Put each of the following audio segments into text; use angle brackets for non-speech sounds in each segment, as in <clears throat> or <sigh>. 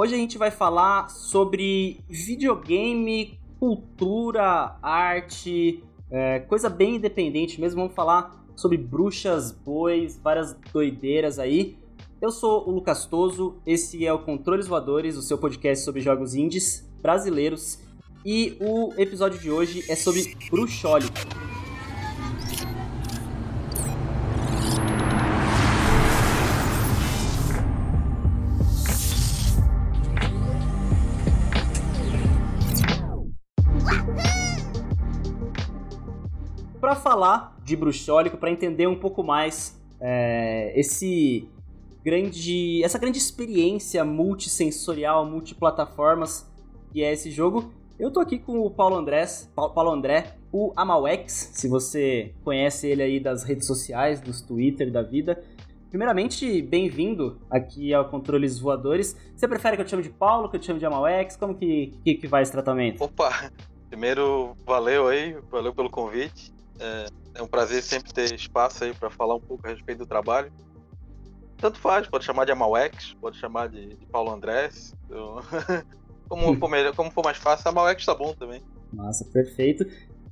Hoje a gente vai falar sobre videogame, cultura, arte, é, coisa bem independente mesmo. Vamos falar sobre bruxas, bois, várias doideiras aí. Eu sou o Lucas Toso, esse é o Controles Voadores, o seu podcast sobre jogos indies brasileiros. E o episódio de hoje é sobre bruxólico. Falar de bruxólico, para entender um pouco mais é, esse grande, essa grande experiência multissensorial, multiplataformas que é esse jogo, eu tô aqui com o Paulo Andrés, Paulo André, o Amalex, se você conhece ele aí das redes sociais, dos Twitter da vida. Primeiramente, bem-vindo aqui ao Controles Voadores. Você prefere que eu te chame de Paulo, que eu te chame de Amalex? Como que, que, que vai esse tratamento? Opa, primeiro, valeu aí, valeu pelo convite. É, é um prazer sempre ter espaço aí para falar um pouco a respeito do trabalho. Tanto faz, pode chamar de Amalex, pode chamar de, de Paulo Andrés. Eu... <laughs> como, <laughs> for melhor, como for mais fácil, Amalex tá bom também. Massa, perfeito.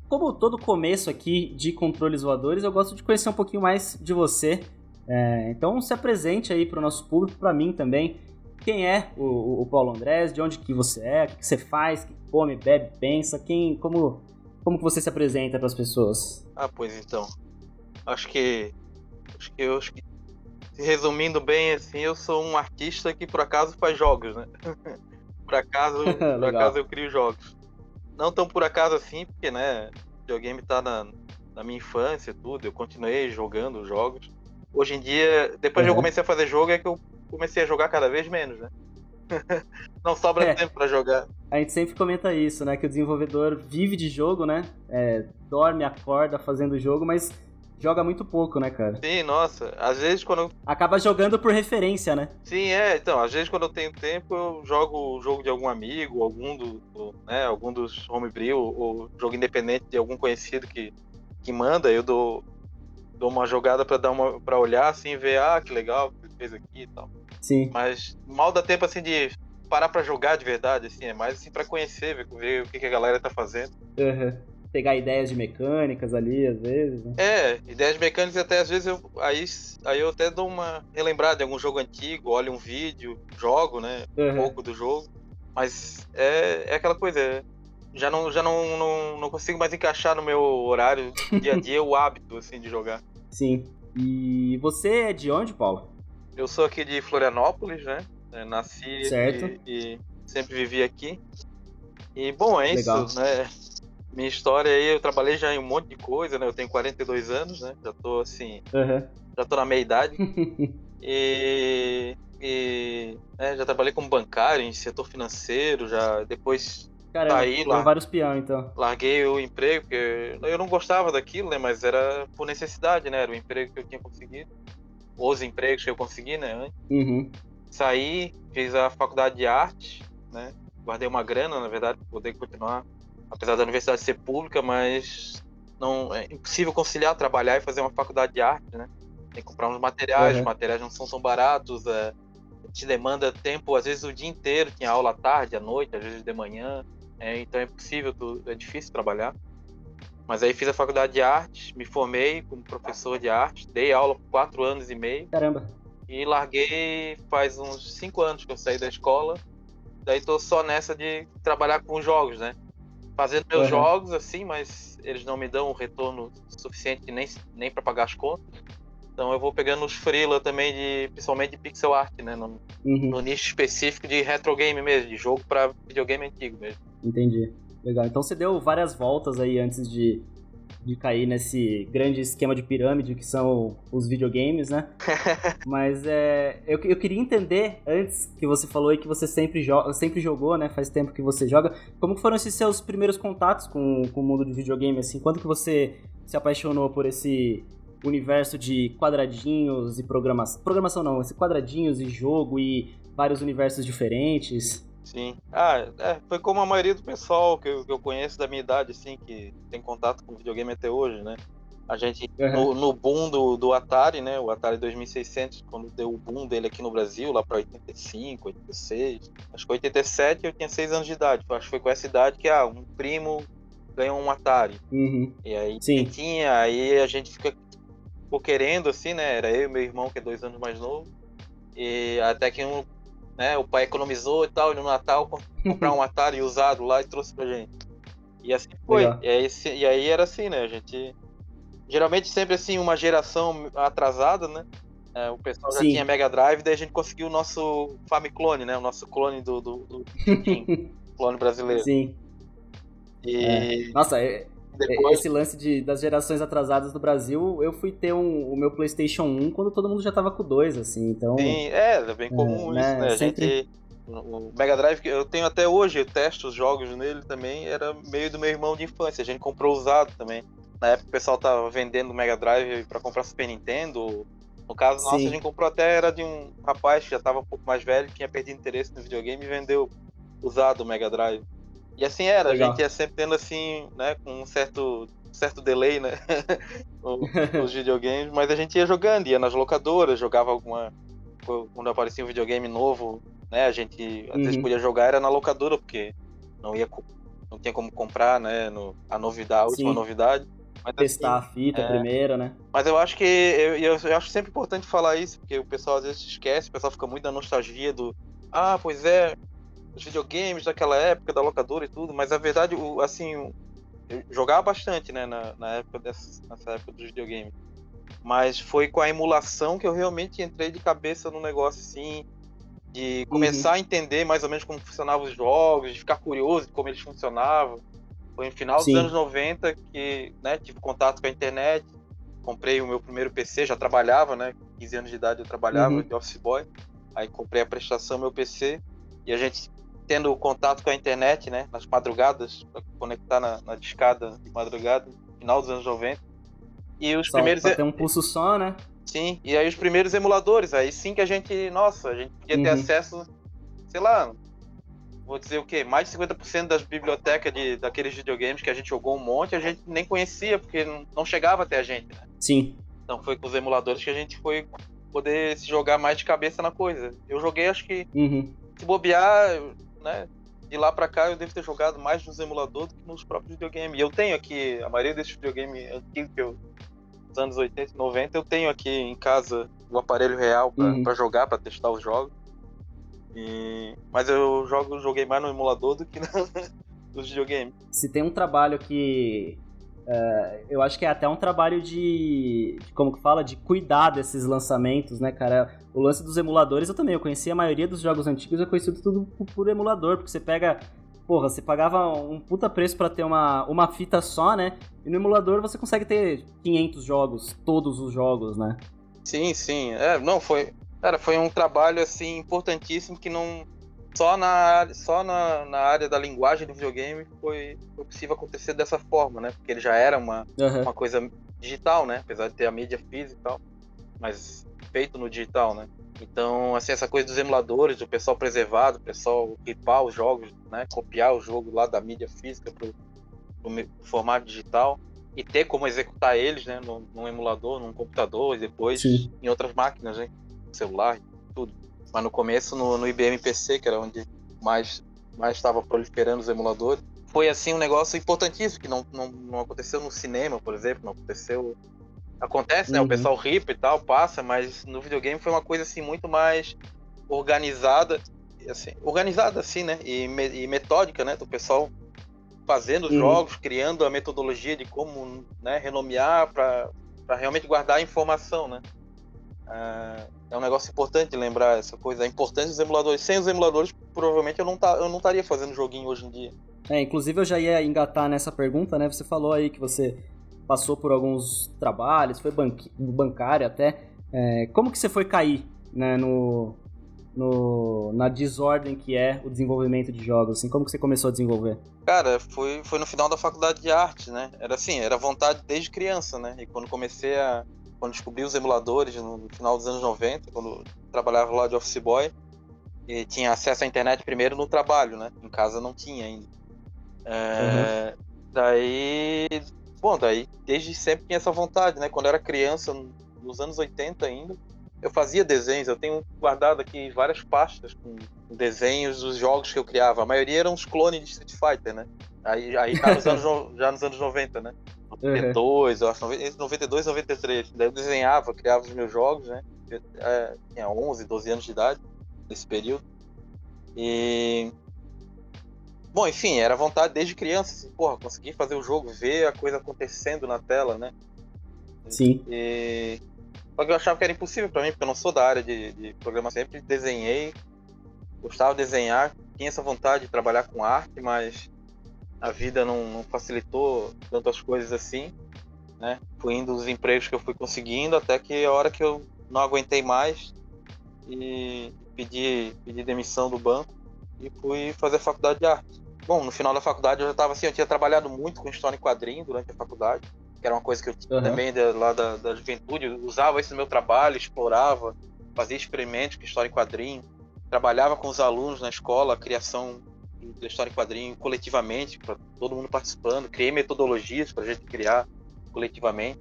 Como todo começo aqui de controles voadores, eu gosto de conhecer um pouquinho mais de você. É, então se apresente aí para o nosso público, para mim também. Quem é o, o, Paulo Andrés? De onde que você é? O que, que você faz? Que come, bebe, pensa? Quem, como como que você se apresenta para as pessoas? Ah, pois então. Acho que acho que eu acho que resumindo bem assim, eu sou um artista que por acaso faz jogos, né? <laughs> por acaso, <laughs> por acaso eu crio jogos. Não tão por acaso assim, porque né, videogame tá na, na minha infância tudo, eu continuei jogando jogos. Hoje em dia, depois uhum. que eu comecei a fazer jogo é que eu comecei a jogar cada vez menos, né? <laughs> não sobra é. tempo para jogar. A gente sempre comenta isso, né? Que o desenvolvedor vive de jogo, né? É, dorme, acorda fazendo jogo, mas joga muito pouco, né, cara? Sim, nossa. Às vezes quando. Acaba jogando por referência, né? Sim, é. Então, às vezes quando eu tenho tempo, eu jogo o jogo de algum amigo, algum, do, do né, algum dos homebrew, ou jogo independente de algum conhecido que, que manda, eu dou, dou uma jogada para dar uma para olhar assim ver, ah, que legal, que fez aqui e tal. Sim. Mas mal dá tempo assim de parar para jogar de verdade, assim, é mais assim para conhecer, ver, ver, o que, que, a galera tá fazendo. Uhum. Pegar ideias de mecânicas ali, às vezes, né? É, ideias mecânicas até às vezes eu aí, aí eu até dou uma relembrada de algum jogo antigo, olho um vídeo, jogo, né? Uhum. Um pouco do jogo. Mas é, é aquela coisa, é, já não, já não, não, não consigo mais encaixar no meu horário dia a dia o hábito assim de jogar. Sim. E você é de onde, Paulo? Eu sou aqui de Florianópolis, né? Eu nasci e, e, sempre vivi aqui. E bom, é Legal. isso, né? Minha história aí, eu trabalhei já em um monte de coisa, né? Eu tenho 42 anos, né? Já tô assim. Uhum. Já tô na meia idade. <laughs> e. e né, já trabalhei como bancário em setor financeiro, já depois Caramba, saí lá. vários peão, então. Larguei o emprego, porque eu não gostava daquilo, né? Mas era por necessidade, né? Era o emprego que eu tinha conseguido os empregos que eu consegui, né? Uhum. Saí, fiz a faculdade de arte, né? Guardei uma grana, na verdade, para poder continuar, apesar da universidade ser pública, mas não é impossível conciliar trabalhar e fazer uma faculdade de arte, né? Tem que comprar uns materiais, uhum. os materiais não são tão baratos, é, te demanda tempo, às vezes o dia inteiro, tinha aula à tarde, à noite, às vezes de manhã, é, então é impossível, é difícil trabalhar. Mas aí fiz a faculdade de artes, me formei como professor de arte, dei aula por quatro anos e meio. Caramba. E larguei faz uns cinco anos que eu saí da escola. Daí tô só nessa de trabalhar com jogos, né? Fazendo meus uhum. jogos, assim, mas eles não me dão um retorno suficiente nem, nem para pagar as contas. Então eu vou pegando os freela também, de, principalmente de pixel art, né? No, uhum. no nicho específico de retro game mesmo, de jogo para videogame antigo mesmo. Entendi. Legal. Então você deu várias voltas aí antes de, de cair nesse grande esquema de pirâmide que são os videogames, né? <laughs> Mas é, eu, eu queria entender, antes que você falou aí que você sempre, jo sempre jogou, né? Faz tempo que você joga. Como foram esses seus primeiros contatos com, com o mundo de videogame, assim? Quando que você se apaixonou por esse universo de quadradinhos e programação? Programação não, esse quadradinhos e jogo e vários universos diferentes. Sim. Ah, é, foi como a maioria do pessoal que eu, que eu, conheço da minha idade, assim, que tem contato com videogame até hoje, né? A gente, uhum. no, no, boom do, do Atari, né? O Atari 2600, quando deu o boom dele aqui no Brasil, lá para 85, 86. Acho que 87 eu tinha 6 anos de idade. Acho que foi com essa idade que, ah, um primo ganhou um Atari. Uhum. E aí Sim. tinha, aí a gente fica ficou querendo, assim, né? Era eu e meu irmão, que é dois anos mais novo. E até que um, né, o pai economizou e tal, e no Natal comprar um <laughs> Atari usado lá e trouxe pra gente. E assim foi. E aí, e aí era assim, né? A gente Geralmente sempre assim, uma geração atrasada, né? É, o pessoal já Sim. tinha Mega Drive, daí a gente conseguiu o nosso Famiclone, né? O nosso clone do, do, do <laughs> clone brasileiro. Sim. E... É. Nossa, é, depois... esse lance de, das gerações atrasadas do Brasil, eu fui ter um, o meu PlayStation 1 quando todo mundo já tava com dois, assim, então... Sim, é, é bem comum é, isso, né? né? Sempre... gente, o Mega Drive, eu tenho até hoje, eu testo os jogos nele também, era meio do meu irmão de infância, a gente comprou usado também. Na época o pessoal tava vendendo Mega Drive para comprar Super Nintendo. No caso nosso, Sim. a gente comprou até era de um rapaz que já tava um pouco mais velho, tinha perdido interesse no videogame e vendeu usado o Mega Drive. E assim era, Legal. a gente ia sempre tendo assim, né, com um certo, certo delay, né, <laughs> os videogames, mas a gente ia jogando, ia nas locadoras, jogava alguma. Quando aparecia um videogame novo, né, a gente às uhum. vezes podia jogar, era na locadora, porque não ia não tinha como comprar, né, no, a novidade, a última Sim. novidade. Mas, testar assim, a fita é... primeiro, né? Mas eu acho que eu, eu, eu, acho sempre importante falar isso, porque o pessoal às vezes esquece, o pessoal fica muito na nostalgia do ah, pois é, os videogames daquela época, da locadora e tudo, mas a verdade, o, assim, eu jogava bastante, né, na, na época dessa, nessa época dos videogames. Mas foi com a emulação que eu realmente entrei de cabeça no negócio assim, de começar uhum. a entender mais ou menos como funcionavam os jogos, de ficar curioso de como eles funcionavam. Foi no final Sim. dos anos 90 que né, tive contato com a internet, comprei o meu primeiro PC, já trabalhava, né? 15 anos de idade eu trabalhava uhum. de office boy. Aí comprei a prestação meu PC e a gente tendo contato com a internet, né, nas madrugadas, para conectar na, na discada de madrugada, final dos anos 90. E os só primeiros pra ter um pulso só, né? Sim, e aí os primeiros emuladores, aí sim que a gente, nossa, a gente podia ter uhum. acesso, sei lá, vou dizer o quê? Mais de 50% das bibliotecas de, daqueles videogames que a gente jogou um monte, a gente nem conhecia, porque não chegava até a gente, né? Sim. Então foi com os emuladores que a gente foi poder se jogar mais de cabeça na coisa. Eu joguei, acho que, uhum. se bobear, né? De lá pra cá eu devo ter jogado mais nos emuladores do que nos próprios videogames. Eu tenho aqui, a maioria desses videogames antigos que eu. dos anos 80 e 90, eu tenho aqui em casa o aparelho real pra, uhum. Jogar, pra testar os jogos. E... Mas eu jogo, joguei mais no emulador do que <laughs> nos videogames. Se tem um trabalho que. Uh, eu acho que é até um trabalho de, de, Como que fala? De cuidar desses lançamentos, né, cara? O lance dos emuladores eu também. Eu conheci a maioria dos jogos antigos, eu conheci tudo por, por emulador, porque você pega. Porra, você pagava um puta preço para ter uma, uma fita só, né? E no emulador você consegue ter 500 jogos, todos os jogos, né? Sim, sim. É, não, foi. Cara, foi um trabalho assim importantíssimo que não só na só na, na área da linguagem do videogame foi, foi possível acontecer dessa forma, né? Porque ele já era uma, uhum. uma coisa digital, né? Apesar de ter a mídia física e tal, mas feito no digital, né? Então, assim, essa coisa dos emuladores, do pessoal preservado, o pessoal ripar os jogos, né? Copiar o jogo lá da mídia física pro, pro formato digital e ter como executar eles, né? Num, num emulador, num computador e depois Sim. em outras máquinas, né? celular, tudo. Mas no começo, no, no IBM PC, que era onde mais mais estava proliferando os emuladores, foi assim um negócio importantíssimo, que não, não, não aconteceu no cinema, por exemplo, não aconteceu... Acontece, né? Uhum. O pessoal ripa e tal, passa, mas no videogame foi uma coisa assim muito mais organizada, assim, organizada assim, né? E, me, e metódica, né? Do pessoal fazendo uhum. jogos, criando a metodologia de como né, renomear para realmente guardar a informação, né? Uh, é um negócio importante lembrar essa coisa, a importância dos emuladores. Sem os emuladores, provavelmente eu não, tá, eu não estaria fazendo joguinho hoje em dia. É, inclusive eu já ia engatar nessa pergunta, né? Você falou aí que você passou por alguns trabalhos, foi banqui, bancário até. É, como que você foi cair né, no, no, na desordem que é o desenvolvimento de jogos? Assim, como que você começou a desenvolver? Cara, foi, foi no final da faculdade de arte, né? Era assim, era vontade desde criança, né? E quando comecei a, quando descobri os emuladores no final dos anos 90, quando trabalhava lá de office boy, e tinha acesso à internet primeiro no trabalho, né? Em casa não tinha ainda. É, uhum. Daí, bom, daí desde sempre tinha essa vontade, né? Quando eu era criança, nos anos 80 ainda, eu fazia desenhos. Eu tenho guardado aqui várias pastas com desenhos dos jogos que eu criava. A maioria eram uns clones de Street Fighter, né? Aí, aí tá nos anos, <laughs> já nos anos 90, né? 92, uhum. eu acho, 92, 93. Daí eu desenhava, criava os meus jogos, né? Eu, é, tinha 11, 12 anos de idade nesse período. E. Bom, enfim, era vontade desde criança, assim, porra, conseguir fazer o jogo, ver a coisa acontecendo na tela, né? Sim. E. Só que eu achava que era impossível para mim, porque eu não sou da área de, de programação. Sempre desenhei, gostava de desenhar, tinha essa vontade de trabalhar com arte, mas a vida não, não facilitou tantas coisas assim, né? Fui indo os empregos que eu fui conseguindo até que a hora que eu não aguentei mais e pedi, pedi demissão do banco e fui fazer faculdade de arte. Bom, no final da faculdade eu já estava assim, eu tinha trabalhado muito com história em quadrinho durante a faculdade, que era uma coisa que eu tinha uhum. também de, lá da, da juventude, eu usava isso no meu trabalho, explorava, fazia experimentos com história em quadrinho, trabalhava com os alunos na escola, criação da história em quadrinho coletivamente, para todo mundo participando, criei metodologias para a gente criar coletivamente.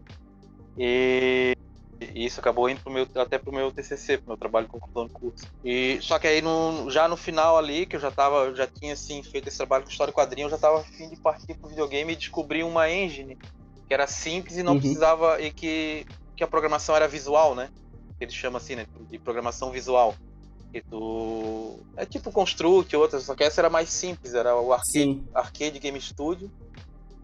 E e isso acabou indo pro meu, até pro meu TCC, pro meu trabalho conclusão de curso. E, só que aí, no, já no final ali, que eu já tava, já tinha, assim, feito esse trabalho com história e quadrinho, eu já tava afim de partir pro videogame e descobrir uma engine que era simples e não uhum. precisava, e que, que a programação era visual, né? Eles chamam assim, né? De programação visual. Que tu... É tipo Construct, outras, só que essa era mais simples, era o Arcade, arcade Game Studio,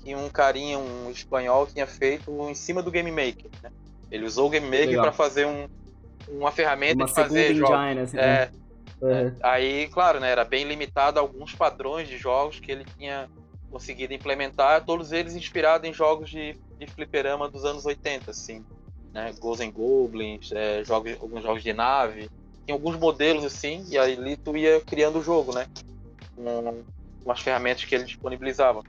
que um carinha, um espanhol, tinha feito em cima do Game Maker, né? Ele usou o Game Maker para fazer um, uma ferramenta uma de fazer jogos. Assim, é, uhum. é, aí, claro, né, era bem limitado a alguns padrões de jogos que ele tinha conseguido implementar, todos eles inspirados em jogos de, de fliperama dos anos 80, assim, né, Ghosts and Goblins, é, jogos, alguns jogos de nave, tinha alguns modelos assim, e aí tu ia criando o jogo, né, com, com as ferramentas que ele disponibilizava.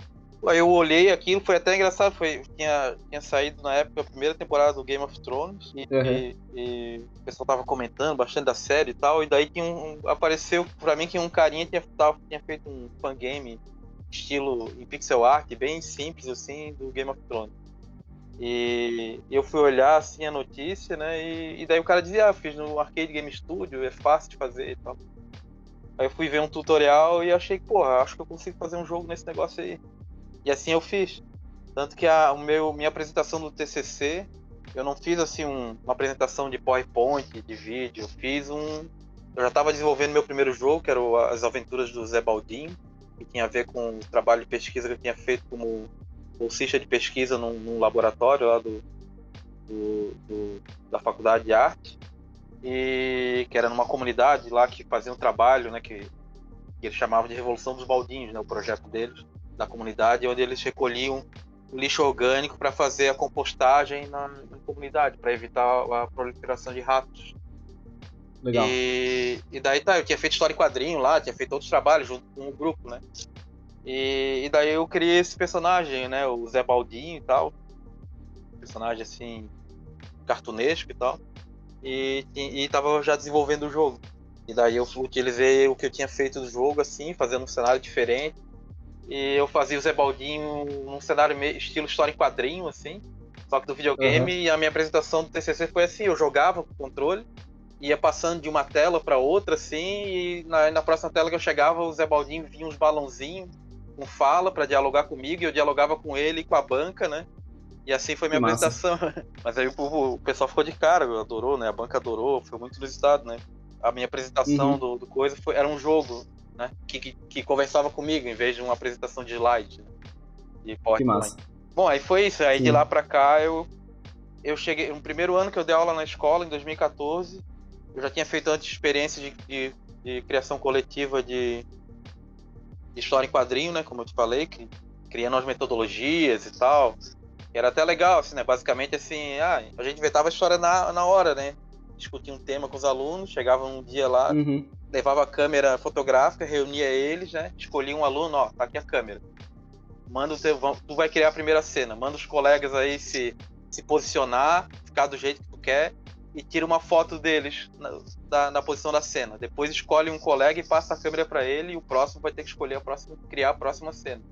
Aí eu olhei aquilo, foi até engraçado, foi, tinha, tinha saído na época a primeira temporada do Game of Thrones e, uhum. e, e o pessoal tava comentando bastante da série e tal, e daí tinha um, apareceu pra mim que um carinha tinha, tava, tinha feito um fangame estilo em pixel art, bem simples assim, do Game of Thrones. E eu fui olhar assim a notícia, né? E, e daí o cara dizia, ah, fiz no Arcade Game Studio, é fácil de fazer e tal. Aí eu fui ver um tutorial e achei porra, acho que eu consigo fazer um jogo nesse negócio aí. E assim eu fiz. Tanto que a o meu, minha apresentação do TCC, eu não fiz assim um, uma apresentação de PowerPoint, de vídeo. Eu fiz um. Eu já estava desenvolvendo meu primeiro jogo, que era As Aventuras do Zé Baldinho, que tinha a ver com o trabalho de pesquisa que eu tinha feito como bolsista de pesquisa num, num laboratório lá do, do, do, da Faculdade de Arte. E que era numa comunidade lá que fazia um trabalho, né, que, que eles chamavam de Revolução dos Baldinhos, né, o projeto deles da comunidade, onde eles recolhiam lixo orgânico para fazer a compostagem na, na comunidade, para evitar a proliferação de ratos. Legal. E, e, daí tá, eu tinha feito história em quadrinho lá, tinha feito outros trabalhos junto com o grupo, né? E, e daí eu criei esse personagem, né? O Zé Baldinho e tal. Personagem assim, cartunesco e tal. E, e, e tava já desenvolvendo o jogo. E daí eu utilizei o que eu tinha feito do jogo, assim, fazendo um cenário diferente e eu fazia o Zé Baldinho num cenário meio, estilo história em quadrinho, assim, só que do videogame. Uhum. E a minha apresentação do TCC foi assim: eu jogava com o controle, ia passando de uma tela para outra, assim, e na, na, próxima tela que eu chegava, o Zé Baldinho vinha uns balãozinhos com fala para dialogar comigo, e eu dialogava com ele e com a banca, né? E assim foi minha que apresentação. Massa. <laughs> Mas aí o, o, pessoal ficou de cara, adorou, né? A banca adorou, foi muito inusitado, né? A minha apresentação uhum. do, do, coisa foi, era um jogo né? Que, que, que, conversava comigo em vez de uma apresentação de slide, né? de PowerPoint. Bom, aí foi isso. Aí Sim. de lá para cá eu eu cheguei no primeiro ano que eu dei aula na escola em 2014. Eu já tinha feito antes experiência de, de, de criação coletiva de, de, história em quadrinho, né? Como eu te falei, que, criando as metodologias e tal. Era até legal, assim, né? Basicamente assim, ah, a gente inventava a história na, na hora, né? Discutia um tema com os alunos, chegava um dia lá, uhum levava a câmera fotográfica, reunia eles, né? Escolhia um aluno, ó, tá aqui a câmera. Manda o teu, tu vai criar a primeira cena, manda os colegas aí se, se posicionar, ficar do jeito que tu quer e tira uma foto deles da, na posição da cena. Depois escolhe um colega e passa a câmera para ele e o próximo vai ter que escolher a próxima, criar a próxima cena.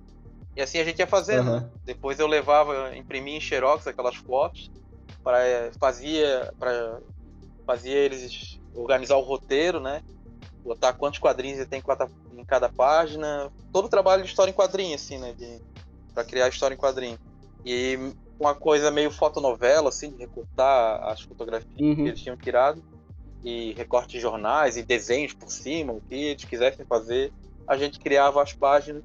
E assim a gente ia fazendo. Uhum. Depois eu levava, imprimia em xerox aquelas fotos, para fazia para fazia eles organizar o roteiro, né? Botar quantos quadrinhos tem em cada página, todo o trabalho de história em quadrinho assim, né, de para criar história em quadrinho. E uma coisa meio fotonovela assim, de recortar as fotografias Uhum. que eles tinham tirado e recorte de jornais e desenhos por cima, o que eles quisessem fazer, a gente criava as páginas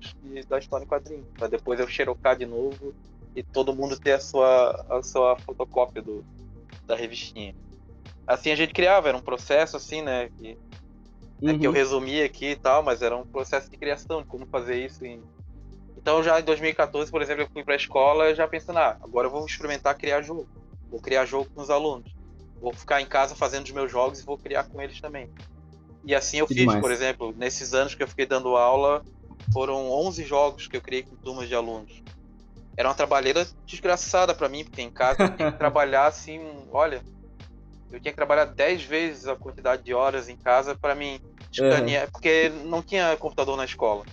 da história em quadrinho, para depois eu xerocar de novo e todo mundo ter a sua, a sua fotocópia do, da revistinha. Assim a gente criava, era um processo assim, né, que, né, Uhum. que eu resumi aqui e tal, mas era um processo de criação, de como fazer isso em... Então já em 2014, por exemplo, eu fui para a escola já pensando, ah, agora eu vou experimentar criar jogo. Vou criar jogo com os alunos vou ficar em casa fazendo os meus jogos e vou criar com eles também. E assim eu Que fiz, demais. por exemplo, nesses anos que eu fiquei dando aula, foram 11 jogos que eu criei com turmas de alunos. Era uma trabalheira desgraçada para mim, porque em casa eu tinha que <laughs> trabalhar assim, olha, eu tinha que trabalhar 10 vezes a quantidade de horas em casa para mim escanear, porque não tinha computador na escola,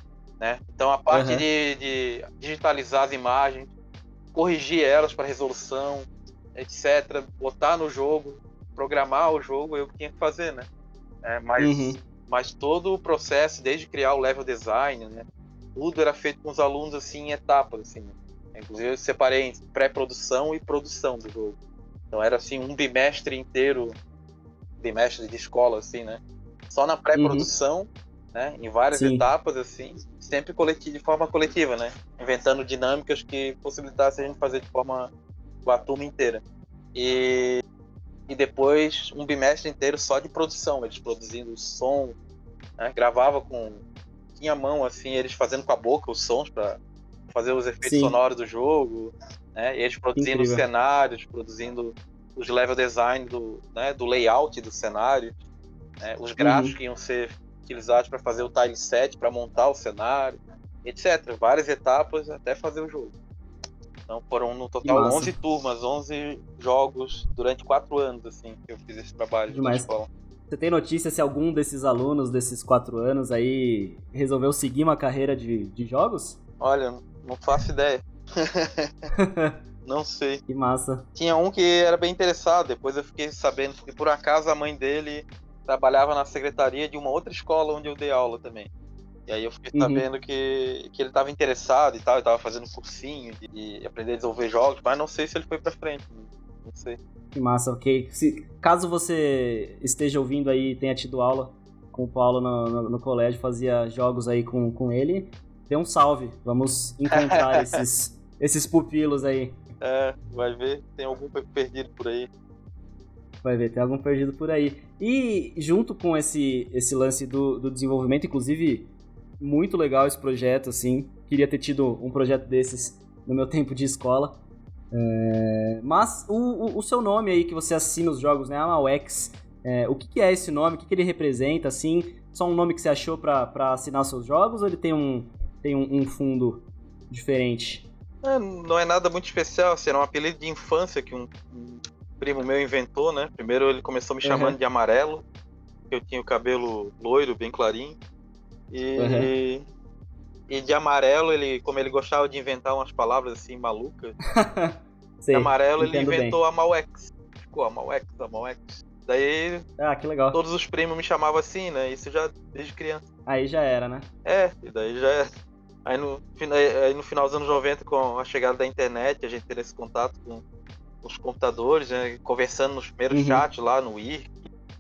né? Então a parte Uhum. de, de digitalizar as imagens, corrigir elas para resolução, etc, botar no jogo, programar o jogo, eu tinha que fazer, né? É, mas, Uhum. mas todo o processo, desde criar o level design, né? Tudo era feito com os alunos assim em etapas, assim. né? Inclusive eu separei em pré-produção e produção do jogo. Então era assim um bimestre inteiro, bimestre de escola, assim, né? Só na pré-produção, né? Em várias Sim. etapas, assim, sempre coletivo, de forma coletiva, né? Inventando dinâmicas que possibilitassem a gente fazer de forma a turma inteira. E, e depois um bimestre inteiro só de produção, eles produzindo som, né? gravava com tinha a mão assim, eles fazendo com a boca os sons para fazer os efeitos Sim. sonoros do jogo, né? Eles produzindo os Incrível. cenários, produzindo os level design do, né, do layout do cenário, né? os gráficos Uhum. que iam ser utilizados para fazer o tile set, para montar o cenário, etc. Várias etapas até fazer o jogo. Então foram no total massa. 11 turmas, 11 jogos durante 4 anos assim que eu fiz esse trabalho Demais. na escola. Você tem notícia se algum desses alunos desses quatro anos aí resolveu seguir uma carreira de, de jogos? Olha, não faço ideia. <laughs> não sei. Que massa. Tinha um que era bem interessado, depois eu fiquei sabendo que por acaso a mãe dele trabalhava na secretaria de uma outra escola onde eu dei aula também. E aí eu fiquei Uhum. sabendo que, que ele estava interessado e tal, ele estava fazendo cursinho de, de aprender a desenvolver jogos, mas não sei se ele foi pra frente. não- Não sei. Que massa, ok. Se, caso você esteja ouvindo aí e tenha tido aula com o Paulo no, no- no colégio, fazia jogos aí com, com ele, dê um salve. Vamos encontrar <laughs> esses, esses pupilos aí. É, vai ver, tem algum perdido por aí. Vai ver, tem algum perdido por aí. E junto com esse, esse lance do, do desenvolvimento, inclusive, muito legal esse projeto, assim. Queria ter tido um projeto desses no meu <laughs> tempo de escola. É, mas o, o, o seu nome aí que você assina os jogos, né? Amauex. É, o que, que é esse nome? O que, que ele representa, assim? Só um nome que você achou pra, pra assinar seus jogos ou ele tem um, tem um, um fundo diferente? É, não é nada muito especial, assim, era um apelido de infância que um, um primo meu inventou, né? Primeiro ele começou me chamando Uhum. de amarelo, eu tinha o cabelo loiro, bem clarinho. E, Uhum. e de amarelo, ele, como ele gostava de inventar umas palavras assim malucas, <laughs> de amarelo ele entendo bem. inventou a Malwex. Ficou a Malwex, a Malwex. Daí Ah, que legal. todos os primos me chamavam assim, né? Isso já desde criança. Aí já era, né? É, e daí já é. Aí no, aí no final dos anos 90, com a chegada da internet, a gente teve esse contato com os computadores, né? Conversando nos primeiros Uhum. chats lá no IRC,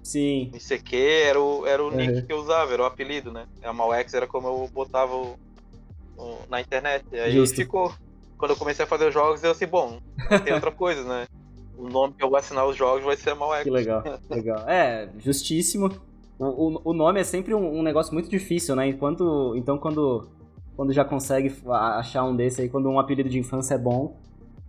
Sim. no ICQ, era o, era o Uhum. nick que eu usava, era o apelido, né? A Malwex era como eu botava o- o- na internet. E aí Justo. ficou. Quando eu comecei a fazer os jogos, eu assim, bom, não tem outra coisa, né? O nome que eu vou assinar os jogos vai ser a Malwex. Que legal, <laughs> legal. É, justíssimo. O, o, o nome é sempre um, um negócio muito difícil, né? Enquanto, então, quando, quando já consegue achar um desse aí, quando um apelido de infância é bom,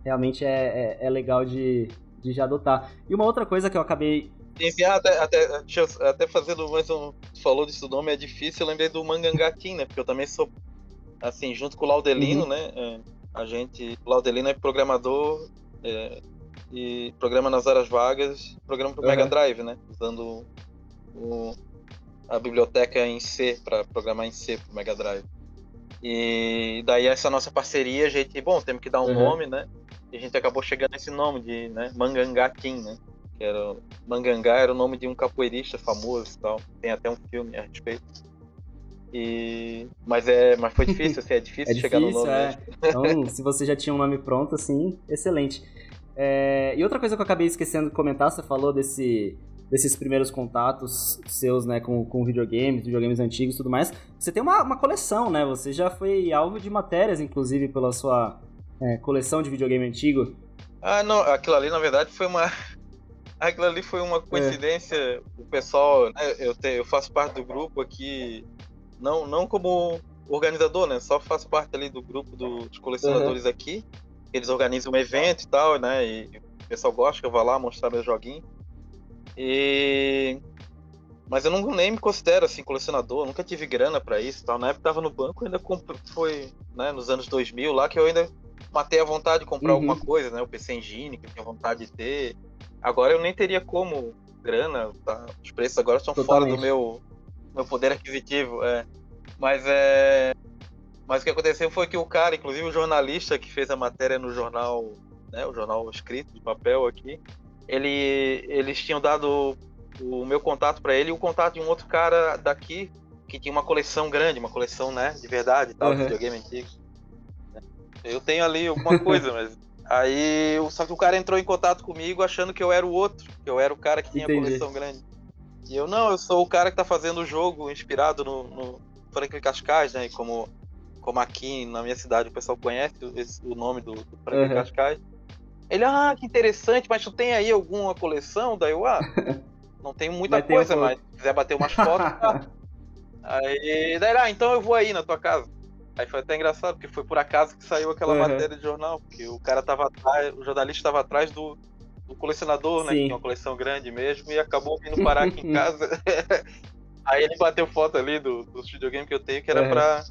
realmente é, é, é legal de, de já adotar. E uma outra coisa que eu acabei. Enfim, até, até, eu- até fazendo mais um. Falou desse nome, é difícil, eu lembrei do Mangangatim, né? Porque eu também sou, assim, junto com o Laudelino, Uhum. né? é, a gente. O Laudelino é programador é, e programa nas horas vagas, programa pro Uhum. Mega Drive, né? Usando o- a biblioteca em C para programar em C pro Mega Drive. E daí essa nossa parceria, a gente, bom, temos que dar um uhum. nome, né? E a gente acabou chegando nesse nome de né, Mangangá Team, né? Que era, Mangangá era o nome de um capoeirista famoso e tal. Tem até um filme a respeito. E... Mas, é, mas foi difícil, assim, é <laughs> difícil, é chegar difícil, no nome. É. <laughs> Então, se você já tinha um nome pronto, assim, excelente. É... E outra coisa que eu acabei esquecendo de comentar, você falou desse, desses primeiros contatos seus, né, com, com videogames, videogames antigos e tudo mais. Você tem uma, uma coleção, né? Você já foi alvo de matérias, inclusive, pela sua é, coleção de videogame antigo. Ah, não, aquilo ali, na verdade, foi uma... Aquilo ali foi uma coincidência. É. O pessoal, né, eu, te, eu faço parte do grupo aqui não, não como organizador, né? Só faço parte ali do grupo do, dos colecionadores uhum. aqui. Eles organizam um evento e tal, né? E o pessoal gosta que eu vá lá mostrar meu joguinho. E mas eu não, nem me considero assim colecionador, nunca tive grana para isso, tal. Na época tava no banco, ainda comprei, foi, né, nos anos 2000 lá que eu ainda matei a vontade de comprar uhum. alguma coisa, né? O PC Engine que eu tinha vontade de ter. Agora eu nem teria como grana, tá? Os preços agora estão fora do meu meu poder aquisitivo, é. Mas é. Mas o que aconteceu foi que o cara, inclusive o jornalista que fez a matéria no jornal, né, o jornal escrito de papel aqui, ele, eles tinham dado o meu contato para ele e o contato de um outro cara daqui que tinha uma coleção grande, uma coleção, né, de verdade, tal, uhum. de videogame antigo. Eu tenho ali alguma coisa, <laughs> mas aí só que o cara entrou em contato comigo achando que eu era o outro, que eu era o cara que tinha Entendi. coleção grande. E eu, não, eu sou o cara que tá fazendo o jogo inspirado no, no Franklin Cascais, né? Como, como aqui na minha cidade o pessoal conhece esse, o nome do, do Franklin uhum. Cascais. Ele, ah, que interessante, mas tu tem aí alguma coleção? Daí eu, ah, não tenho <laughs> muita coisa, mas se quiser bater umas fotos, <laughs> tá. Aí, daí, ah, então eu vou aí na tua casa. Aí foi até engraçado, porque foi por acaso que saiu aquela uhum. matéria de jornal, porque o cara tava atrás, o jornalista estava atrás do, do colecionador, né? Que tinha uma coleção grande mesmo, e acabou vindo parar aqui em <laughs> casa. <laughs> Aí ele bateu foto ali do, do videogame que eu tenho, que era uhum. pra,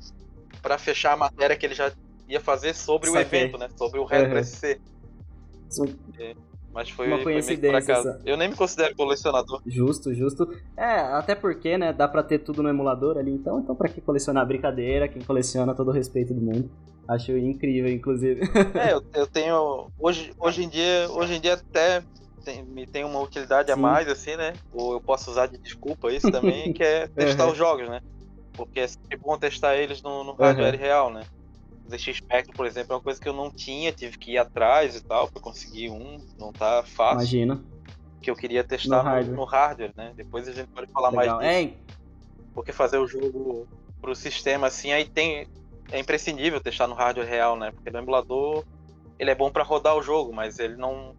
pra fechar a matéria que ele já ia fazer sobre Saquei. o evento, né? Sobre o Retro uhum. SC. É, mas foi uma coincidência. Eu nem me considero colecionador. Justo, justo. É, até porque, né, dá pra ter tudo no emulador ali, então, então pra que colecionar brincadeira? Quem coleciona todo o respeito do mundo. Acho incrível, inclusive. <laughs> É, eu, eu tenho. Hoje, hoje em dia, hoje em dia até tem, me tem uma utilidade Sim. a mais, assim, né? Ou eu posso usar de desculpa isso também, <laughs> que é testar uhum. os jogos, né? Porque é sempre bom testar eles no, no hardware uhum. real, né? O ZX Spectrum, por exemplo, é uma coisa que eu não tinha, tive que ir atrás e tal, pra conseguir um, não tá fácil. Imagina. Que eu queria testar no hardware, no hardware né? Depois a gente pode falar Legal. mais disso. É. Porque fazer o jogo pro sistema assim, aí tem é imprescindível testar no hardware real, né? Porque no emulador ele é bom para rodar o jogo, mas ele não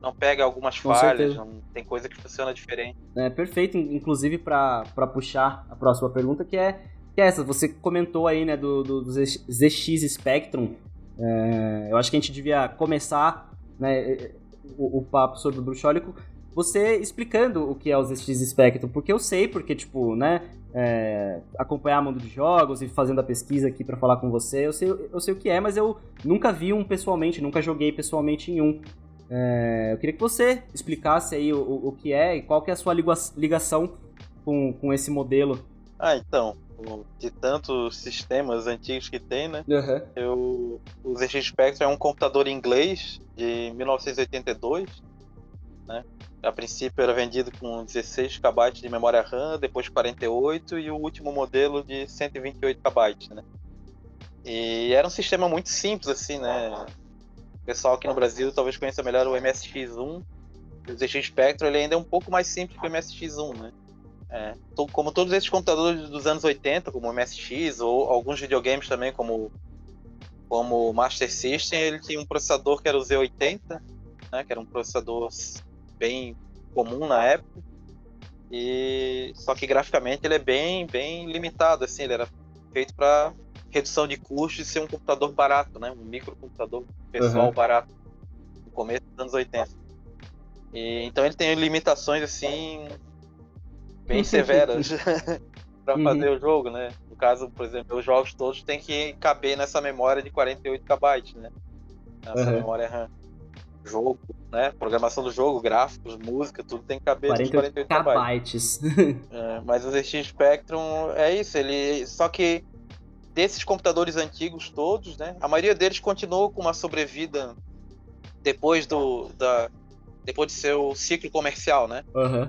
não pega algumas Com falhas, não, tem coisa que funciona diferente. É perfeito, inclusive para puxar a próxima pergunta que é que é essa. Você comentou aí, né, do, do, do ZX Spectrum. É, eu acho que a gente devia começar, né, o, o papo sobre o bruxólico você explicando o que é o ZX Spectrum, porque eu sei, porque, tipo, né, é, acompanhar mundo de jogos e fazendo a pesquisa aqui para falar com você, eu sei, eu sei o que é, mas eu nunca vi um pessoalmente, nunca joguei pessoalmente em um. É, eu queria que você explicasse aí o, o que é e qual que é a sua ligação com, com esse modelo. Ah, então, de tantos sistemas antigos que tem, né? Uhum. Eu, o ZX Spectrum é um computador inglês de 1982, né? A princípio era vendido com 16 KB de memória RAM, depois 48 e o último modelo de 128 KB, né? E era um sistema muito simples assim, né? O pessoal aqui no Brasil talvez conheça melhor o MSX1. O ZX Spectrum ele ainda é um pouco mais simples que o MSX1, né? É, como todos esses computadores dos anos 80, como o MSX, ou alguns videogames também, como, como o Master System, ele tinha um processador que era o Z80, né, que era um processador bem comum na época. E só que graficamente ele é bem, bem limitado, assim, ele era feito para redução de custos e ser um computador barato, né? Um microcomputador pessoal uhum. barato no começo dos anos 80. E, então ele tem limitações assim bem <laughs> severas para uhum. fazer o jogo, né? No caso, por exemplo, os jogos todos têm que caber nessa memória de 48 KB, né? Nessa uhum. memória RAM. Jogo, né? Programação do jogo, gráficos, música, tudo tem que caber 48 nos 48 KB. <laughs> é, mas o ZX Spectrum é isso, ele só que desses computadores antigos todos, né? A maioria deles continuou com uma sobrevida depois do da depois de seu ciclo comercial, né? Uhum.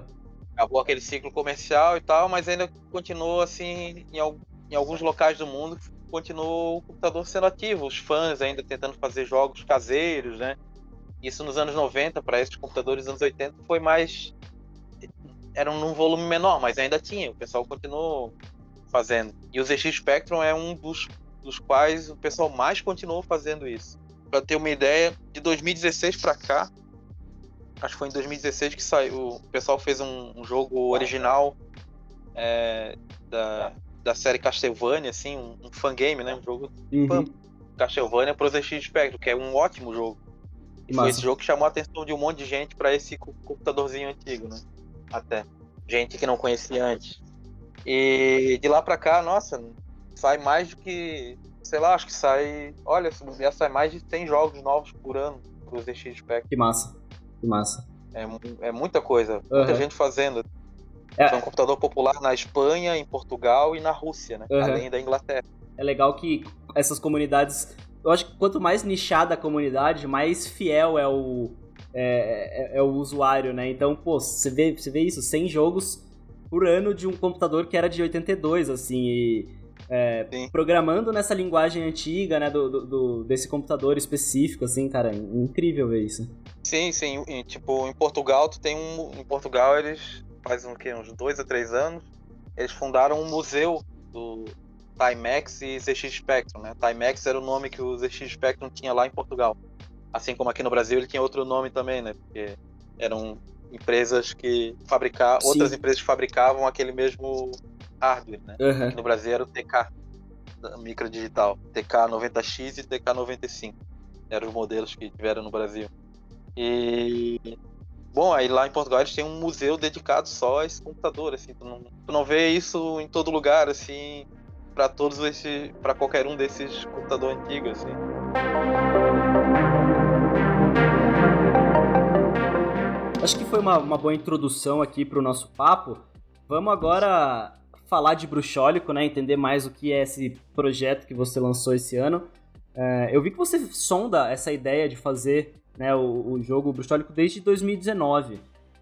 Acabou aquele ciclo comercial e tal, mas ainda continuou assim em, em alguns locais do mundo continuou o computador sendo ativo, os fãs ainda tentando fazer jogos caseiros, né? Isso nos anos 90 para esses computadores anos 80 foi mais era num volume menor, mas ainda tinha, o pessoal continuou fazendo. E o ZX Spectrum é um dos, dos quais o pessoal mais continuou fazendo isso. Para ter uma ideia, de 2016 para cá, acho que foi em 2016 que saiu, o pessoal fez um, um jogo original é, da, da série Castlevania, assim, um, um fangame, né? Um jogo uhum. Castlevania pro ZX Spectrum, que é um ótimo jogo. E foi esse jogo que chamou a atenção de um monte de gente para esse computadorzinho antigo, né? Até. Gente que não conhecia antes. E de lá pra cá, nossa, sai mais do que. Sei lá, acho que sai. Olha, se sai mais de 100 jogos novos por ano pro ZX Spectrum. Que massa. Que massa. É, é muita coisa. Uhum. Muita gente fazendo. É. é um computador popular na Espanha, em Portugal e na Rússia, né? Uhum. Além da Inglaterra. É legal que essas comunidades. Eu acho que quanto mais nichada a comunidade, mais fiel é o, é, é, é, o usuário, né? Então, pô, você vê, você vê isso, 100 jogos por ano de um computador que era de 82, assim, e é, programando nessa linguagem antiga, né, do, do, do, desse computador específico, assim, cara, incrível ver isso. Sim, sim, e, tipo, em Portugal, tu tem um, em Portugal eles faz um, que, uns dois a três anos, eles fundaram um museu do Timex e ZX Spectrum, né? Timex era o nome que o ZX Spectrum tinha lá em Portugal. Assim como aqui no Brasil ele tinha outro nome também, né? Porque eram empresas que fabricavam, outras empresas que fabricavam aquele mesmo hardware, né? Uhum. Aqui no Brasil era o TK microdigital, TK90X e TK95. Eram os modelos que tiveram no Brasil. E Bom, aí lá em Portugal eles têm um museu dedicado só a esse computador, assim, tu não, tu não vê isso em todo lugar, assim, para todos esses, para qualquer um desses computadores antigos, assim. Acho que foi uma, uma boa introdução aqui para o nosso papo. Vamos agora falar de Bruxólico, né? Entender mais o que é esse projeto que você lançou esse ano. É, eu vi que você sonda essa ideia de fazer né, o, o jogo Bruxólico desde 2019.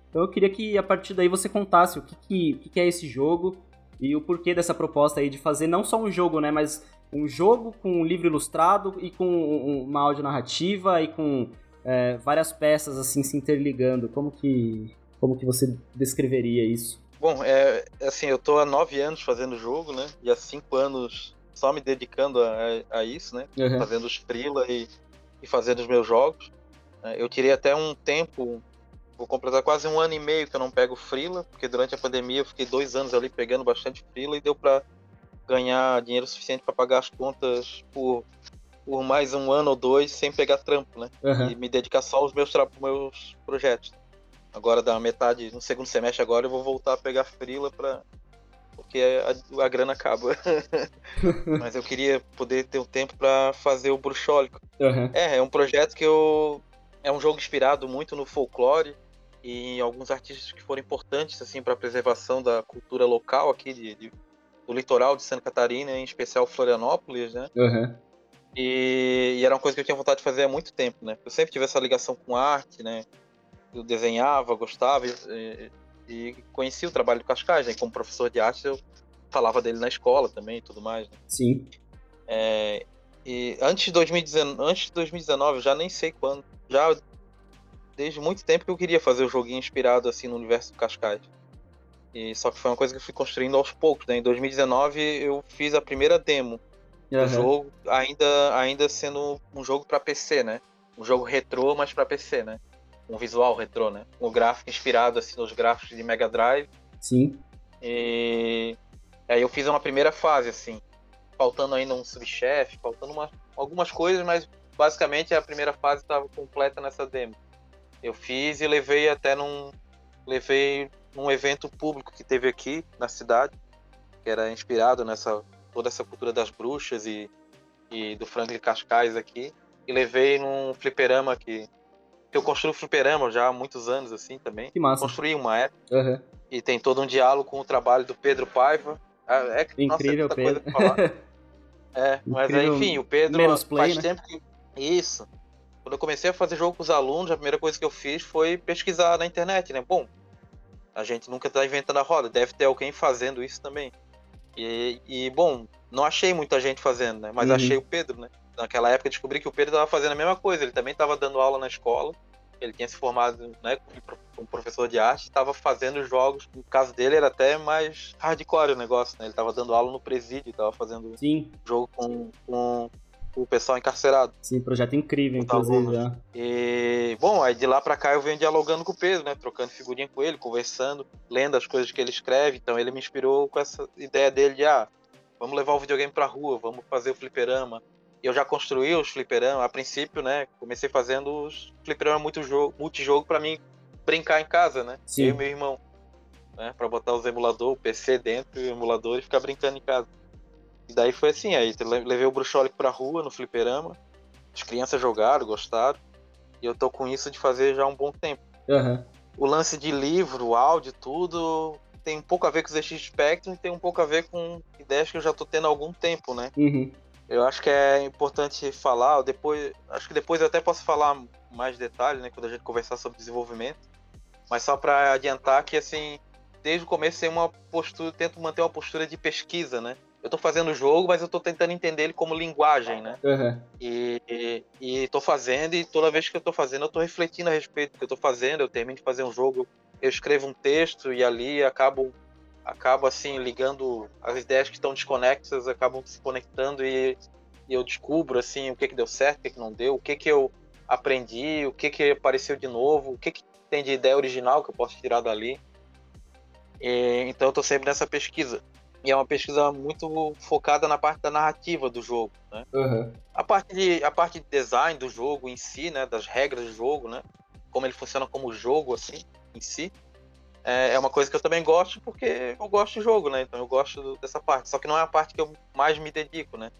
Então eu queria que a partir daí você contasse o que, que, que, é esse jogo e o porquê dessa proposta aí de fazer não só um jogo, né, mas um jogo com um livro ilustrado e com uma audio-narrativa e com é, várias peças assim se interligando. Como que, como que você descreveria isso? Bom, é assim, eu tô há nove anos fazendo o jogo, né? E há cinco anos só me dedicando a, a isso, né? Uhum. Fazendo os freela e, e fazendo os meus jogos. É, eu tirei até um tempo, vou completar quase um ano e meio que eu não pego frila, porque durante a pandemia eu fiquei dois anos ali pegando bastante frila e deu para ganhar dinheiro suficiente para pagar as contas por, por mais um ano ou dois sem pegar trampo, né? Uhum. E me dedicar só aos meus, meus projetos. Agora da metade, no segundo semestre agora eu vou voltar a pegar frila para porque a, a, grana acaba. <laughs> Mas eu queria poder ter um tempo para fazer o bruxólico. Uhum. É, é um projeto que eu é um jogo inspirado muito no folclore e em alguns artistas que foram importantes assim para a preservação da cultura local aqui de, de, do litoral de Santa Catarina, em especial Florianópolis, né? Uhum. E, e, era uma coisa que eu tinha vontade de fazer há muito tempo, né? Eu sempre tive essa ligação com arte, né? Eu desenhava, gostava e, e conhecia o trabalho do Cascais, né? Como professor de arte eu falava dele na escola também e tudo mais. Né? Sim. É, e antes de 2019, antes de 2019, eu já nem sei quando, já desde muito tempo que eu queria fazer o um joguinho inspirado assim no universo do Cascais. E só que foi uma coisa que eu fui construindo aos poucos, né? Em 2019 eu fiz a primeira demo uhum. do jogo, ainda ainda sendo um jogo para PC, né? Um jogo retrô, mas para PC, né? Um visual retrô, né? Um gráfico inspirado assim nos gráficos de Mega Drive. Sim. E aí eu fiz uma primeira fase assim, faltando ainda um subchefe, faltando uma, algumas coisas, mas basicamente a primeira fase estava completa nessa demo. Eu fiz e levei até num levei num evento público que teve aqui na cidade, que era inspirado nessa toda essa cultura das bruxas e, e do Franklin Cascais aqui, e levei num fliperama que eu construo fliperama já há muitos anos assim também. Que massa. Construí uma época. Uhum. E tem todo um diálogo com o trabalho do Pedro Paiva. É, é, Incrível, nossa, é Pedro. <laughs> É, mas aí, enfim, o Pedro menos play, faz né? tempo que. Isso. Quando eu comecei a fazer jogo com os alunos, a primeira coisa que eu fiz foi pesquisar na internet, né? Bom, a gente nunca tá inventando a roda, deve ter alguém fazendo isso também. E, e bom, não achei muita gente fazendo, né? Mas Uhum. achei o Pedro, né? Naquela época descobri que o Pedro estava fazendo a mesma coisa, ele também estava dando aula na escola. Ele tinha se formado né, como professor de arte, estava fazendo jogos. No caso dele era até mais hardcore o negócio, né? Ele estava dando aula no presídio, estava fazendo Sim, jogo com, com o pessoal encarcerado. sim, projeto incrível, inclusive. bom, já. E, bom, aí de lá pra cá eu venho dialogando com o Pedro, né? Trocando figurinha com ele, conversando, lendo as coisas que ele escreve. Então ele me inspirou com essa ideia dele de, ah, vamos levar o videogame pra rua, vamos fazer o fliperama. E eu já construí os fliperama, a princípio, né? Comecei fazendo os fliperama muito jogo, multijogo pra mim brincar em casa, né? Sim. Eu e meu irmão. Né? Pra botar os emulador, o PC dentro, o emulador e ficar brincando em casa. E daí foi assim, aí le- levei o Bruxolic pra rua, no fliperama. As crianças jogaram, gostaram. E eu tô com isso de fazer já há um bom tempo. Aham. O lance de livro, áudio, tudo, tem um pouco a ver com os ZX Spectrum e tem um pouco a ver com ideias que eu já tô tendo há algum tempo, né? Uhum. Eu acho que é importante falar, depois, acho que depois eu até posso falar mais detalhes, né, quando a gente conversar sobre desenvolvimento. Mas só para adiantar que assim, desde o começo tem uma postura, tento manter uma postura de pesquisa, né? Eu tô fazendo o jogo, mas eu tô tentando entender ele como linguagem, né? Aham. E, e, e tô fazendo, e toda vez que eu tô fazendo, eu tô refletindo a respeito do que eu tô fazendo. Eu termino de fazer um jogo, eu escrevo um texto e ali acabo, acabo assim, ligando as ideias que estão desconexas, acabam se conectando e, e eu descubro assim o que que deu certo, o que que não deu, o que que eu aprendi, o que que apareceu de novo, o que que tem de ideia original que eu posso tirar dali. E, então eu tô sempre nessa pesquisa. E é uma pesquisa muito focada na parte da narrativa do jogo, né? Aham. A parte de a parte de design do jogo em si, né, das regras do jogo, né, como ele funciona como jogo assim em si, é, é uma coisa que eu também gosto porque eu gosto de jogo, né? Então eu gosto do- dessa parte. Só que não é a parte que eu mais me dedico, né?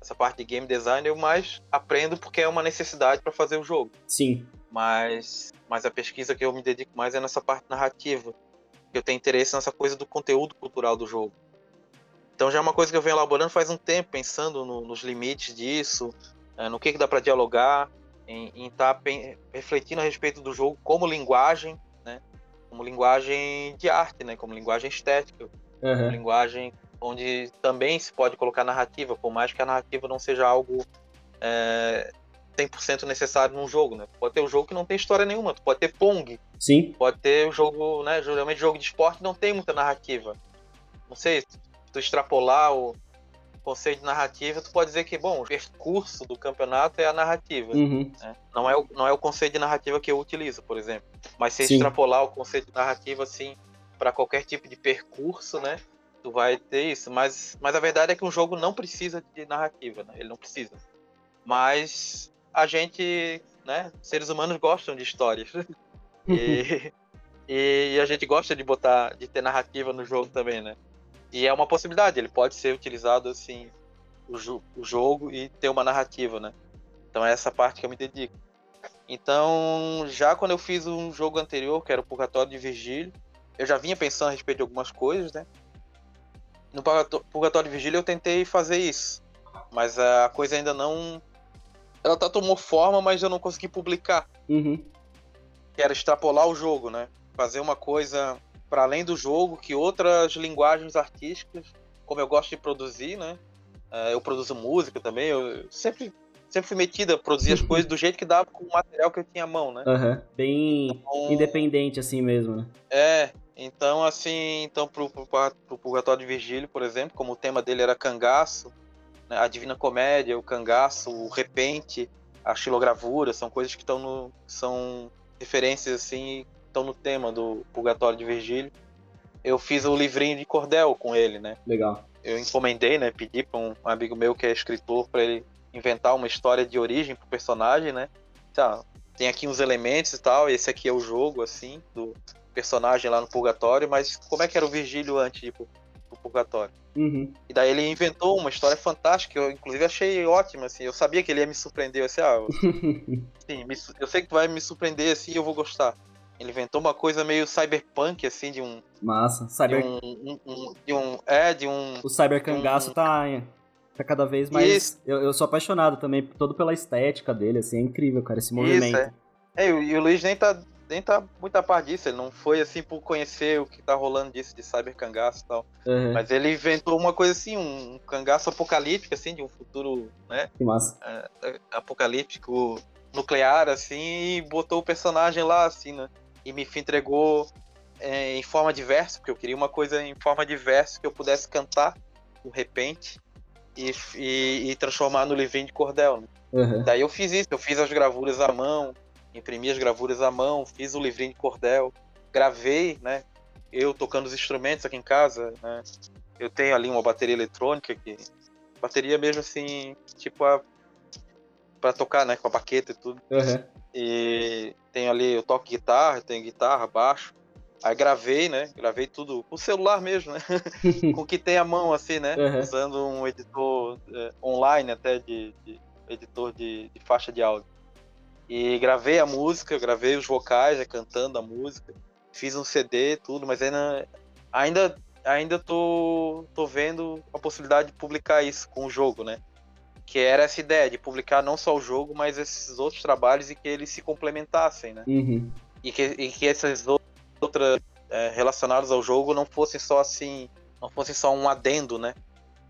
Essa parte de game design eu mais aprendo porque é uma necessidade para fazer o jogo. Sim. Mas mas a pesquisa que eu me dedico mais é nessa parte narrativa. Eu tenho interesse nessa coisa do conteúdo cultural do jogo. Então já é uma coisa que eu venho elaborando faz um tempo, pensando no- nos limites disso, eh, no que, que dá para dialogar, em estar refletindo a respeito do jogo como linguagem? Como linguagem de arte, né? Como linguagem estética, como Aham. linguagem onde também se pode colocar narrativa, por mais que a narrativa não seja algo é, 100% necessário num jogo, né? Pode ter um jogo que não tem história nenhuma, tu pode ter Pong, Sim. pode ter o jogo, né? Geralmente jogo de esporte não tem muita narrativa. Não sei, se tu extrapolar o conceito de narrativa, tu pode dizer que, bom, o percurso do campeonato é a narrativa. Uhum. né? Não, é o, não é o conceito de narrativa que eu utilizo, por exemplo. Mas se Sim. extrapolar o conceito de narrativa, assim, para qualquer tipo de percurso, né? Tu vai ter isso. Mas, mas a verdade é que um jogo não precisa de narrativa, né? Ele não precisa. Mas a gente, né? Seres humanos gostam de histórias. <laughs> e, e a gente gosta de botar, de ter narrativa no jogo também, né? E é uma possibilidade, ele pode ser utilizado assim, o, jo- o jogo e ter uma narrativa, né? Então é essa parte que eu me dedico. Então, já quando eu fiz um jogo anterior, que era o Purgatório de Virgílio, eu já vinha pensando a respeito de algumas coisas, né? No Purgató- Purgatório de Virgílio eu tentei fazer isso, mas a coisa ainda não. Ela tá tomou forma, mas eu não consegui publicar Uhum. que era extrapolar o jogo, né? Fazer uma coisa para além do jogo, que outras linguagens artísticas, como eu gosto de produzir, né? Eh, Eu produzo música também, eu sempre, sempre fui metida a produzir as <laughs> coisas do jeito que dava com o material que eu tinha à mão, né? Aham. Bem Então, independente assim mesmo, né? é, então assim, então pro, pro, pro Purgatório de Virgílio, por exemplo, como o tema dele era cangaço, né, a Divina Comédia, o cangaço, o repente, a xilogravura, são coisas que estão no são referências assim, estão no tema do Purgatório de Virgílio. Eu fiz o livrinho de cordel com ele, né? Legal. Eu encomendei, né, pedi para um amigo meu que é escritor para ele inventar uma história de origem pro personagem, né? Tá, tem aqui uns elementos e tal, esse aqui é o jogo assim do personagem lá no purgatório, mas como é que era o Virgílio antes de pro, pro purgatório? Uhum. E daí ele inventou uma história fantástica, eu inclusive achei ótima, assim, eu sabia que ele ia me surpreender, assim, ah, <laughs> sim, me eu sei que vai me surpreender assim, eu vou gostar. Ele inventou uma coisa meio cyberpunk, assim, de um, Massa. de Cyber... um, um- um- de um, é, de um, O cybercangaço tá, Tá cada vez mais. Eu, eu, sou apaixonado também, todo pela estética dele, assim, é incrível, cara, esse movimento. Isso, é. é e o Luiz nem tá, nem tá muito a par disso, ele não foi assim por conhecer o que tá rolando disso de cyber cangaço e tal. Uhum. Mas ele inventou uma coisa assim, um cangaço apocalíptico, assim, de um futuro, né? Que massa. É, apocalíptico nuclear, assim, e botou o personagem lá, assim, né? E me entregou é, em forma de verso, porque eu queria uma coisa em forma de verso que eu pudesse cantar de repente e, e, e transformar no livrinho de cordel. Né? Uhum. Daí eu fiz isso, eu fiz as gravuras à mão, imprimi as gravuras à mão, fiz o livrinho de cordel, gravei, né? Eu tocando os instrumentos aqui em casa, né? Eu tenho ali uma bateria eletrônica que bateria mesmo assim, tipo a para tocar, né, com a baqueta e tudo. Uhum. E tenho ali, eu toco guitarra, tenho guitarra, baixo. Aí gravei, né? Gravei tudo com o celular mesmo, né? <laughs> com o que tem a mão, assim, né? Uhum. Usando um editor é, online até de, de editor de, de, faixa de áudio. E gravei a música, gravei os vocais, né, cantando a música. Fiz um CD, tudo, mas ainda, ainda, ainda tô, tô vendo a possibilidade de publicar isso com o jogo, né? Que era essa ideia de publicar não só o jogo, mas esses outros trabalhos e que eles se complementassem, né? Uhum. E, que, e que outros outras é, relacionadas ao jogo não fossem só assim, não fossem só um adendo, né?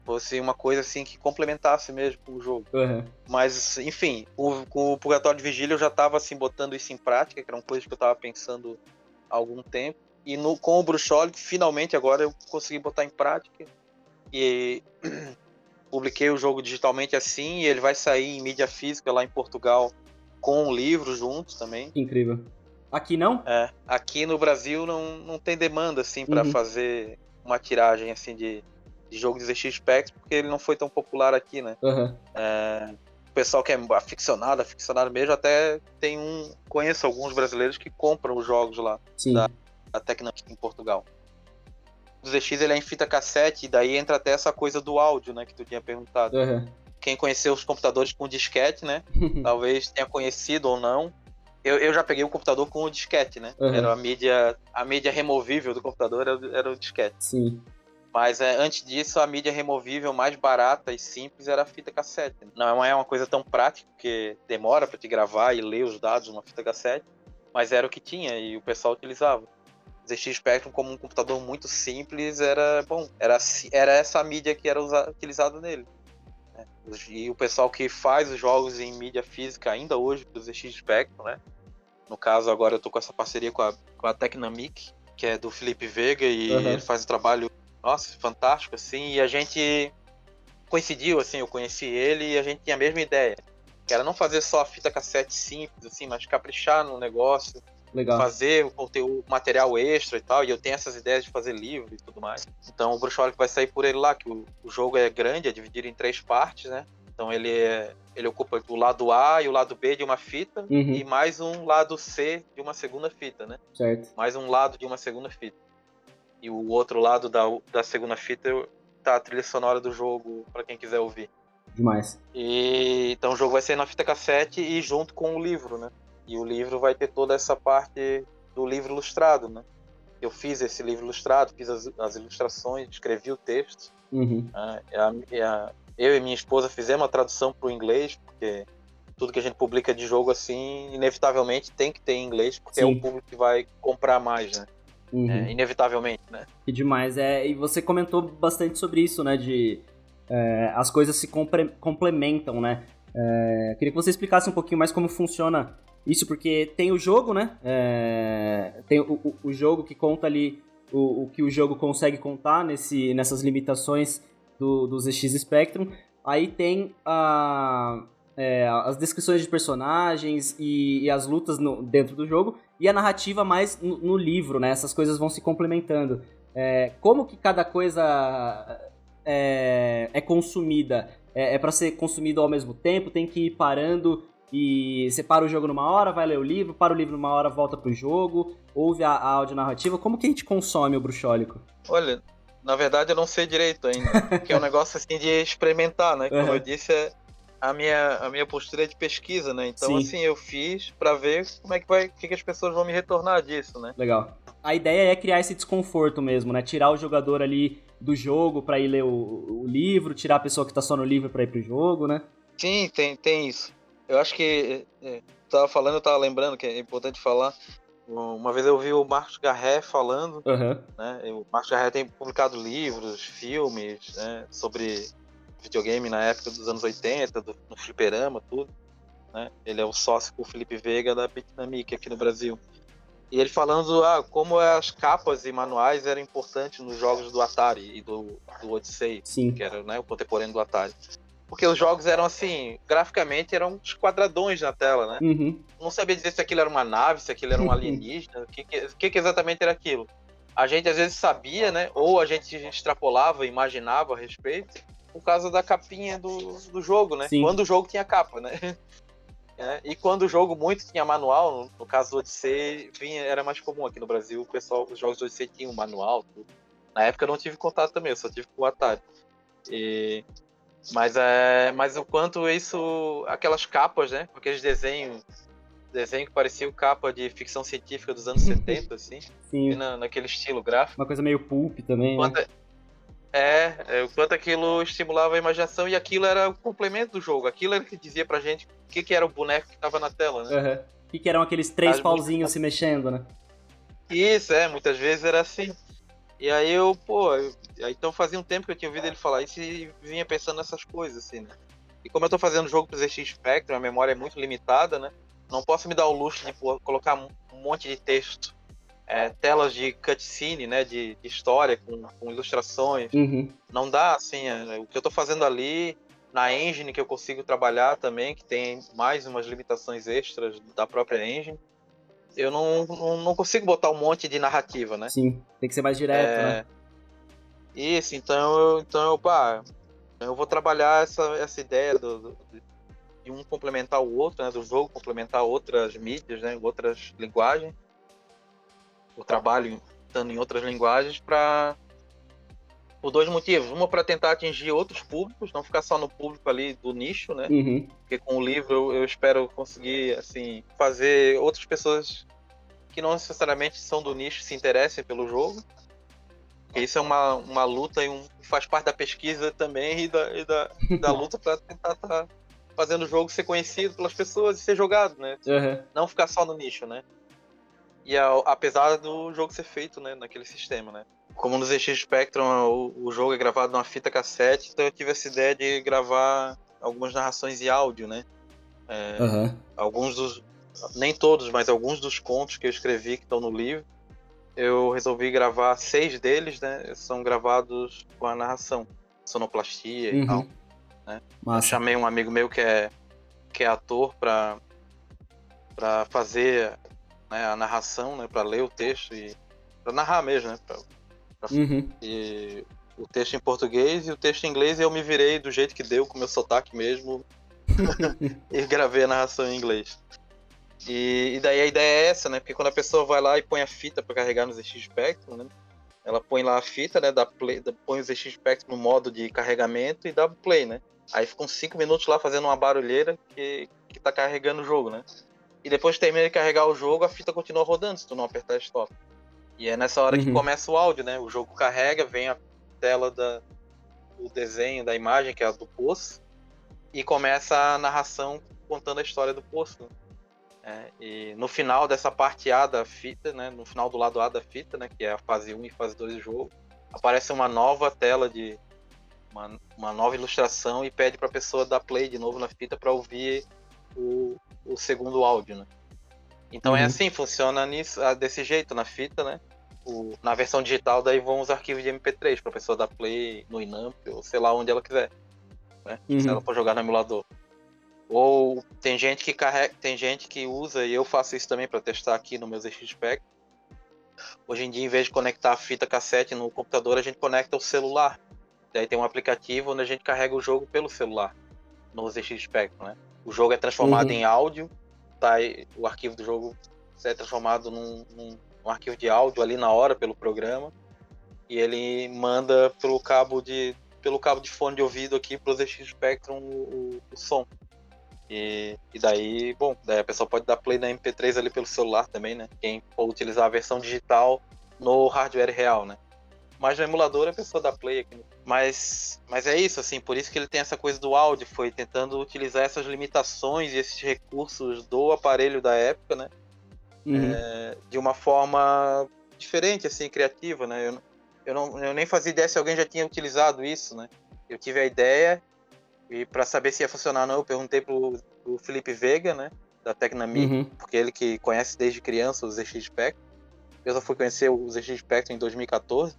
Fosse uma coisa assim que complementasse mesmo o jogo. Uhum. Mas, enfim, o, com o Purgatório de Vigília eu já estava assim botando isso em prática, que era uma coisa que eu estava pensando há algum tempo. E no, com o Bruxolic, finalmente agora eu consegui botar em prática. E <clears throat> publiquei o jogo digitalmente assim, e ele vai sair em mídia física lá em Portugal com um livro junto também. Incrível. Aqui não? É. Aqui no Brasil não, não tem demanda, assim, para uhum. fazer uma tiragem, assim, de, de jogo de ZX Spectrum, porque ele não foi tão popular aqui, né? Uhum. É, o pessoal que é aficionado, aficionado mesmo, até tem um... Conheço alguns brasileiros que compram os jogos lá Sim. da, da em Portugal. O ZX ele é em fita cassete, e daí entra até essa coisa do áudio, né, que tu tinha perguntado. Uhum. Quem conheceu os computadores com disquete, né? <laughs> talvez tenha conhecido ou não. Eu, eu já peguei o computador com o disquete, né? Uhum. Era a mídia, a mídia removível do computador era, era o disquete. Sim. Mas é, antes disso, a mídia removível mais barata e simples era a fita cassete. Não é uma coisa tão prática, porque demora para te gravar e ler os dados numa fita cassete, mas era o que tinha e o pessoal utilizava. ZX Spectrum, como um computador muito simples, era bom. Era, era essa mídia que era utilizada nele. E o pessoal que faz os jogos em mídia física ainda hoje do ZX Spectrum, né? No caso, agora eu tô com essa parceria com a, com a Tecnamic, que é do Felipe Vega, e uhum. ele faz um trabalho, nossa, fantástico, assim, e a gente coincidiu, assim, eu conheci ele e a gente tinha a mesma ideia, que era não fazer só a fita cassete simples, assim, mas caprichar no negócio, Legal. fazer o conteúdo, material extra e tal, e eu tenho essas ideias de fazer livro e tudo mais. Então o Bruxolic vai sair por ele lá, que o, o, jogo é grande, é dividido em três partes, né? Então ele, é, ele ocupa o lado A e o lado B de uma fita, uhum. e mais um lado C de uma segunda fita, né? Certo. Mais um lado de uma segunda fita. E o outro lado da, da segunda fita tá a trilha sonora do jogo, para quem quiser ouvir. Demais. E então o jogo vai ser na fita cassete e junto com o livro, né? E o livro vai ter toda essa parte do livro ilustrado, né? Eu fiz esse livro ilustrado, fiz as, as ilustrações, escrevi o texto. Uhum. Ah, a, a, eu e minha esposa fizemos a tradução para o inglês, porque tudo que a gente publica de jogo assim, inevitavelmente tem que ter em inglês, porque Sim. é o público que vai comprar mais, né? Uhum. É, inevitavelmente, né? Que demais. É, e você comentou bastante sobre isso, né? De é, as coisas se complementam, né? É, queria que você explicasse um pouquinho mais como funciona isso porque tem o jogo, né? É, tem o, o, o, jogo que conta ali o, o, que o jogo consegue contar nesse, nessas limitações do, do ZX Spectrum. Aí tem a, é, as descrições de personagens e, e as lutas no, dentro do jogo. E a narrativa mais no, no livro, né? Essas coisas vão se complementando. É, como que cada coisa é, é consumida? É, é para ser consumido ao mesmo tempo? Tem que ir parando e você para o jogo numa hora, vai ler o livro, para o livro numa hora, volta pro jogo, ouve a, a audionarrativa. Como que a gente consome o bruxólico? Olha, na verdade eu não sei direito ainda, porque é um <laughs> negócio assim de experimentar, né? Como uhum. eu disse, é a minha, a minha postura é de pesquisa, né? Então, Sim. assim, eu fiz para ver como é que vai, o que, que as pessoas vão me retornar disso, né? Legal. A ideia é criar esse desconforto mesmo, né? Tirar o jogador ali do jogo para ir ler o, o, livro, tirar a pessoa que tá só no livro para ir pro jogo, né? Sim, tem, tem isso. Eu acho que. É, tava falando, eu tava lembrando que é importante falar. Uma vez eu vi o Marcos Garré falando, uhum. né? O Marcos Garré tem publicado livros, filmes, né? Sobre videogame na época dos anos 80, do, no fliperama, tudo. Né? Ele é o sócio com o Felipe Veiga da Bitnamic aqui no Brasil. E ele falando ah, como as capas e manuais eram importantes nos jogos do Atari e do, do Odyssey, Sim. que era né, o contemporâneo do Atari. Porque os jogos eram assim, graficamente eram uns quadradões na tela, né? Uhum. Não sabia dizer se aquilo era uma nave, se aquilo era um <laughs> alienígena, o que, que, que, exatamente era aquilo. A gente às vezes sabia, né? Ou a gente extrapolava, imaginava a respeito, por causa da capinha do, do jogo, né? Sim. Quando o jogo tinha capa, né? <laughs> É, e quando o jogo muito tinha manual, no, caso do Odyssey, vinha, era mais comum aqui no Brasil, o pessoal, os jogos do Odyssey tinham manual, tudo. Na época eu não tive contato também, eu só tive com o Atari. E, mas, é, mas o quanto isso, aquelas capas, né? Aqueles desenhos, desenho que parecia capa de ficção científica dos anos <laughs> 70, assim. Sim. Na, naquele estilo gráfico. Uma coisa meio pulp também, quanto, né? É, o quanto aquilo estimulava a imaginação e aquilo era o complemento do jogo. Aquilo era o que dizia pra gente o que, que era o boneco que tava na tela, né? Uhum. O que, que eram aqueles três As pauzinhos muito... se mexendo, né? Isso, é, muitas vezes era assim. E aí eu, pô, eu, então fazia um tempo que eu tinha ouvido ele falar isso e vinha pensando nessas coisas, assim, né? E como eu tô fazendo jogo pro ZX Spectrum, a memória é muito limitada, né? Não posso me dar o luxo de pô, colocar um monte de texto é, telas de cutscene, né, de, de história com, com ilustrações. Uhum. Não dá, assim, é, o que eu estou fazendo ali na engine que eu consigo trabalhar também, que tem mais umas limitações extras da própria engine. Eu não, não, consigo botar um monte de narrativa, né? Sim, tem que ser mais direto, é... né? Isso, então eu, então eu, pá, eu vou trabalhar essa, essa ideia do, do, de um complementar o outro, né? Do jogo complementar outras mídias, né? Outras linguagens o trabalho estando em outras linguagens para por dois motivos. Uma para tentar atingir outros públicos, não ficar só no público ali do nicho, né? Uhum. Porque com o livro eu, eu, espero conseguir assim fazer outras pessoas que não necessariamente são do nicho se interessem pelo jogo. Porque isso é uma, uma luta e um, faz parte da pesquisa também e da, e da, <laughs> da luta para tentar estar tá fazendo o jogo ser conhecido pelas pessoas e ser jogado, né? Uhum. Não ficar só no nicho, né? E a, apesar do jogo ser feito né, naquele sistema, né? Como no ZX Spectrum o, o, jogo é gravado numa fita cassete, então eu tive essa ideia de gravar algumas narrações em áudio, né? É, uhum. Alguns dos. Nem todos, mas alguns dos contos que eu escrevi que estão no livro, eu resolvi gravar seis deles, né? São gravados com a narração, sonoplastia uhum. e tal. Né? chamei um amigo meu que é, que é ator para para fazer né, a narração, né, para ler o texto e para narrar mesmo, né, pra, uhum. e o texto em português e o texto em inglês eu me virei do jeito que deu, com meu sotaque mesmo, <laughs> <laughs> e gravei a narração em inglês. E, e, daí a ideia é essa, né, porque quando a pessoa vai lá e põe a fita para carregar no ZX Spectrum, né, ela põe lá a fita, né, dá play, dá, põe o ZX Spectrum no modo de carregamento e dá play, né. Aí ficam cinco minutos lá fazendo uma barulheira que, que tá carregando o jogo, né. E depois termina de carregar o jogo, a fita continua rodando se tu não apertar stop. E é nessa hora uhum. que começa o áudio, né? O jogo carrega, vem a tela da, do desenho, da imagem, que é a do poço, e começa a narração contando a história do poço. Né? É, e no final dessa parte A da fita, né? No final do lado A da fita, né? Que é a fase 1 e fase 2 do jogo, aparece uma nova tela de. Uma, uma nova ilustração e pede para a pessoa dar play de novo na fita para ouvir o, o segundo áudio, né? Então é uhum. é assim, funciona nisso, ah, desse jeito na fita, né? O, na versão digital daí vão os arquivos de MP3 para a pessoa dar play no Inamp ou sei lá onde ela quiser, né? Uhum. Se ela for jogar no emulador. Ou tem gente que carrega, tem gente que usa e eu faço isso também para testar aqui no meu ZX Spectrum. Hoje em dia, em vez de conectar a fita cassete no computador, a gente conecta o celular. Daí tem um aplicativo onde a gente carrega o jogo pelo celular no ZX Spectrum, né? O jogo é transformado uhum. em áudio, tá? o arquivo do jogo é transformado num, num, num, arquivo de áudio ali na hora pelo programa e ele manda pelo cabo de pelo cabo de fone de ouvido aqui pro ZX Spectrum o, o som. E, e, daí, bom, daí a pessoa pode dar play na MP3 ali pelo celular também, né? Quem for utilizar a versão digital no hardware real, né? Mas no emulador a pessoa dá play aqui. Mas, mas é isso, assim, por isso que ele tem essa coisa do áudio, foi tentando utilizar essas limitações e esses recursos do aparelho da época, né? Uhum. É, de uma forma diferente, assim, criativa, né? Eu, eu, não, eu nem fazia ideia se alguém já tinha utilizado isso, né? Eu tive a ideia e para saber se ia funcionar ou não, eu perguntei pro, pro Felipe Veiga, né? Da Tecnami, uhum. porque ele que conhece desde criança os ZX Spectrum. Eu só fui conhecer o ZX Spectrum em 2014.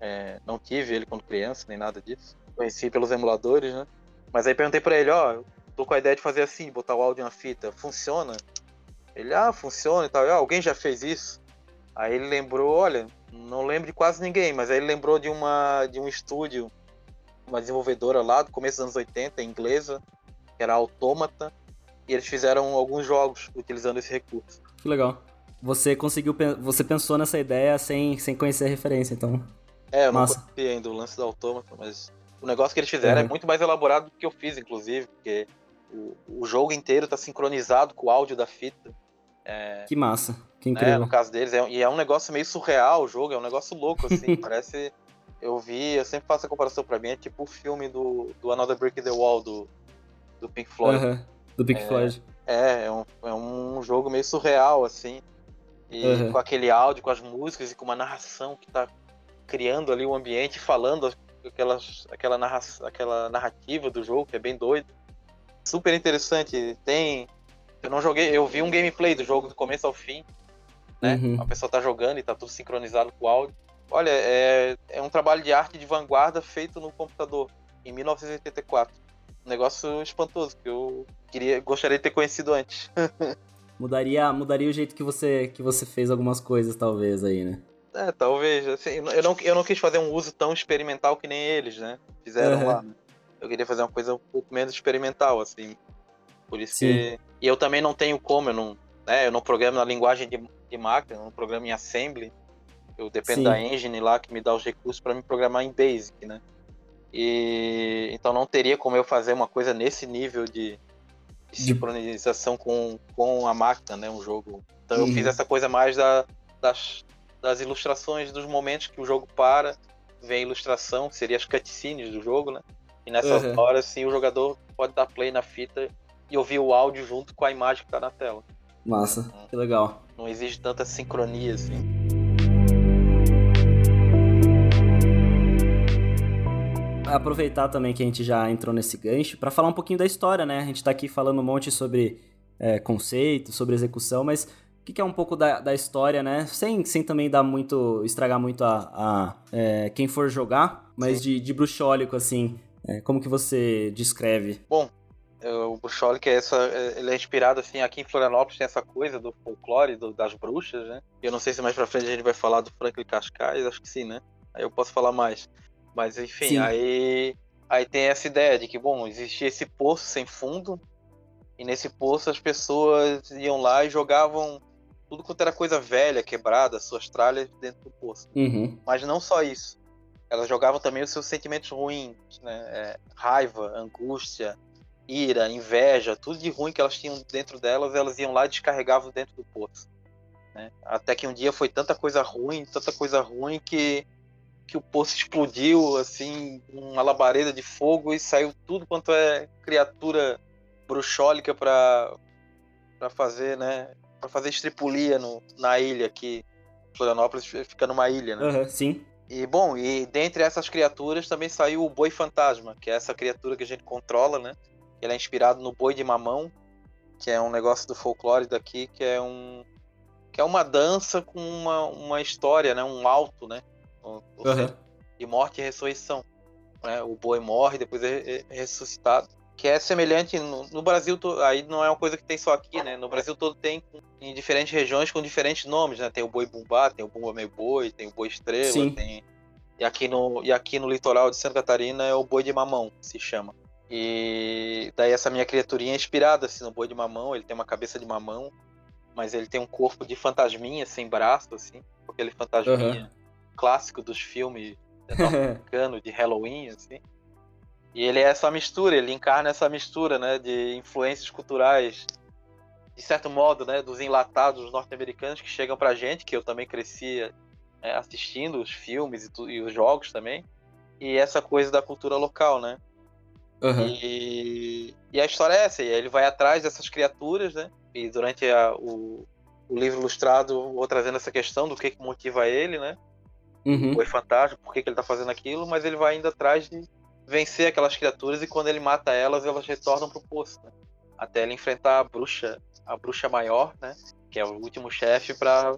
É, não tive ele quando criança, nem nada disso. Conheci pelos emuladores, né? Mas aí perguntei para ele, ó, tô com a ideia de fazer assim, botar o áudio na fita, funciona? Ele, ah, funciona e tal. Eu, ah, alguém já fez isso? Aí ele lembrou, olha, não lembro de quase ninguém, mas aí ele lembrou de uma de um estúdio, uma desenvolvedora lá do começo dos anos 80, inglesa, que era Automata, e eles fizeram alguns jogos utilizando esse recurso. Que legal. Você conseguiu, você pensou nessa ideia sem, sem conhecer a referência, então. É, eu Massa. não conheci ainda o lance da Automata, mas o negócio que eles fizeram é é muito mais elaborado do que eu fiz, inclusive, porque o, o jogo inteiro está sincronizado com o áudio da fita. É, que massa, que né, incrível. Né, no caso deles, é, e é um negócio meio surreal o jogo, é um negócio louco, assim, <laughs> parece... Eu vi, eu sempre faço a comparação pra mim, é tipo o filme do, do Another Brick in the Wall, do, do Pink Floyd. Do Pink é, Floyd. É, é um, é um jogo meio surreal, assim, e com aquele áudio, com as músicas e com uma narração que tá criando ali o ambiente, falando aquelas, aquela, narra, aquela narrativa do jogo, que é bem doido. Super interessante, tem eu não joguei, eu vi um gameplay do jogo do começo ao fim, né? Uhum. A pessoa tá jogando e tá tudo sincronizado com o áudio. Olha, é, é um trabalho de arte de vanguarda feito no computador, em 1984. Um negócio espantoso, que eu queria, gostaria de ter conhecido antes. <laughs> mudaria, mudaria o jeito que você, que você fez algumas coisas, talvez, aí, né? É, talvez. Assim, eu, não, eu não quis fazer um uso tão experimental que nem eles, né? Fizeram uhum. lá. Eu queria fazer uma coisa um pouco menos experimental, assim. Por isso Sim. que. E eu também não tenho como, eu não, né, eu não programo na linguagem de, de máquina, eu não programo em assembly. Eu dependo Sim. da engine lá que me dá os recursos para me programar em Basic, né? E então não teria como eu fazer uma coisa nesse nível de, de sincronização com, com a máquina, né? Um jogo. Então uhum. eu fiz uhum. essa coisa mais da, das, das ilustrações dos momentos que o jogo para, vem a ilustração, que seria as cutscenes do jogo, né? E nessas uhum. horas, sim, o jogador pode dar play na fita e ouvir o áudio junto com a imagem que tá na tela. Massa, hum. que legal. Não existe tanta sincronia assim. Aproveitar também que a gente já entrou nesse gancho para falar um pouquinho da história, né? A gente tá aqui falando um monte sobre é, conceito, sobre execução, mas o que, que é um pouco da, da, história, né? Sem, sem também dar muito, estragar muito a, a é, quem for jogar, mas de, de bruxólico, assim, é, como que você descreve? Bom, o Bruxoli, que é essa, é, ele é inspirado assim, aqui em Florianópolis tem essa coisa do folclore, do, das bruxas, né? Eu não sei se mais pra frente a gente vai falar do Franklin Cascais, acho que sim, né? Aí eu posso falar mais. Mas enfim, sim. aí aí tem essa ideia de que, bom, existia esse poço sem fundo, e nesse poço as pessoas iam lá e jogavam tudo quanto era coisa velha, quebrada, suas tralhas dentro do poço. Uhum. Mas não só isso. Elas jogavam também os seus sentimentos ruins, né? É, raiva, angústia, ira, inveja, tudo de ruim que elas tinham dentro delas, elas iam lá e descarregavam dentro do poço. Né? Até que um dia foi tanta coisa ruim, tanta coisa ruim que que o poço explodiu assim, uma labareda de fogo e saiu tudo quanto é criatura bruxólica para para fazer, né, para fazer estripulia no, na ilha aqui. Florianópolis fica numa ilha, né? Uhum, sim. E bom, e dentre essas criaturas também saiu o boi fantasma, que é essa criatura que a gente controla, né? Ele é inspirado no boi de mamão, que é um negócio do folclore daqui, que é um que é uma dança com uma, uma história, né? Um alto, né? Uhum. De morte e ressurreição. Né? O boi morre, depois é, é ressuscitado. Que é semelhante no, no, Brasil, aí não é uma coisa que tem só aqui, né? No Brasil todo tem em diferentes regiões com diferentes nomes, né? Tem o boi bumbá, tem o bumba meio boi, tem o boi estrela, Sim. tem e aqui no e aqui no litoral de Santa Catarina é o boi de mamão, se chama. E daí essa minha criaturinha é inspirada assim, no boi de mamão, ele tem uma cabeça de mamão, mas ele tem um corpo de fantasminha, sem braço, assim, aquele fantasminha uhum. clássico dos filmes <laughs> americanos de Halloween, assim. E ele é essa mistura, ele encarna essa mistura, né, de influências culturais, de certo modo, né, dos enlatados norte-americanos que chegam pra gente, que eu também crescia é, assistindo os filmes e, e, os jogos também, e essa coisa da cultura local, né? Uhum. E, e, a história é essa, ele vai atrás dessas criaturas, né? E durante a, o, o livro ilustrado, vou trazendo essa questão do que, que motiva ele, né? Uhum. Foi fantástico, por que, que ele tá fazendo aquilo, mas ele vai indo atrás de vencer aquelas criaturas e quando ele mata elas, elas retornam pro poço, né? Até ele enfrentar a bruxa, a bruxa maior, né? Que é o último chefe para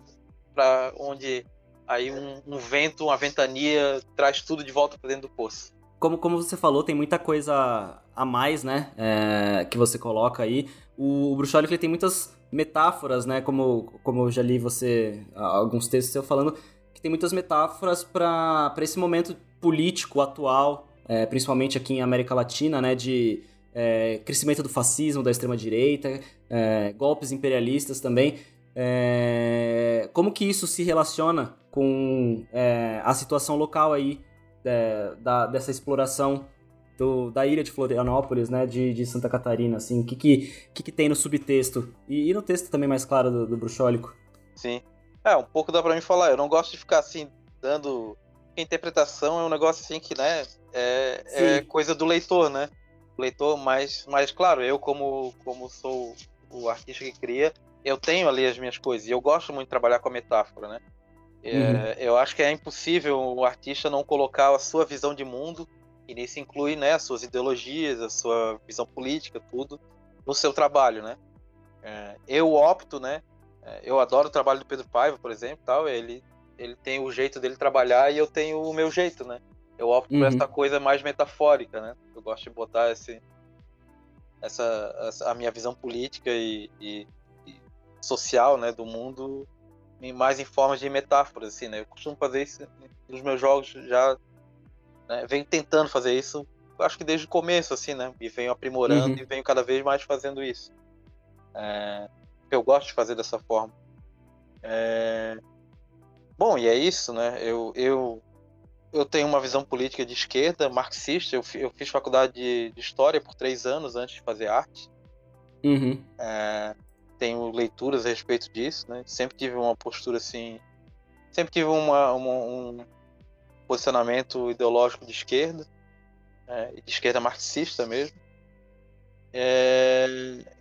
para onde aí um, um, vento, uma ventania traz tudo de volta para dentro do poço. Como, como você falou, tem muita coisa a mais, né? É, que você coloca aí. O, o Bruxólico ele tem muitas metáforas, né? Como, como eu já li você alguns textos seu falando que tem muitas metáforas para esse momento político atual, é, principalmente aqui em América Latina, né? De é, crescimento do fascismo, da extrema-direita, é, golpes imperialistas também. É, como que isso se relaciona com é, a situação local aí é, da, dessa exploração do, da ilha de Florianópolis, né, de, de Santa Catarina, assim, o que que, que que tem no subtexto? E, e no texto também mais claro do, do Bruxólico? Sim, é, um pouco dá pra mim falar, eu não gosto de ficar assim, dando interpretação, é um negócio assim que, né, é, é coisa do leitor, né, leitor, mas, mas claro, eu como, como sou o artista que cria, eu tenho ali as minhas coisas. E eu gosto muito de trabalhar com a metáfora, né, é, uhum. eu acho que é impossível o artista não colocar a sua visão de mundo e nisso inclui, né, as suas ideologias, a sua visão política, tudo no seu trabalho, né? É, eu opto, né? É, eu adoro o trabalho do Pedro Paiva, por exemplo, tal. Ele ele tem o jeito dele trabalhar e eu tenho o meu jeito, né? Eu opto uhum. por essa coisa mais metafórica, né? Eu gosto de botar esse essa, essa a minha visão política e, e, e, social, né, do mundo mais em formas de metáforas, assim, né? Eu costumo fazer isso nos meus jogos já né? Venho tentando fazer isso, acho que desde o começo, assim, né? E venho aprimorando uhum. e venho cada vez mais fazendo isso. É, eu gosto de fazer dessa forma. É, bom, e é isso, né? Eu, eu, eu tenho uma visão política de esquerda, marxista. Eu, eu fiz faculdade de, de, História por três anos antes de fazer arte. Uhum. É, tenho leituras a respeito disso, né? Sempre tive uma postura assim. Sempre tive uma, uma um, posicionamento ideológico de esquerda, é, de esquerda marxista mesmo. É,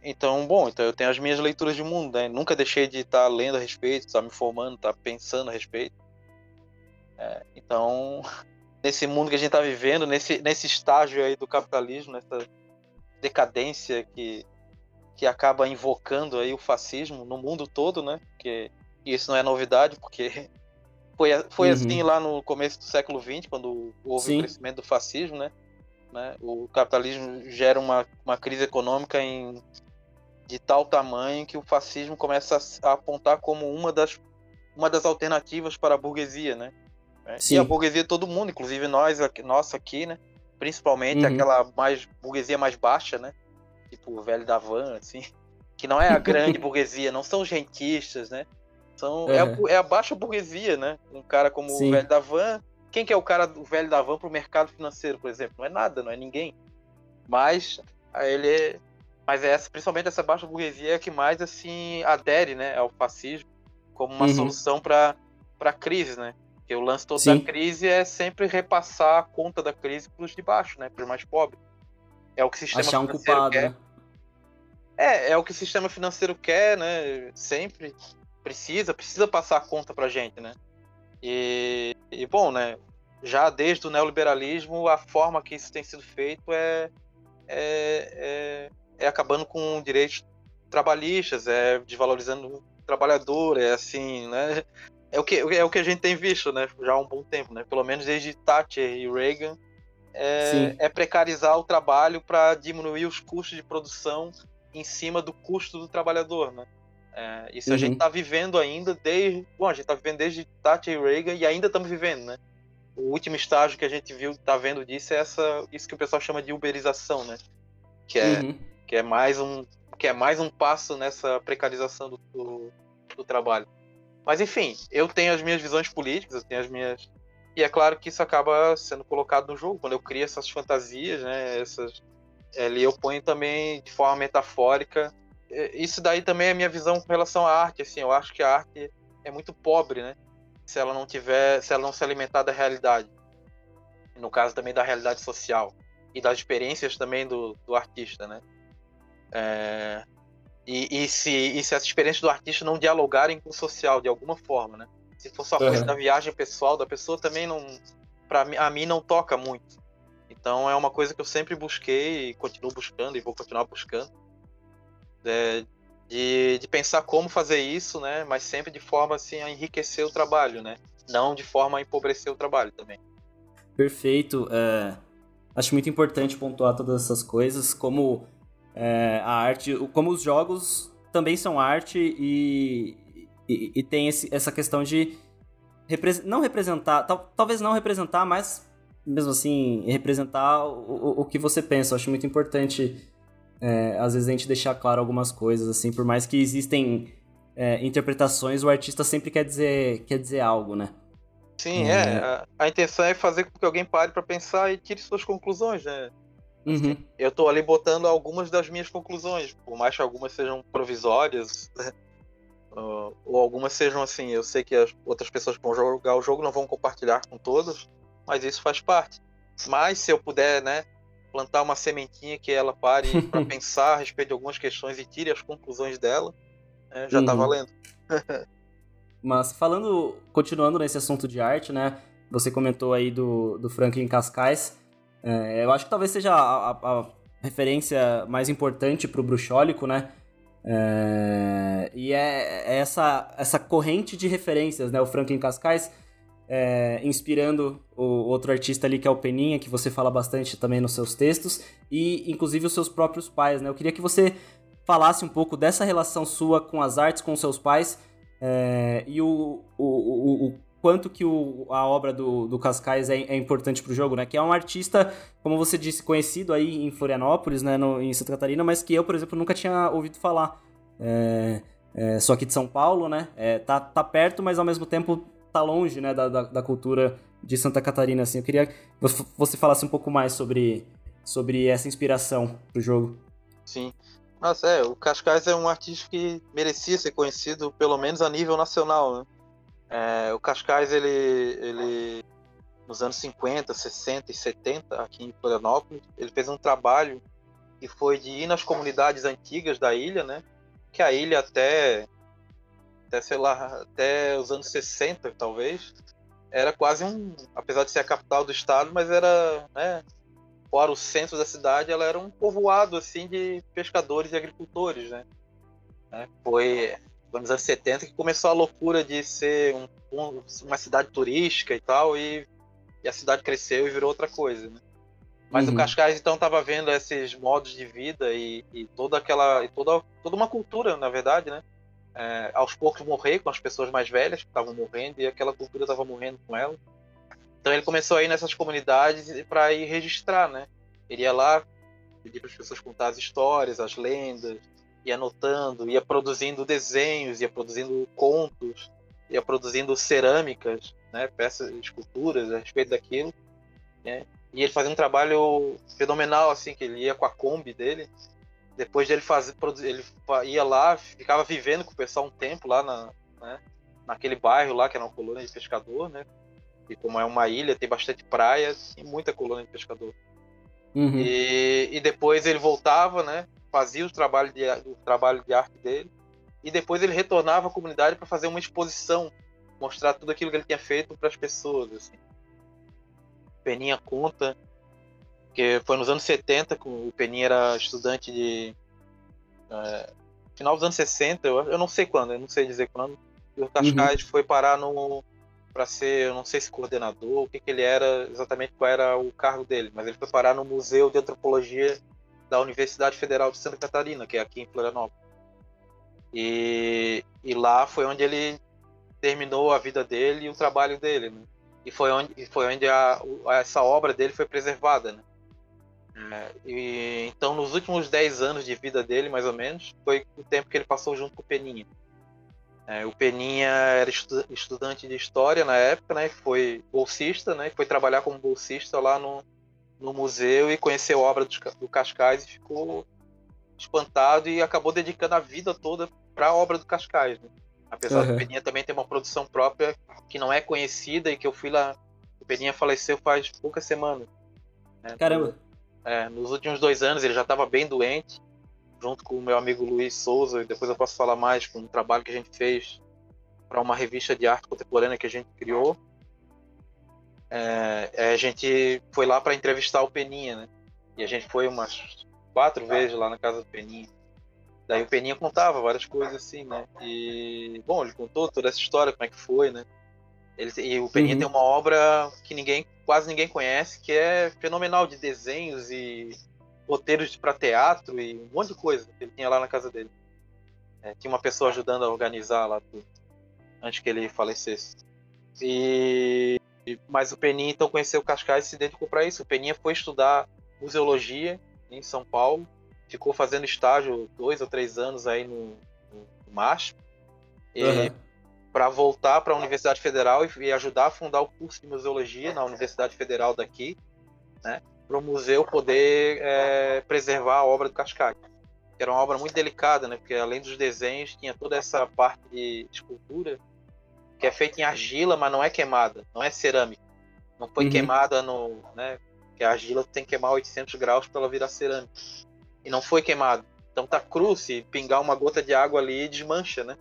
então, bom, então eu tenho as minhas leituras de mundo, né? Nunca deixei de estar tá lendo a respeito, estar tá me formando, estar tá pensando a respeito. É, então, <laughs> nesse mundo que a gente está vivendo, nesse, nesse estágio aí do capitalismo, nessa decadência que, que acaba invocando aí o fascismo no mundo todo, né? Que isso não é novidade, porque <laughs> foi, foi uhum. assim lá no começo do século XX, quando houve Sim. o crescimento do fascismo, né? né? O capitalismo gera uma, uma crise econômica em, de tal tamanho que o fascismo começa a, a apontar como uma das, uma das alternativas para a burguesia, né? Sim. E a burguesia todo mundo, inclusive nós, nossa aqui, né? Principalmente uhum. aquela mais burguesia mais baixa, né? Tipo o velho da van, assim. Que não é a grande <laughs> burguesia, não são os rentistas, né? São, uhum. é, a, é, a, baixa burguesia, né? Um cara como Sim. o velho da van. Quem que é o cara do velho da van pro mercado financeiro, por exemplo? Não é nada, não é ninguém. Mas ele é, mas é essa, principalmente essa baixa burguesia é que mais assim adere, né, ao fascismo como uma uhum. solução para para crise, né? Porque o lance todo Sim. da crise é sempre repassar a conta da crise para os de baixo, né, para os mais pobres. É o que o sistema Achar um culpado, quer. Né? É, é o que o sistema financeiro quer, né? Sempre precisa, precisa passar a conta pra gente, né? E, e, bom, né? Já desde o neoliberalismo, a forma que isso tem sido feito é, é, é, é acabando com direitos trabalhistas, é desvalorizando o trabalhador, é assim, né? É o que, é o que a gente tem visto, né? Já há um bom tempo, né? Pelo menos desde Thatcher e Reagan, é, é precarizar o trabalho para diminuir os custos de produção em cima do custo do trabalhador, né? É, isso uhum. a gente está vivendo ainda desde. Bom, a gente está vivendo desde Thatcher e Reagan e ainda estamos vivendo, né? O último estágio que a gente viu, está vendo disso é essa, isso que o pessoal chama de uberização, né? Que é, uhum. que é mais um que é mais um passo nessa precarização do, do, do, trabalho. Mas enfim, eu tenho as minhas visões políticas, eu tenho as minhas e é claro que isso acaba sendo colocado no jogo quando eu crio essas fantasias, né? Essas ali eu ponho também de forma metafórica isso daí também é a minha visão com relação à arte, assim, eu acho que a arte é muito pobre, né? se ela não tiver, se ela não se alimentar da realidade. No caso também da realidade social e das experiências também do, do artista, né? É, e, e, se, e se as experiências do artista não dialogarem com o social de alguma forma, né? Se for só coisa uhum. da viagem pessoal da pessoa também não, para mim, a mim não toca muito. Então é uma coisa que eu sempre busquei e continuo buscando e vou continuar buscando. É, de, de pensar como fazer isso, né? Mas sempre de forma assim a enriquecer o trabalho, né? Não de forma a empobrecer o trabalho também. Perfeito. É, acho muito importante pontuar todas essas coisas, como é, a arte, como os jogos também são arte e, e, e tem esse, essa questão de repre não representar, tal, talvez não representar, mas mesmo assim representar o, o, o que você pensa. Eu acho muito importante é, às vezes a gente deixar claro algumas coisas, assim, por mais que existem é, interpretações, o artista sempre quer dizer, quer dizer algo, né? Sim, é. é a, a, intenção é fazer com que alguém pare para pensar e tire suas conclusões, né? Assim, uhum. Eu tô ali botando algumas das minhas conclusões, por mais que algumas sejam provisórias, né? Ou algumas sejam assim, eu sei que as outras pessoas que vão jogar o jogo não vão compartilhar com todas, mas isso faz parte. Mas se eu puder, né, plantar uma sementinha que ela pare <laughs> para pensar a respeito de algumas questões e tire as conclusões dela, né, já tá uhum. valendo. <laughs> Mas falando, continuando nesse assunto de arte, né? Você comentou aí do, do Franklin Cascais. É, eu acho que talvez seja a, a, a referência mais importante para o bruxólico, né? É, e é, é, essa, essa corrente de referências, né? O Franklin Cascais é, inspirando o outro artista ali que é o Peninha, que você fala bastante também nos seus textos, e inclusive os seus próprios pais, né? Eu queria que você falasse um pouco dessa relação sua com as artes, com seus pais, é, e o, o, o, quanto que a obra do, do Cascais é, é importante para o jogo, né? Que é um artista, como você disse, conhecido aí em Florianópolis, né, no, em Santa Catarina, mas que eu, por exemplo, nunca tinha ouvido falar. É, é, aqui de São Paulo, né? É, tá, tá perto, mas ao mesmo tempo tá longe, né, da, da, da, cultura de Santa Catarina, assim. Eu queria que você falasse um pouco mais sobre, sobre essa inspiração pro jogo. Sim. Nossa, é, o Cascais é um artista que merecia ser conhecido, pelo menos a nível nacional, né? É, o Cascais, ele, ele, nos anos 50, 60 e 70, aqui em Florianópolis, ele fez um trabalho que foi de ir nas comunidades antigas da ilha, né? Que a ilha até até sei lá, até os anos 60, talvez, era quase um, apesar de ser a capital do estado, mas era, né, fora o centro da cidade, ela era um povoado assim de pescadores e agricultores, né? É, foi nos anos 70 que começou a loucura de ser um, um, uma cidade turística e tal, e, e, a cidade cresceu e virou outra coisa, né? Mas uhum. o Cascais então estava vendo esses modos de vida e, e toda aquela e toda toda uma cultura, na verdade, né? é, aos poucos morrer com as pessoas mais velhas que estavam morrendo e aquela cultura estava morrendo com ela. Então ele começou a ir nessas comunidades para ir registrar, né? Ele ia lá, pedir para as pessoas contar as histórias, as lendas, ia anotando, ia produzindo desenhos, ia produzindo contos, ia produzindo cerâmicas, né? Peças, esculturas a respeito daquilo, né? E ele fazia um trabalho fenomenal, assim, que ele ia com a Kombi dele, depois de ele fazer, ele ia lá, ficava vivendo com o pessoal um tempo lá na, né, naquele bairro lá, que era uma colônia de pescador, né? E como é uma ilha, tem bastante praia e muita colônia de pescador. Uhum. E, e depois ele voltava, né? Fazia o trabalho de, o trabalho de arte dele. E depois ele retornava à comunidade para fazer uma exposição, mostrar tudo aquilo que ele tinha feito para as pessoas. Assim. Peninha conta porque foi nos anos 70 que o Peninha era estudante de. É, final dos anos 60, eu, eu, não sei quando, eu não sei dizer quando. E o Cascais uhum. foi parar no. para ser, eu não sei se coordenador, o que, que ele era, exatamente qual era o cargo dele, mas ele foi parar no Museu de Antropologia da Universidade Federal de Santa Catarina, que é aqui em Florianópolis. E, e lá foi onde ele terminou a vida dele e o trabalho dele, né? E foi onde, foi onde a, essa obra dele foi preservada, né? É, e, então, nos últimos 10 anos de vida dele, mais ou menos, foi o tempo que ele passou junto com o Peninha. É, o Peninha era estu estudante de história na época, né? Foi bolsista, né? Foi trabalhar como bolsista lá no, no museu e conheceu a obra do, Cascais e ficou espantado e acabou dedicando a vida toda para a obra do Cascais. Né? Apesar uhum. do Peninha também ter uma produção própria que não é conhecida e que eu fui lá. O Peninha faleceu faz poucas semanas. Né? Caramba! É, nos últimos dois anos ele já estava bem doente, junto com o meu amigo Luiz Souza, e depois eu posso falar mais com um trabalho que a gente fez para uma revista de arte contemporânea que a gente criou. É, a gente foi lá para entrevistar o Peninha, né? E a gente foi umas quatro vezes lá na casa do Peninha. Daí o Peninha contava várias coisas assim, né? E, bom, ele contou toda essa história, como é que foi, né? Ele, e o Peninha uhum. tem uma obra que ninguém, quase ninguém conhece, que é fenomenal de desenhos e roteiros para teatro e um monte de coisa que ele tinha lá na casa dele. É, tinha uma pessoa ajudando a organizar lá tudo, antes que ele falecesse. E mas o Peninha então conheceu o Cascais e se dedicou para isso. O Peninha foi estudar museologia em São Paulo ficou fazendo estágio dois ou três anos aí no, no MASP. Uhum. Para voltar para a Universidade Federal e, e, ajudar a fundar o curso de museologia na Universidade Federal daqui, né? Para o museu poder é, preservar a obra do Cascais. Era uma obra muito delicada, né? Porque além dos desenhos, tinha toda essa parte de escultura que é feita em argila, mas não é queimada, não é cerâmica. Não foi uhum. queimada no. Né, que a argila tem que queimar 800 graus para ela virar cerâmica e não foi queimado. Então tá cru, se pingar uma gota de água ali, desmancha, né?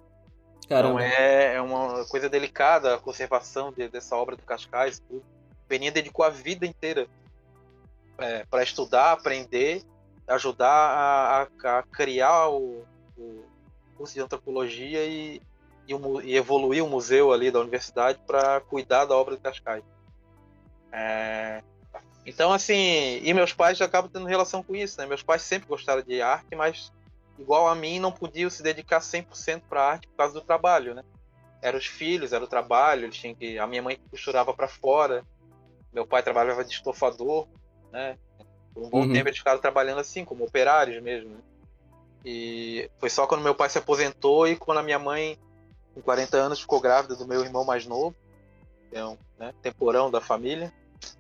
Caramba. Então é, é uma coisa delicada a conservação de, dessa obra do Cascais. Tudo. Peninha dedicou a vida inteira é, para estudar, aprender, ajudar a, a, a criar o, o, curso de antropologia e, e, o, e, evoluir o museu ali da universidade para cuidar da obra do Cascais. É, então, assim, e meus pais acabam tendo relação com isso, né? Meus pais sempre gostaram de arte, mas igual a mim não podiam se dedicar 100% para arte por causa do trabalho, né? Eram os filhos, era o trabalho, eles tinham que a minha mãe costurava para fora, meu pai trabalhava de estofador, né? Por um bom uhum. tempo eles ficaram trabalhando assim, como operários mesmo, né? E foi só quando meu pai se aposentou e quando a minha mãe, com 40 anos, ficou grávida do meu irmão mais novo, é um né, temporão da família,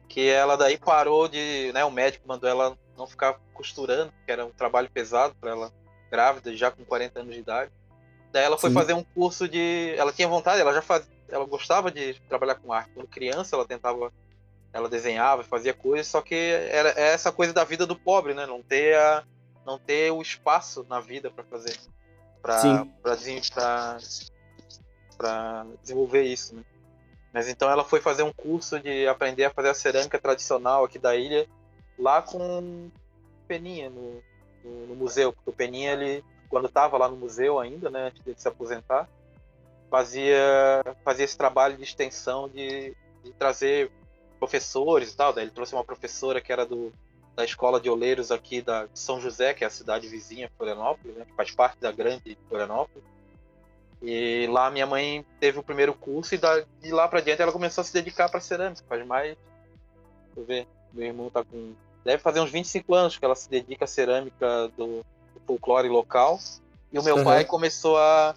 que ela daí parou de, né, o médico mandou ela não ficar costurando, que era um trabalho pesado para ela grávida, já com 40 anos de idade. Daí ela foi Sim. fazer um curso de, ela tinha vontade, ela já faz, ela gostava de trabalhar com arte. Quando criança, ela tentava, ela desenhava, fazia coisas, só que era é essa coisa da vida do pobre, né? Não ter a, não ter o espaço na vida para fazer, para para desenvolver isso, né? Mas então ela foi fazer um curso de aprender a fazer a cerâmica tradicional aqui da ilha, lá com Peninha, no, no, no museu. Porque o Peninha, ele, quando estava lá no museu ainda, né, antes de se aposentar, fazia, fazia esse trabalho de extensão de, de trazer professores e tal. Daí ele trouxe uma professora que era do, da escola de oleiros aqui da, de São José, que é a cidade vizinha, Florianópolis, né, que faz parte da grande Florianópolis. E lá minha mãe teve o primeiro curso e de lá para diante ela começou a se dedicar para cerâmica. Faz mais. Deixa eu ver. Meu irmão tá com. Deve fazer uns 25 anos que ela se dedica à cerâmica do, do folclore local. E o meu uhum. pai começou a.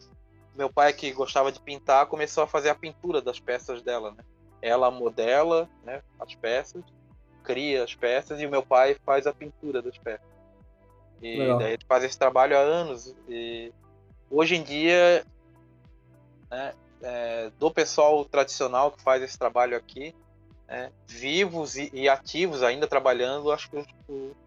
Meu pai, que gostava de pintar, começou a fazer a pintura das peças dela, né? Ela modela né, as peças, cria as peças e o meu pai faz a pintura das peças. E Legal. daí ele faz esse trabalho há anos. E hoje em dia né, é, do pessoal tradicional que faz esse trabalho aqui, né, vivos e, e, ativos ainda trabalhando, acho que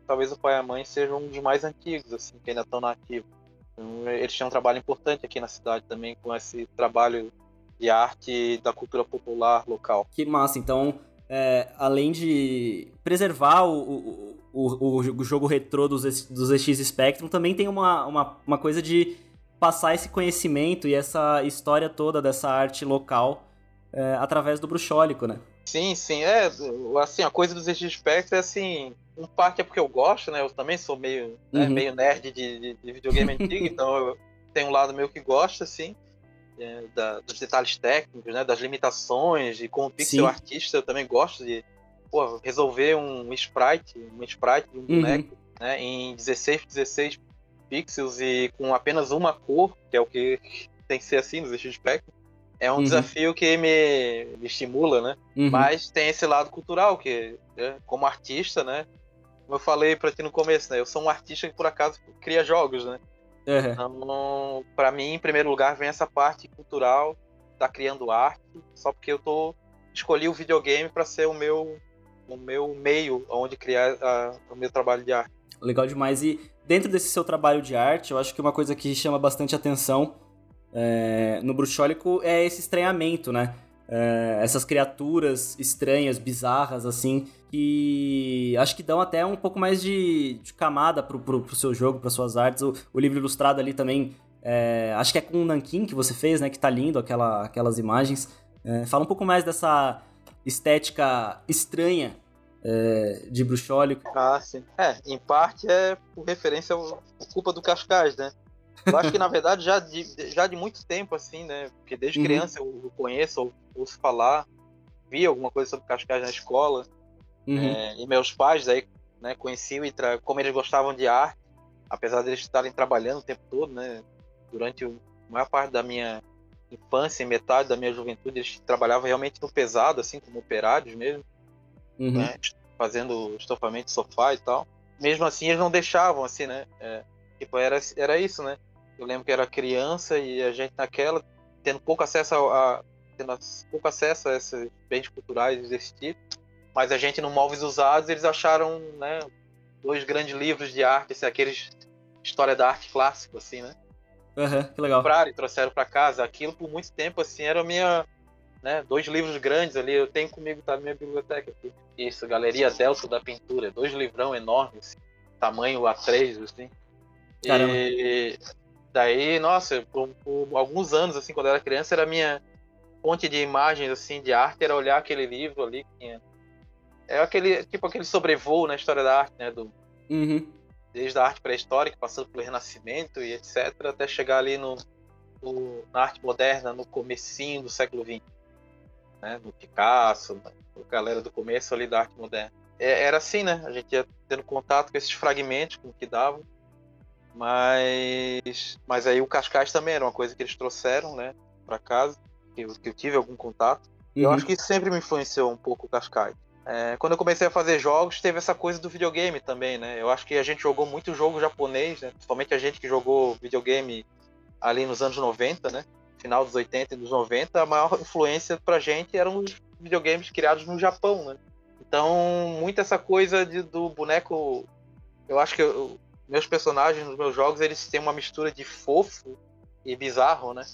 talvez o pai e a mãe sejam um dos mais antigos, assim, que ainda estão na ativa. Então, eles têm um trabalho importante aqui na cidade também com esse trabalho de arte da cultura popular local. Que massa, então, é, além de preservar o, o, o, o jogo retrô dos, dos X Spectrum, também tem uma, uma, uma coisa de passar esse conhecimento e essa história toda dessa arte local é, através do bruxólico, né? Sim, sim. É, assim, a coisa dos Spectre é assim, um parte é porque eu gosto, né? Eu também sou meio, né, uhum. meio nerd de, de, de videogame antigo, então eu tenho um lado meu que gosta, assim, é, da, dos detalhes técnicos, né? Das limitações, e como pixel sim. artista eu também gosto de pô, resolver um sprite, um sprite de um uhum. boneco, né? Em 16 16 pixels e com apenas uma cor, que é o que tem que ser assim nos Spectrum, é um uhum. desafio que me, me estimula, né? Uhum. Mas tem esse lado cultural, que né, como artista, né? Como eu falei para ti no começo, né? Eu sou um artista que por acaso cria jogos, né? Uhum. Então, para mim, em primeiro lugar, vem essa parte cultural, tá criando arte, só porque eu tô escolhi o videogame para ser o meu o meu meio onde criar a, o meu trabalho de arte. Legal demais. E dentro desse seu trabalho de arte, eu acho que uma coisa que chama bastante atenção é, no Bruxólico é esse estranhamento, né? É, essas criaturas estranhas, bizarras, assim, que acho que dão até um pouco mais de, de camada pro, pro, pro, seu jogo, para suas artes. O, o, livro ilustrado ali também, é, acho que é com o Nankin que você fez, né? Que tá lindo aquela, aquelas imagens. É, fala um pouco mais dessa estética estranha é, de bruxólico. Ah, sim. É, em parte é por referência ao, culpa do Cascais, né? Eu acho que, na verdade, já de, já de muito tempo, assim, né? Porque desde uhum. criança eu conheço, ou ouço falar, vi alguma coisa sobre Cascais na escola. Uhum. É, e meus pais aí, né, conheciam e como eles gostavam de arte, apesar de eles estarem trabalhando o tempo todo, né? Durante a maior parte da minha infância e metade da minha juventude, eles trabalhavam realmente no pesado, assim, como operários mesmo, uhum. né? Fazendo estofamento de sofá e tal. Mesmo assim, eles não deixavam, assim, né? É, tipo, era, era isso, né? Eu lembro que era criança e a gente naquela, tendo pouco acesso a, a tendo pouco acesso a esses bens culturais desse tipo, mas a gente no Móveis Usados, eles acharam, né, dois grandes livros de arte, assim, aqueles história da arte clássico, assim, né? Uhum, que legal. Compraram e trouxeram para casa. Aquilo por muito tempo, assim, era a minha. Né, dois livros grandes ali, eu tenho comigo, tá na minha biblioteca aqui. Isso, Galeria Delta da Pintura, dois livrão enormes, tamanho A3, assim. Caramba. E daí, nossa, por, por, alguns anos, assim, quando eu era criança, era a minha fonte de imagens, assim, de arte, era olhar aquele livro ali que. É aquele, tipo aquele sobrevoo na história da arte, né, do... Uhum desde a arte pré-histórica, passando pelo Renascimento e etc., até chegar ali no, no, na arte moderna, no comecinho do século XX. Né? No Picasso, na, galera do começo ali da arte moderna. É, era assim, né? A gente ia tendo contato com esses fragmentos, com o que davam. Mas, mas aí o Cascais também era uma coisa que eles trouxeram, né, para casa, que eu, que eu tive algum contato. Uhum. Eu acho que isso sempre me influenciou um pouco o Cascais. É, quando eu comecei a fazer jogos, teve essa coisa do videogame também, né? Eu acho que a gente jogou muito jogo japonês, né? Principalmente a gente que jogou videogame ali nos anos 90, né? Final dos 80 e dos 90, a maior influência pra gente eram os videogames criados no Japão, né? Então, muito essa coisa de, do boneco. Eu acho que eu, meus personagens nos meus jogos eles têm uma mistura de fofo e bizarro, né?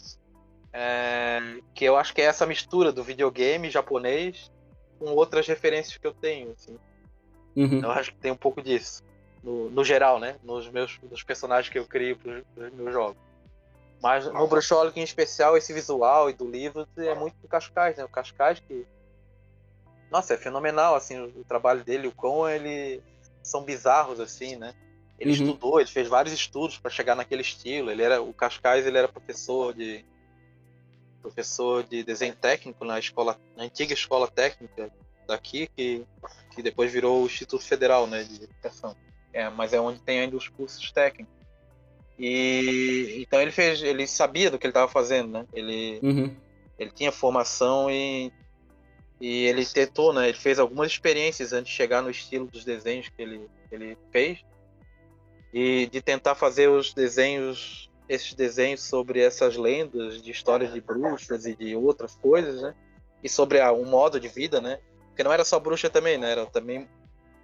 É, que eu acho que é essa mistura do videogame japonês com outras referências que eu tenho, assim. Uhum. Eu acho que tem um pouco disso. No, no geral, né? Nos meus nos personagens que eu crio para os meus jogos. Mas no Bruxolic em especial, esse visual e do livro é muito do Cascais, né? O Cascais que. Nossa, é fenomenal, assim, o, o trabalho dele, o quão ele. são bizarros, assim, né? Ele uhum. estudou, ele fez vários estudos para chegar naquele estilo. Ele era o Cascais, ele era professor de professor de desenho técnico na escola, na antiga escola técnica daqui, que, que depois virou o Instituto Federal né, de Educação. É, mas é onde tem ainda os cursos técnicos. E então ele fez, ele sabia do que ele estava fazendo, né? Ele, uhum. ele tinha formação e, e ele tentou, né? Ele fez algumas experiências antes de chegar no estilo dos desenhos que ele, ele fez e de tentar fazer os desenhos esses desenhos sobre essas lendas de histórias de bruxas e de outras coisas, né? E sobre o um modo de vida, né? Porque não era só bruxa também, né? Era também,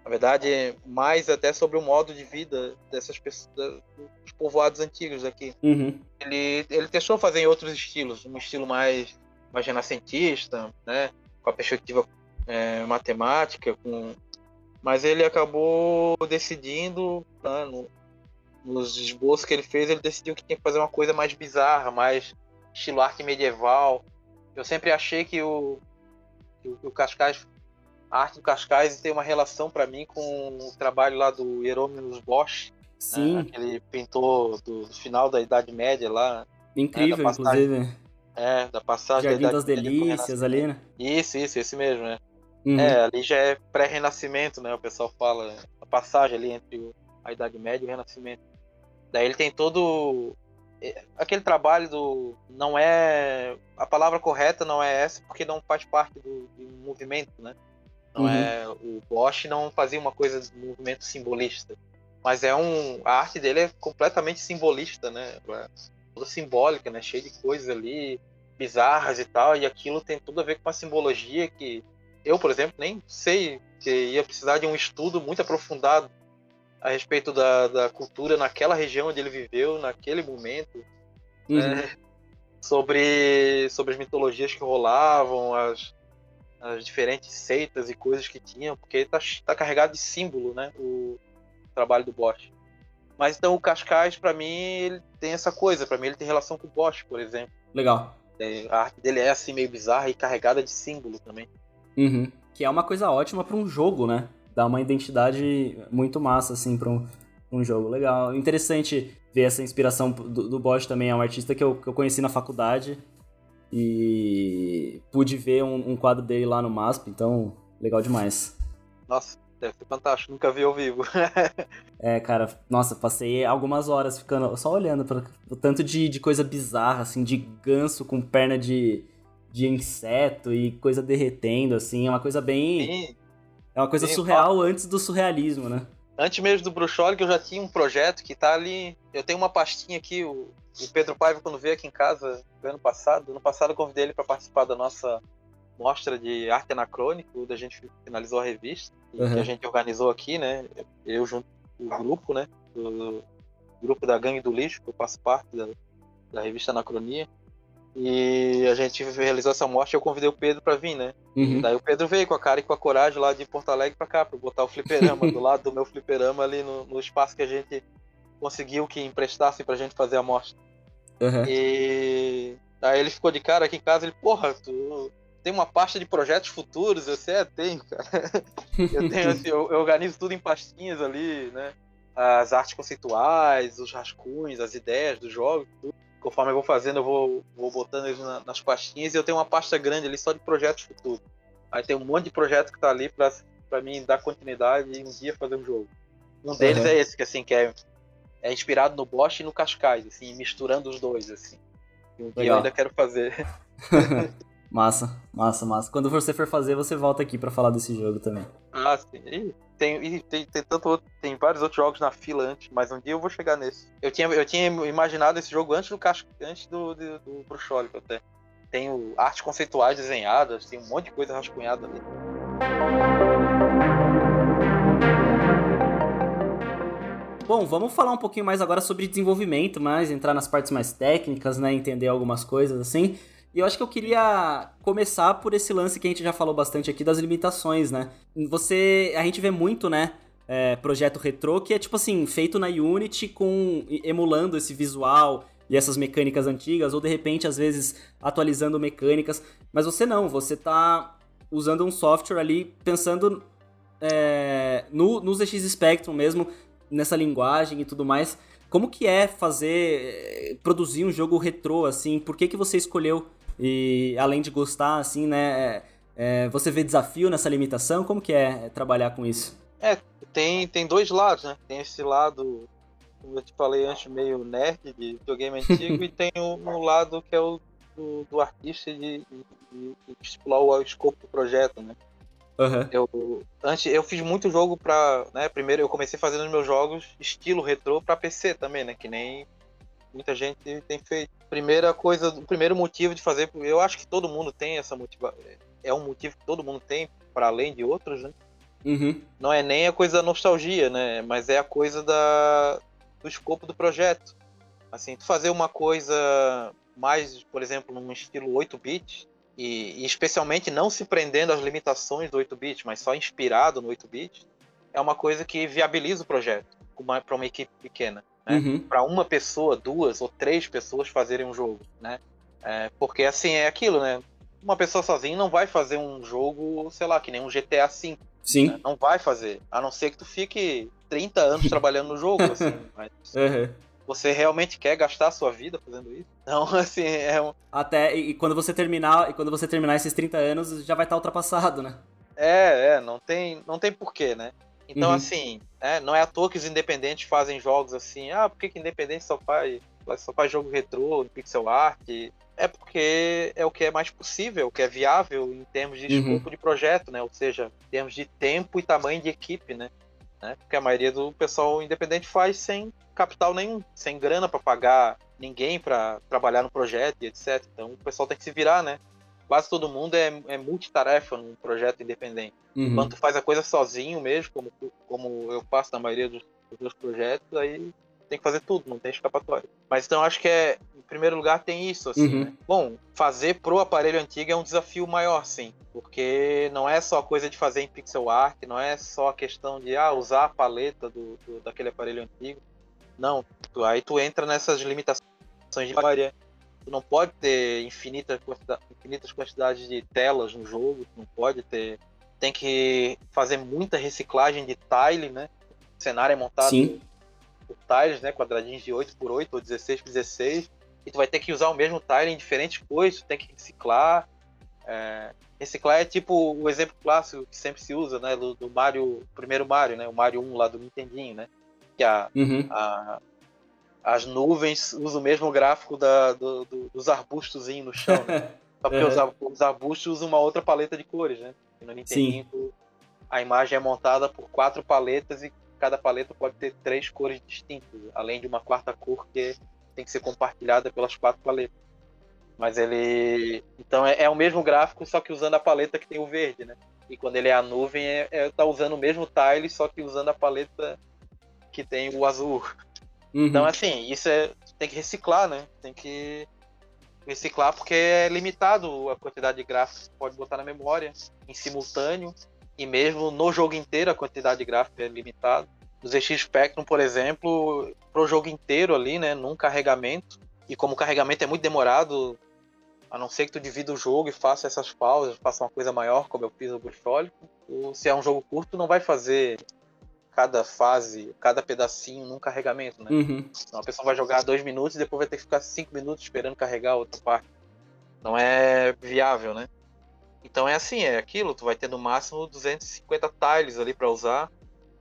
na verdade, mais até sobre o modo de vida dessas pessoas, dos povoados antigos aqui. Uhum. Ele, ele testou fazer em outros estilos, um estilo mais, mais renascentista, né? Com a perspectiva é, matemática, com... mas ele acabou decidindo, né, no, nos esboços que ele fez, ele decidiu que tinha que fazer uma coisa mais bizarra, mais estilo arte medieval. Eu sempre achei que o, que o, Cascais, a arte do Cascais tem uma relação para mim com o trabalho lá do Hieronymus Bosch, Sim. Né, aquele pintor do, final da Idade Média lá. Incrível, né, passagem, inclusive. É, da passagem Jardim da das Delícias ali, né? Isso, isso, esse mesmo, né? Uhum. É, ali já é pré-renascimento, né? O pessoal fala, a passagem ali entre a Idade Média e o Renascimento. Daí ele tem todo é, aquele trabalho do não é a palavra correta não é essa porque não faz parte do, do movimento, né? Não uhum. é o Bosch não fazia uma coisa do movimento simbolista. Mas é um. A arte dele é completamente simbolista, né? É toda simbólica, né? Cheia de coisas ali, bizarras e tal. E aquilo tem tudo a ver com uma simbologia que eu, por exemplo, nem sei que ia precisar de um estudo muito aprofundado a respeito da, da cultura naquela região onde ele viveu, naquele momento. Uhum. Né? sobre, sobre as mitologias que rolavam, as, as diferentes seitas e coisas que tinham, porque está tá carregado de símbolo, né? O trabalho do Bosch. Mas então o Cascais, para mim, ele tem essa coisa. para mim, ele tem relação com o Bosch, por exemplo. Legal. É, a arte dele é assim meio bizarra e carregada de símbolo também. Uhum. Que é uma coisa ótima para um jogo, né? Dá uma identidade muito massa, assim, pra um, um jogo. Legal. Interessante ver essa inspiração do, do Bosch também. É um artista que eu, que eu conheci na faculdade e pude ver um, um, quadro dele lá no MASP, então legal demais. Nossa, deve ser fantástico, nunca vi ao vivo. <laughs> é, cara, nossa, passei algumas horas ficando só olhando para o tanto de, de coisa bizarra, assim, de ganso com perna de, de inseto e coisa derretendo, assim, é uma coisa bem. Sim. É uma coisa Sim, surreal antes do surrealismo, né? Antes mesmo do Bruxolic, eu já tinha um projeto que tá ali. Eu tenho uma pastinha aqui, o, o Pedro Paiva, quando veio aqui em casa ano passado, ano passado eu convidei ele para participar da nossa mostra de arte anacrônico, da gente finalizou a revista, uhum. que a gente organizou aqui, né? Eu junto com o grupo, né? Do, grupo da Gangue do Lixo, que eu faço parte da, da revista Anacronia. E a gente realizou essa mostra e eu convidei o Pedro para vir, né? Uhum. Daí o Pedro veio com a cara e com a coragem lá de Porto Alegre para cá, para botar o fliperama <laughs> do lado do meu fliperama ali no, no, espaço que a gente conseguiu que emprestasse pra gente fazer a mostra. Uhum. E aí ele ficou de cara aqui em casa, ele, porra, tu tem uma pasta de projetos futuros? Eu sei, é, tenho, cara. <laughs> eu, tenho, assim, eu, eu organizo tudo em pastinhas ali, né? As artes conceituais, os rascunhos, as ideias do jogo, tudo conforme eu vou fazendo, eu vou, vou botando eles na, nas pastinhas e eu tenho uma pasta grande ali só de projetos futuros. Aí tem um monte de projetos que tá ali pra, pra mim dar continuidade e um dia fazer um jogo. Um deles uhum. é esse, que assim, que é, é inspirado no Bosch e no Cascais, assim, misturando os dois, assim. E um dia eu ainda quero fazer. <laughs> massa, massa, massa. Quando você for fazer, você volta aqui para falar desse jogo também. Ah, sim tem, tem, tem, tanto, tem vários outros jogos na fila antes, mas um dia eu vou chegar nesse. Eu tinha, eu tinha imaginado esse jogo antes do antes do, do, do Bruxólico até. Tenho artes conceituais desenhadas, tem um monte de coisa rascunhada ali. Bom, vamos falar um pouquinho mais agora sobre desenvolvimento, mas entrar nas partes mais técnicas, né, entender algumas coisas assim. E eu acho que eu queria começar por esse lance que a gente já falou bastante aqui das limitações, né? Você. A gente vê muito, né? É, projeto retrô que é tipo assim, feito na Unity com emulando esse visual e essas mecânicas antigas, ou de repente, às vezes, atualizando mecânicas. Mas você não, você tá usando um software ali pensando é, no, no ZX Spectrum mesmo, nessa linguagem e tudo mais. Como que é fazer, produzir um jogo retrô, assim? Por que, que você escolheu e além de gostar, assim, né? É, você vê desafio nessa limitação? Como que é trabalhar com isso? É, tem, tem dois lados, né? Tem esse lado, como eu te falei antes, meio nerd de videogame antigo, <laughs> e tem o, lado que é o do, do artista de, de, de, o, o escopo do projeto, né? Uhum. Eu, antes, eu fiz muito jogo pra. Né, primeiro eu comecei fazendo meus jogos estilo retrô pra PC também, né? Que nem muita gente tem feito. Primeira coisa, o primeiro motivo de fazer, eu acho que todo mundo tem essa motivação. É um motivo que todo mundo tem, para além de outros, né? Uhum. Não é nem a coisa da nostalgia, né? Mas é a coisa da, do escopo do projeto. Assim, tu fazer uma coisa mais, por exemplo, num estilo 8-bit, e, e, especialmente não se prendendo às limitações do 8-bit, mas só inspirado no 8-bit, é uma coisa que viabiliza o projeto para uma equipe pequena né? Uhum. Para uma pessoa, duas ou três pessoas fazerem um jogo, né? É, porque assim é aquilo, né? Uma pessoa sozinha não vai fazer um jogo, sei lá, que nem um GTA V. Sim. Né? Não vai fazer. A não ser que tu fique 30 anos <laughs> trabalhando no jogo, assim. Mas, uhum. Você realmente quer gastar a sua vida fazendo isso? Não, <laughs> assim, é um... Até, e quando você terminar, e quando você terminar esses 30 anos, já vai estar ultrapassado, né? É, é, não tem, não tem porquê, né? Então, uhum. assim, é, não é à toa que os independentes fazem jogos assim. Ah, por que, que independente só faz, só faz jogo retrô, pixel art? É porque é o que é mais possível, o que é viável em termos de uhum. escopo de projeto, né? Ou seja, em termos de tempo e tamanho de equipe, né? Né? Porque a maioria do pessoal independente faz sem capital nenhum, sem grana para pagar ninguém para trabalhar no projeto e etc. Então o pessoal tem que se virar, né? Quase todo mundo é, é multitarefa num projeto independente. Uhum. Tu faz a coisa sozinho mesmo, como, como eu faço na maioria dos, dos meus projetos, aí tem que fazer tudo, não tem escapatória. Mas então acho que é, em primeiro lugar, tem isso, assim, Uhum. né? Bom, fazer pro aparelho antigo é um desafio maior, sim. Porque não é só coisa de fazer em pixel art, não é só a questão de ah, usar a paleta do, do- daquele aparelho antigo. Não, tu- aí tu entra nessas limitações de memória. Tu não pode ter infinita quantida- infinitas quantidades de telas no jogo, tu não pode ter. Tem que fazer muita reciclagem de tile, né? O cenário é montado Sim. Por tiles, né? Quadradinhos de 8x8 ou 16x16. E tu vai ter que usar o mesmo tile em diferentes coisas, tu tem que reciclar. É, reciclar é tipo o exemplo clássico que sempre se usa, né? Do, do Mario, primeiro Mario, né? O Mario 1 lá do Nintendinho, né? Que a, Uhum. a- as nuvens usam o mesmo gráfico da, do- do- dos arbustozinhos no chão, né? <laughs> Só porque Uhum. os, ar- os arbustos usam uma outra paleta de cores, né? No Nintendinho tu- a imagem é montada por quatro paletas e cada paleta pode ter três cores distintas, além de uma quarta cor que tem que ser compartilhada pelas quatro paletas. Mas ele. Então é, é o mesmo gráfico, só que usando a paleta que tem o verde, né? E quando ele é a nuvem, é, é, tá usando o mesmo tile, só que usando a paleta que tem o azul. Uhum. Então, assim, isso é. Tem que reciclar, né? Tem que reciclar porque é limitado a quantidade de gráficos que pode botar na memória em simultâneo. E mesmo no jogo inteiro a quantidade de gráfico é limitada. No ZX Spectrum, por exemplo, pro jogo inteiro ali, né? Num carregamento. E como o carregamento é muito demorado, a não ser que tu divida o jogo e faça essas pausas, faça uma coisa maior, como eu fiz no Brustólico. ou Se é um jogo curto, tu não vai fazer cada fase, cada pedacinho num carregamento, né? Uhum. Então a pessoa vai jogar dois minutos e depois vai ter que ficar cinco minutos esperando carregar outra parte. Não é viável, né? Então é assim, é aquilo, tu vai ter no máximo 250 tiles ali para usar,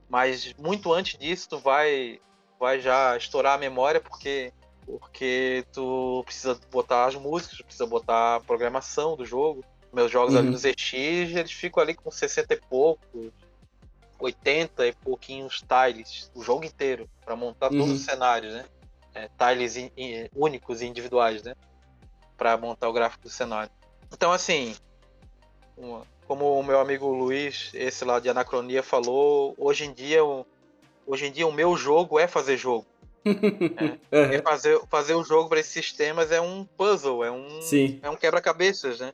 mas muito antes disso tu vai vai já estourar a memória porque porque tu precisa botar as músicas, tu precisa botar a programação do jogo. Meus jogos ali Uhum. no ZX, eles ficam ali com 60 e poucos, 80 e pouquinhos tiles, o jogo inteiro, para montar todos Uhum. os cenários, né? É, tiles in- in- únicos e individuais, né? Para montar o gráfico do cenário. Então, assim, uma- como o meu amigo Luiz, esse lá de Anacronia, falou, hoje em dia, o, hoje em dia o meu jogo é fazer jogo. <laughs> É Uhum. fazer, fazer o jogo para esses sistemas é um puzzle, é um, Sim. é um quebra-cabeças, né?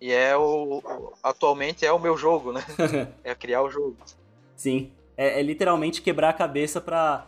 E é o, atualmente é o meu jogo, né? <laughs> É criar o jogo. Sim. É, é literalmente quebrar a cabeça pra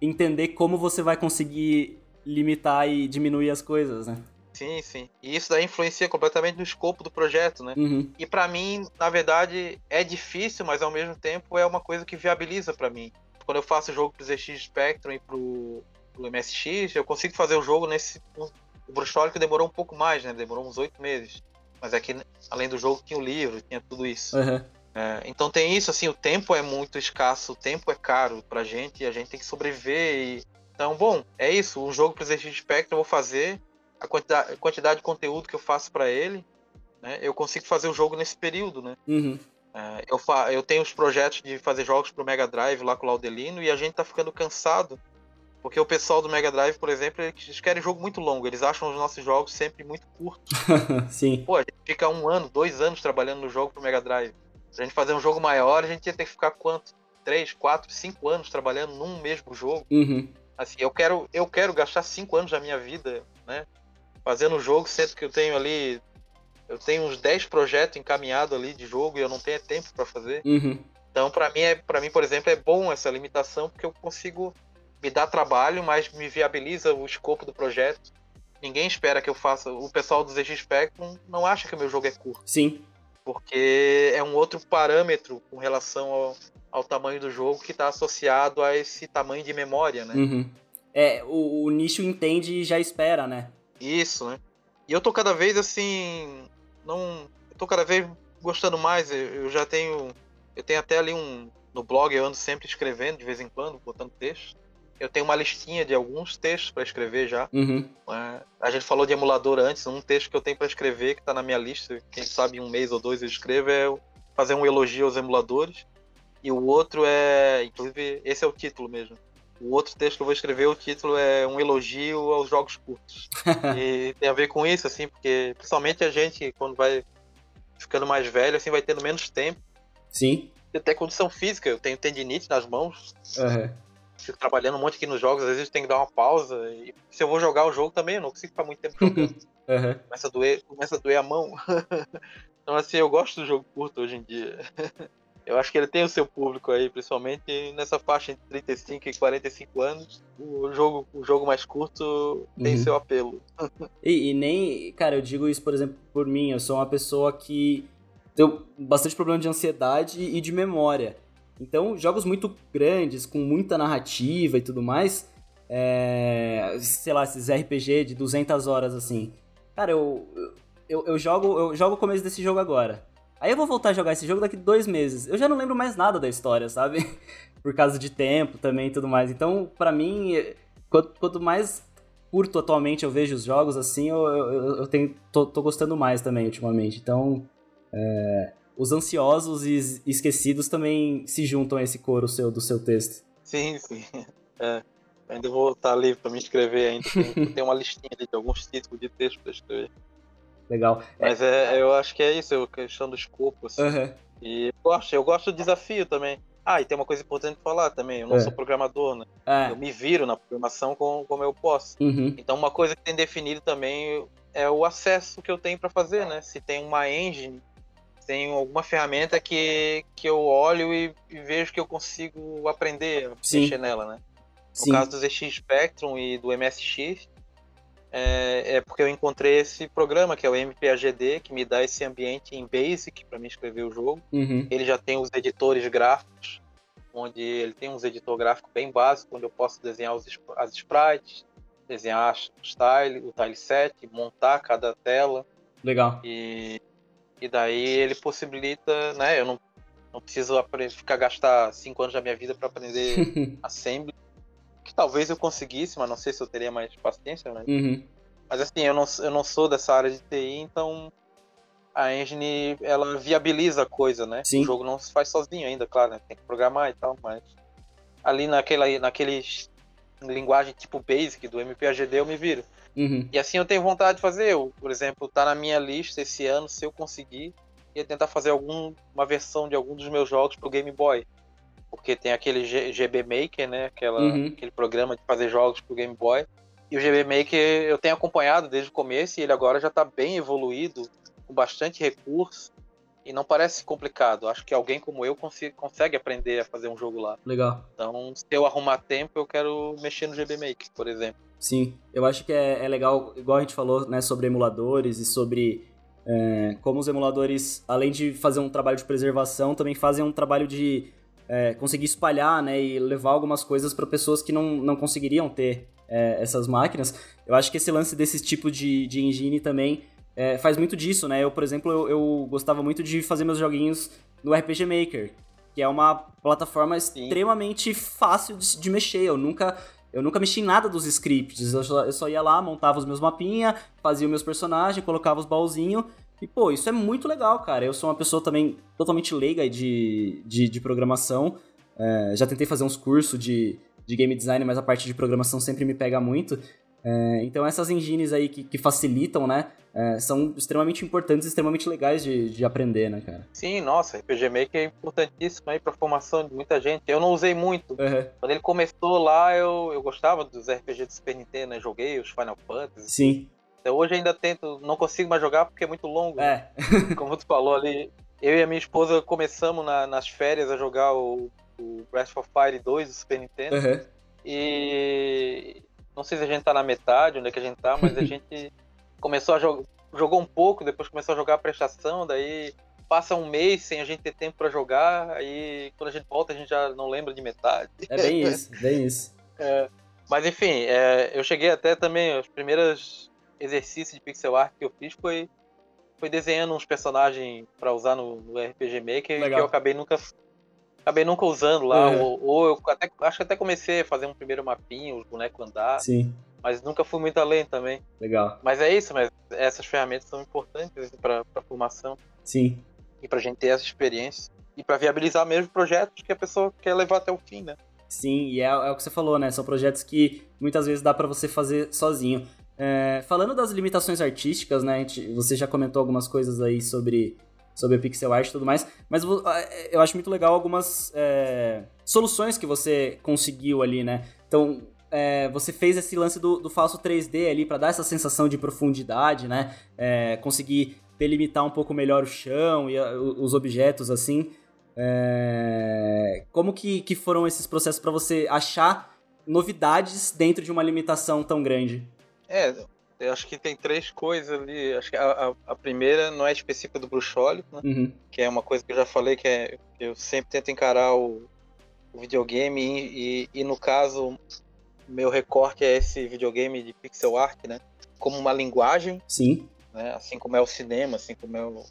entender como você vai conseguir limitar e diminuir as coisas, né? Sim, sim. E isso daí influencia completamente no escopo do projeto, né? Uhum. E pra mim, na verdade, é difícil, mas ao mesmo tempo é uma coisa que viabiliza pra mim. Quando eu faço o jogo pro ZX Spectrum e pro, pro MSX, eu consigo fazer o jogo nesse. O Brustólico demorou um pouco mais, né? Demorou uns oito meses. Mas aqui, além do jogo, tinha o livro, tinha tudo isso. Uhum. É, então tem isso, assim, o tempo é muito escasso, o tempo é caro pra gente e a gente tem que sobreviver. E... Então, bom, é isso. O jogo pro ZX Spectrum eu vou fazer, a quantidade, a quantidade de conteúdo que eu faço pra ele, né, eu consigo fazer o jogo nesse período, né? Uhum. É, eu, fa eu tenho os projetos de fazer jogos pro Mega Drive lá com o Laudelino e a gente tá ficando cansado. Porque o pessoal do Mega Drive, por exemplo, eles querem jogo muito longo, eles acham os nossos jogos sempre muito curtos. <laughs> Sim. Pô, a gente fica um ano, dois anos trabalhando no jogo pro Mega Drive. Pra gente fazer um jogo maior, a gente ia ter que ficar quanto? Três, quatro, cinco anos trabalhando num mesmo jogo. Uhum. Assim, eu quero, eu quero gastar cinco anos da minha vida, né? Fazendo um jogo, sendo que eu tenho ali. Eu tenho uns 10 projetos encaminhados ali de jogo e eu não tenho tempo para fazer. Uhum. Então, para mim, é, para mim, por exemplo, é bom essa limitação porque eu consigo me dar trabalho, mas me viabiliza o escopo do projeto. Ninguém espera que eu faça. O pessoal do ZX Spectrum não acha que o meu jogo é curto Sim. porque é um outro parâmetro com relação ao, ao tamanho do jogo que está associado a esse tamanho de memória, né? Uhum. É, o, o nicho entende e já espera, né? Isso, né? E eu tô cada vez assim, não, eu tô cada vez gostando mais. Eu, eu já tenho, eu tenho até ali um no blog eu ando sempre escrevendo de vez em quando, botando texto. Eu tenho uma listinha de alguns textos para escrever já. Uhum. É, a gente falou de emulador antes, um texto que eu tenho para escrever, que está na minha lista, quem sabe em um mês ou dois eu escrevo, é fazer um elogio aos emuladores. E o outro é, inclusive, esse é o título mesmo. O outro texto que eu vou escrever, o título é um elogio aos jogos curtos. <laughs> e tem a ver com isso, assim, porque principalmente a gente, quando vai ficando mais velho, assim, vai tendo menos tempo. Sim. E até condição física, eu tenho tendinite nas mãos. Uhum. Fico trabalhando um monte aqui nos jogos, às vezes tem que dar uma pausa. E se eu vou jogar o jogo também, eu não consigo ficar muito tempo jogando. <laughs> Uhum. Começa, a doer, começa a doer a mão. <laughs> então, assim, eu gosto do jogo curto hoje em dia. Eu acho que ele tem o seu público aí, principalmente nessa faixa entre 35 e 45 anos. O jogo, o jogo mais curto tem Uhum. seu apelo. E, e nem, cara, eu digo isso, por exemplo, por mim, eu sou uma pessoa que tem bastante problema de ansiedade e de memória. Então, jogos muito grandes, com muita narrativa e tudo mais, é, sei lá, esses RPG de 200 horas assim. Cara, eu, eu, eu jogo eu jogo o começo desse jogo agora. Aí eu vou voltar a jogar esse jogo daqui dois meses. Eu já não lembro mais nada da história, sabe? <laughs> Por causa de tempo também e tudo mais. Então, pra mim, quanto, mais curto atualmente eu vejo os jogos, assim, eu, eu, eu tenho, tô, tô gostando mais também ultimamente. Então, é, os ansiosos e esquecidos também se juntam a esse coro seu do seu texto. Sim, sim. <laughs> É, ainda vou estar ali para me inscrever ainda. Tem, <laughs> tem uma listinha de alguns títulos de texto para escrever. Legal. Mas é, eu acho que é isso, a questão do escopo. Assim. Uhum. E eu gosto, eu gosto do desafio também. Ah, e tem uma coisa importante pra falar também. Eu não É. sou programador, né? É. Eu me viro na programação com, como eu posso. Uhum. Então, uma coisa que tem definido também é o acesso que eu tenho para fazer, né? Se tem uma engine, tem alguma ferramenta que, que eu olho e, e vejo que eu consigo aprender a Sim. mexer nela, né? No Sim. caso do ZX Spectrum e do MSX, é, é porque eu encontrei esse programa que é o MPAGD, que me dá esse ambiente em Basic para me escrever o jogo. Uhum. Ele já tem os editores gráficos, onde ele tem uns editor gráfico bem básico, onde eu posso desenhar os, as sprites, desenhar os tile, o tile set, montar cada tela. Legal. E, e daí ele possibilita, né? Eu não, não preciso ficar gastar cinco anos da minha vida para aprender <laughs> assembly. Talvez eu conseguisse, mas não sei se eu teria mais paciência, né? uhum. Mas assim, eu não, eu não sou dessa área de TI, então a engine ela viabiliza a coisa, né? Sim. O jogo não se faz sozinho ainda, claro, né? Tem que programar e tal, mas ali naquela, naqueles linguagem tipo Basic do MPAGD eu me viro. Uhum. E assim eu tenho vontade de fazer. Eu, por exemplo, tá na minha lista esse ano, se eu conseguir, ia tentar fazer algum, uma versão de algum dos meus jogos pro Game Boy. Porque tem aquele G- GB Maker, né? Aquela, Uhum. Aquele programa de fazer jogos pro Game Boy. E o GB Maker eu tenho acompanhado desde o começo e ele agora já tá bem evoluído, com bastante recurso. E não parece complicado. Acho que alguém como eu consegue aprender a fazer um jogo lá. Legal. Então, se eu arrumar tempo, eu quero mexer no GB Maker, por exemplo. Sim, eu acho que é, é legal, igual a gente falou, né, sobre emuladores e sobre é, como os emuladores, além de fazer um trabalho de preservação, também fazem um trabalho de é, conseguir espalhar, né, e levar algumas coisas para pessoas que não, não conseguiriam ter é, essas máquinas. Eu acho que esse lance desse tipo de, de engine também é, faz muito disso, né? Eu, por exemplo, eu, eu gostava muito de fazer meus joguinhos no RPG Maker, que é uma plataforma extremamente fácil de, de mexer. Eu nunca eu nunca mexi em nada dos scripts. Eu só, eu só ia lá, montava os meus mapinhas, fazia os meus personagens, colocava os baúzinhos. E, pô, isso é muito legal, cara. Eu sou uma pessoa também totalmente leiga de, de, de programação. É, já tentei fazer uns cursos de, de game design, mas a parte de programação sempre me pega muito. É, então essas engines aí que, que facilitam, né, é, são extremamente importantes, extremamente legais de, de aprender, né, cara? Sim, nossa, RPG Maker é importantíssimo aí pra formação de muita gente. Eu não usei muito. Uhum. Quando ele começou lá, eu, eu gostava dos RPG do Super Nintendo, né? Joguei os Final Fantasy. Sim. Hoje ainda tento, não consigo mais jogar porque é muito longo. É. <laughs> Como tu falou ali, eu e a minha esposa começamos na- nas férias a jogar o, o Breath of Fire 2 do Super Nintendo. Uhum. E não sei se a gente tá na metade, onde é que a gente tá, mas a <laughs> gente começou a jogar, jogou um pouco, depois começou a jogar a prestação, daí passa um mês sem a gente ter tempo pra jogar, aí quando a gente volta a gente já não lembra de metade. É bem isso, bem isso. <laughs> É, mas enfim, é, eu cheguei até também, os primeiros exercícios de pixel art que eu fiz foi, foi desenhando uns personagens pra usar no, no RPG Maker Legal. que eu acabei nunca acabei nunca usando lá, Uhum. ou, ou eu até, acho que até comecei a fazer um primeiro mapinha, os bonecos andar, Sim, mas nunca fui muito além também. legal. Mas é isso, mas essas ferramentas são importantes para a formação Sim. e pra gente ter essa experiência. e para viabilizar mesmo projetos que a pessoa quer levar até o fim, né? Sim, e é, é o que você falou, né? São projetos que muitas vezes dá para você fazer sozinho. É, falando das limitações artísticas, né? Gente, você já comentou algumas coisas aí sobre, sobre pixel art e tudo mais, mas eu acho muito legal algumas é, soluções que você conseguiu ali, né? Então, é, você fez esse lance do, do falso 3D ali para dar essa sensação de profundidade, né? É, conseguir delimitar um pouco melhor o chão e a, os objetos assim. É... Como que, que foram esses processos para você achar novidades dentro de uma limitação tão grande? É, eu acho que tem três coisas ali. Acho que a, a, a primeira não é específica do bruxólico, né? Uhum. Que é uma coisa que eu já falei, que é eu sempre tento encarar o, o videogame e, e, e, no caso, meu recorte é esse videogame de pixel art, né? Como uma linguagem. Sim. Né? Assim como é o cinema, assim como é o,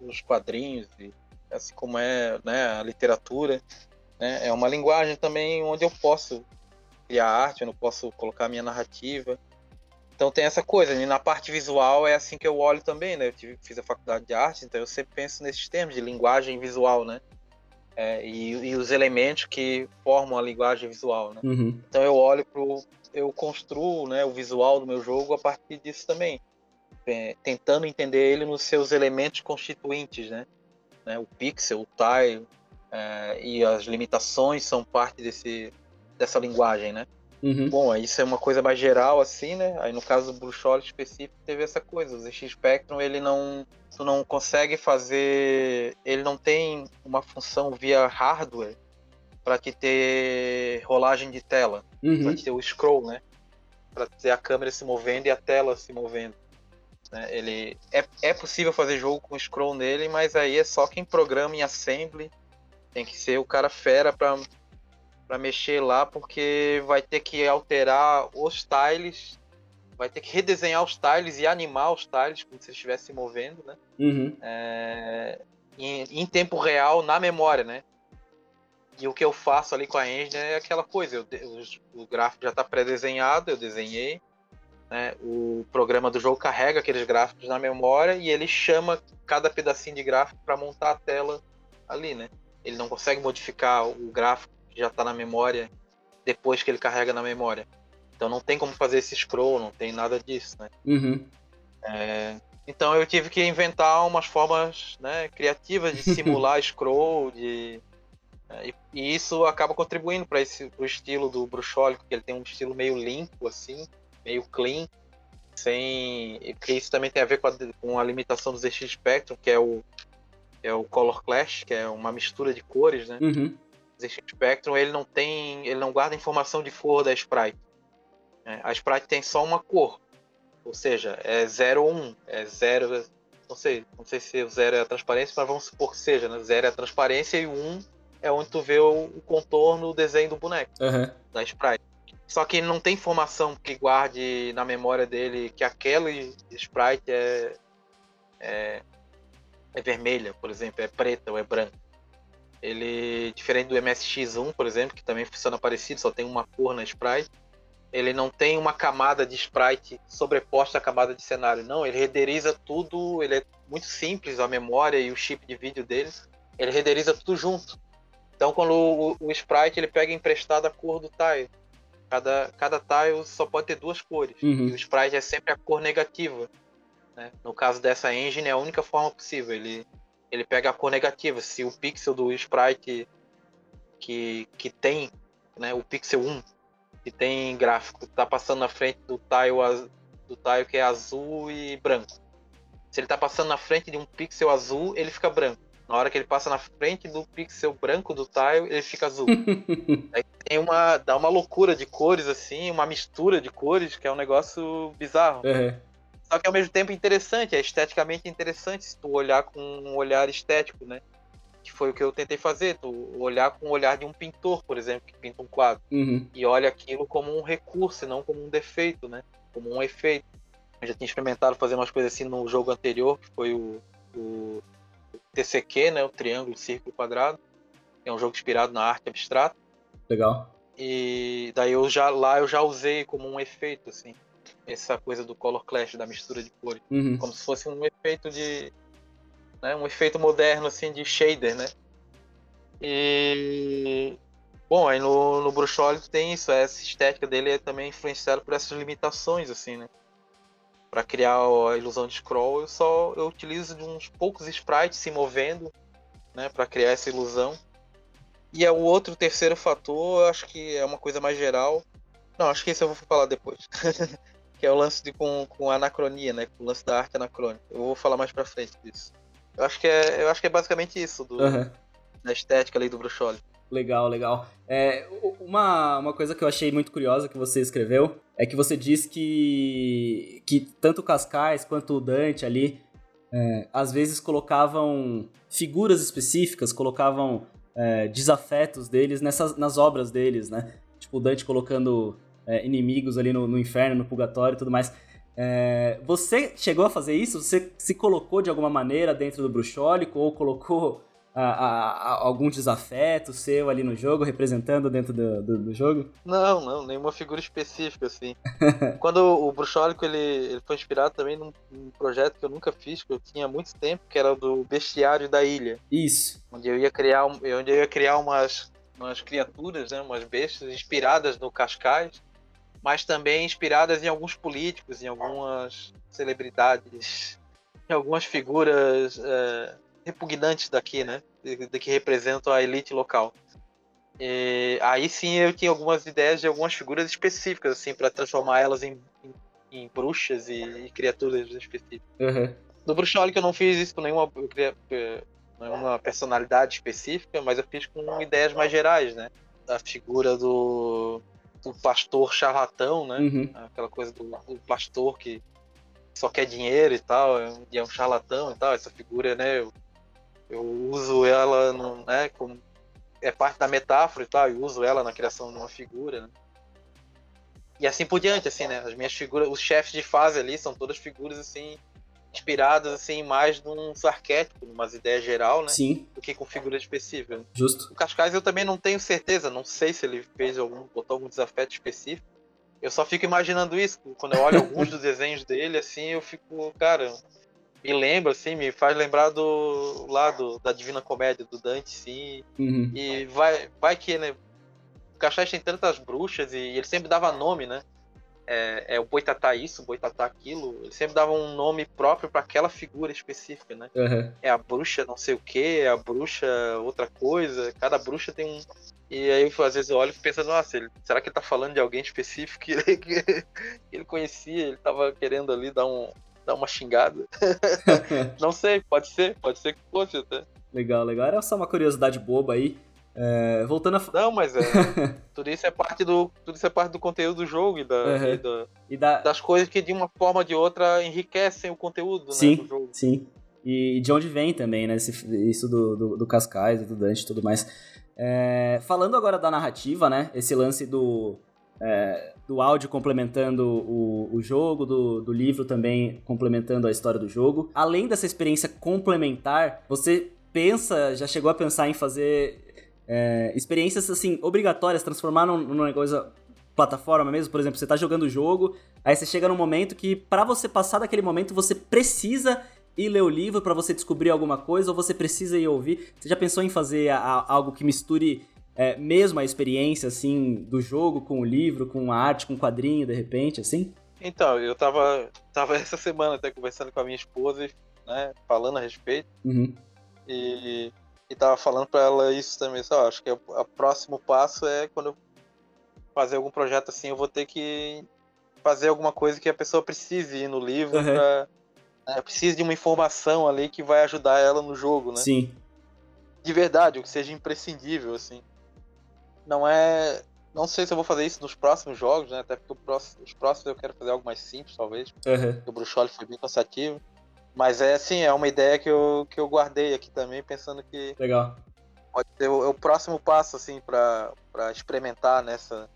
os quadrinhos e assim como é né, a literatura. Né? É uma linguagem também onde eu posso criar arte, eu posso colocar minha narrativa. Então tem essa coisa, e na parte visual é assim que eu olho também, né? Eu tive, fiz a faculdade de arte, então eu sempre penso nesses termos de linguagem visual, né? É, e, e, os elementos que formam a linguagem visual, né? Uhum. Então eu olho pro, eu construo, né, o visual do meu jogo a partir disso também, é, tentando entender ele nos seus elementos constituintes, né? né? O pixel, o tile é, e as limitações são parte desse, dessa linguagem, né? Uhum. Bom, isso é uma coisa mais geral, assim, né? Aí no caso do Bruxola específico teve essa coisa. O ZX Spectrum, ele não, tu não consegue fazer, ele não tem uma função via hardware para te ter rolagem de tela, uhum. para ter o scroll, né? Para ter a câmera se movendo e a tela se movendo. Né? Ele é, é possível fazer jogo com scroll nele, mas aí é só quem programa em assembly. Tem que ser o cara fera para para mexer lá, porque vai ter que alterar os tiles, vai ter que redesenhar os tiles e animar os tiles como se estivesse se movendo, né? Uhum. É, em, em, tempo real na memória, né? E o que eu faço ali com a engine é aquela coisa, eu, o, o gráfico já está pré-desenhado, eu desenhei, né? O programa do jogo carrega aqueles gráficos na memória e ele chama cada pedacinho de gráfico para montar a tela ali, né? Ele não consegue modificar o gráfico já está na memória depois que ele carrega na memória. Então não tem como fazer esse scroll, não tem nada disso, né? Uhum. É, então eu tive que inventar umas formas né, criativas de simular <laughs> scroll, de é, e, e, isso acaba contribuindo para esse pro estilo do bruxólico, que ele tem um estilo meio limpo assim, meio clean, sem. Porque isso também tem a ver com a, com a limitação do ZX Spectrum, que é o, é o Color Clash, que é uma mistura de cores, né? Uhum. ZX Spectrum ele não tem. ele não guarda informação de cor da sprite. Né? A sprite tem só uma cor. Ou seja, é 0 ou 1. Um, é 0. Não sei, não sei se o 0 é a transparência, mas vamos supor que seja, né? 0 é a transparência e o 1 um é onde tu vê o, o contorno, o desenho do boneco, uhum. da sprite. Só que ele não tem informação que guarde na memória dele que aquele sprite é, é, é vermelha, por exemplo, é preta ou é branca. Ele, diferente do MSX1, por exemplo, que também funciona parecido, só tem uma cor na sprite, ele não tem uma camada de sprite sobreposta à camada de cenário. Não, ele renderiza tudo, ele é muito simples, a memória e o chip de vídeo dele, ele renderiza tudo junto. Então, quando o, o sprite ele pega emprestado a cor do tile, Cada, cada tile só pode ter duas cores. Uhum. E o sprite é sempre a cor negativa. Né? No caso dessa engine, é a única forma possível. Ele, ele pega a cor negativa. Se o pixel do sprite que, que tem, né, o pixel 1, que tem gráfico, está passando na frente do tile, do tile que é azul e branco. Se ele está passando na frente de um pixel azul, ele fica branco. Na hora que ele passa na frente do pixel branco do tile, ele fica azul. <laughs> Aí tem uma. dá uma loucura de cores, assim, uma mistura de cores, que é um negócio bizarro. Uhum. Só que ao mesmo tempo interessante, é esteticamente interessante se tu olhar com um olhar estético, né? Que foi o que eu tentei fazer, tu olhar com o olhar de um pintor, por exemplo, que pinta um quadro. Uhum. E olha aquilo como um recurso, e não como um defeito, né? Como um efeito. Eu já tinha experimentado fazer umas coisas assim no jogo anterior, que foi o, o TCQ, né, o Triângulo, Círculo, Quadrado. É um jogo inspirado na arte abstrata. Legal. E daí eu já lá eu já usei como um efeito assim, essa coisa do color clash da mistura de cores, uhum. como se fosse um efeito de, né, um efeito moderno assim de shader, né? E. Bom, aí no, no Bruxoli tem isso, essa estética dele é também influenciada por essas limitações, assim, né? Para criar a ilusão de scroll, eu só eu utilizo de uns poucos sprites se movendo, né, para criar essa ilusão. E é o outro terceiro fator, acho que é uma coisa mais geral. Não, acho que isso eu vou falar depois. <laughs> que é o lance de, com, com anacronia, né? Com o lance da arte anacrônica. Eu vou falar mais pra frente disso. Eu acho que é, eu acho que é basicamente isso, do, uhum. da estética ali do Bruxoli. Legal, legal. É, uma, uma coisa que eu achei muito curiosa que você escreveu é que você diz que, que tanto o Cascais quanto o Dante ali é, às vezes colocavam figuras específicas, colocavam é, desafetos deles nessas, nas obras deles, né? Tipo, o Dante colocando é, inimigos ali no, no, inferno, no purgatório e tudo mais. É, você chegou a fazer isso? Você se colocou de alguma maneira dentro do bruxólico ou colocou a, a, a, algum desafeto seu ali no jogo, representando dentro do, do, do jogo? Não, não, nenhuma figura específica, assim. <laughs> Quando o Bruxólico ele, ele foi inspirado também num, num, projeto que eu nunca fiz, que eu tinha há muito tempo, que era o do Bestiário da Ilha. Isso. Onde eu ia criar, onde eu ia criar umas, umas criaturas, né, umas bestas inspiradas no Cascais mas também inspiradas em alguns políticos, em algumas celebridades, em algumas figuras é, repugnantes daqui, né? De, de, que representam a elite local. E aí sim eu tinha algumas ideias de algumas figuras específicas, assim, para transformar elas em, em, em bruxas e, e, criaturas específicas. Uhum. No Bruxolic eu não fiz isso com nenhuma, nenhuma personalidade específica, mas eu fiz com ideias mais gerais, né? A figura do do pastor charlatão, né? Uhum. Aquela coisa do, do, pastor que só quer dinheiro e tal, é e é um charlatão e tal. Essa figura, né? Eu, eu uso ela, no, né? Como é parte da metáfora e tal, e uso ela na criação de uma figura, né? E assim por diante, assim, né? As minhas figuras, os chefes de fase ali são todas figuras assim inspiradas assim mais num arquétipo, numas ideias geral, né? Sim. Do que com figuras específicas. Justo. O Cascais eu também não tenho certeza, não sei se ele fez algum, botou algum desafeto específico. Eu só fico imaginando isso, quando eu olho alguns dos <laughs> desenhos dele, assim, eu fico, cara, me lembra, assim, me faz lembrar do lado da Divina Comédia, do Dante, sim. Uhum. E vai, vai que, né? O Cascais tem tantas bruxas e ele sempre dava nome, né? É, é o boitatá isso, o boitatá aquilo. Ele sempre dava um nome próprio para aquela figura específica, né? Uhum. É a bruxa não sei o que, é a bruxa outra coisa. Cada bruxa tem um. E aí às vezes eu olho e fico pensando, nossa, ele, será que ele tá falando de alguém específico que ele, <laughs> que ele conhecia? Ele tava querendo ali dar, um, dar uma xingada. <laughs> não sei, pode ser, pode ser que fosse até. Legal, legal. Era só uma curiosidade boba aí. É, voltando a. Não, mas é. <laughs> tudo isso é parte do. Tudo isso é parte do conteúdo do jogo e, da, uhum. e, da, e da... das coisas que de uma forma ou de outra enriquecem o conteúdo sim, né, do jogo. Sim. E de onde vem também, né? Esse, isso do, do, do Cascais e do Dante e tudo mais. É, falando agora da narrativa, né? Esse lance do. É, do áudio complementando o, o jogo, do, do livro também complementando a história do jogo. Além dessa experiência complementar, você pensa, já chegou a pensar em fazer é, experiências, assim, obrigatórias, transformar num, numa coisa plataforma mesmo, por exemplo, você tá jogando o jogo, aí você chega num momento que para você passar daquele momento você precisa ir ler o livro para você descobrir alguma coisa ou você precisa ir ouvir. Você já pensou em fazer a, a, algo que misture é, mesmo a experiência assim do jogo com o livro, com a arte, com o quadrinho, de repente, assim? Então, eu tava, <laughs> tava essa semana até conversando com a minha esposa, né, falando a respeito. Uhum. E e tava falando para ela isso também, só acho que o próximo passo é quando eu fazer algum projeto assim, eu vou ter que fazer alguma coisa que a pessoa precise ir no livro uhum. pra, né, precise de uma informação ali que vai ajudar ela no jogo, né? Sim. De verdade, o que seja imprescindível, assim. Não é. Não sei se eu vou fazer isso nos próximos jogos, né? Até porque próximo, os próximos eu quero fazer algo mais simples, talvez. Uhum. O Bruxoli foi bem cansativo. Mas é assim, é uma ideia que eu, que eu guardei aqui também, pensando que. Legal. Pode ser o, é o próximo passo, assim, para experimentar nessa.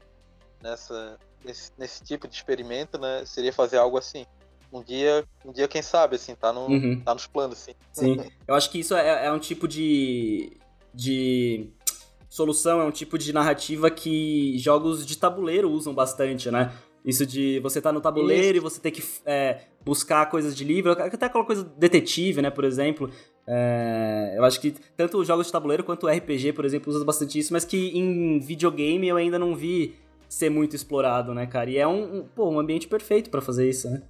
nessa nesse, nesse tipo de experimento, né? Seria fazer algo assim. Um dia, um dia quem sabe, assim, tá, no, uhum. tá nos planos, assim. Sim. Eu acho que isso é, é um tipo de. de solução, é um tipo de narrativa que jogos de tabuleiro usam bastante, né? Isso de você estar tá no tabuleiro Isso. e você ter que é, buscar coisas de livro, até aquela coisa detetive, né, por exemplo. É, eu acho que tanto os jogos de tabuleiro quanto o RPG, por exemplo, usa bastante isso, mas que em videogame eu ainda não vi ser muito explorado, né, cara? E é um, um pô, um ambiente perfeito para fazer isso, né?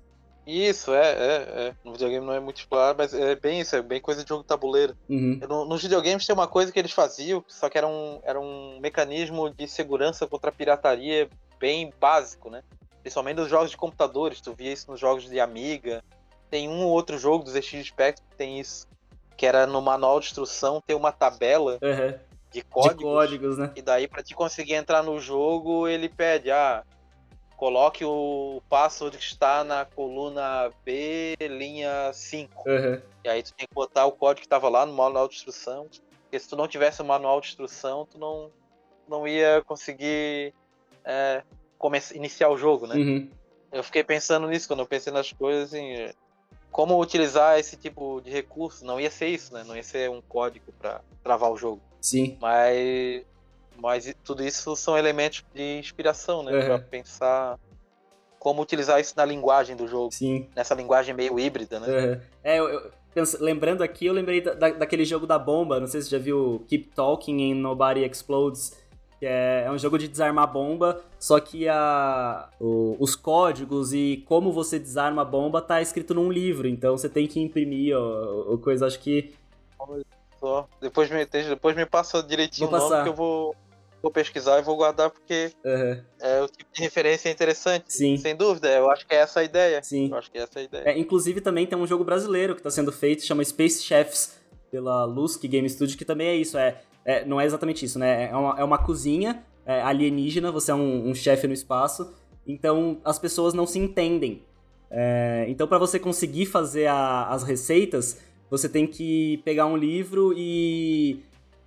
Isso, é, é, é. No videogame não é muito explorado, mas é bem isso, é bem coisa de jogo de tabuleiro. Uhum. No, nos videogames tem uma coisa que eles faziam, só que era um, era um mecanismo de segurança contra a pirataria bem básico, né? Principalmente nos jogos de computadores, tu via isso nos jogos de Amiga. Tem um ou outro jogo dos ZX Spectrum que tem isso. Que era no manual de instrução, tem uma tabela uhum. de, códigos, de códigos. né? E daí, para te conseguir entrar no jogo, ele pede, ah, coloque o password que está na coluna B, linha 5. Uhum. E aí tu tem que botar o código que estava lá no manual de instrução. Porque se tu não tivesse o manual de instrução, tu não, não ia conseguir é, começar, iniciar o jogo, né? Uhum. Eu fiquei pensando nisso quando eu pensei nas coisas, assim, como utilizar esse tipo de recurso. Não ia ser isso, né? Não ia ser um código para travar o jogo. Sim. Mas mas tudo isso são elementos de inspiração, né? Uhum. Pra pensar como utilizar isso na linguagem do jogo. Sim. Nessa linguagem meio híbrida, né? Uhum. É, eu, eu penso, lembrando aqui, eu lembrei da, daquele jogo da bomba, não sei se você já viu Keep Talking and Nobody Explodes, que é, é um jogo de desarmar bomba, só que a, o, os códigos e como você desarma a bomba tá escrito num livro, então você tem que imprimir o, o coisa, acho que... Só. Depois me, depois me passa direitinho vou o nome que eu vou vou pesquisar e vou guardar porque uhum. é o tipo de referência interessante. Sim. Sem dúvida, eu acho que é essa a ideia. Sim. Eu acho que é essa a ideia. É, inclusive também tem um jogo brasileiro que está sendo feito, chama Space Chefs, pela Lusk Game Studio, que também é isso, é, é não é exatamente isso, né? É uma, é uma cozinha é, alienígena, você é um, um chefe no espaço, então as pessoas não se entendem. É, então para você conseguir fazer a, as receitas, você tem que pegar um livro e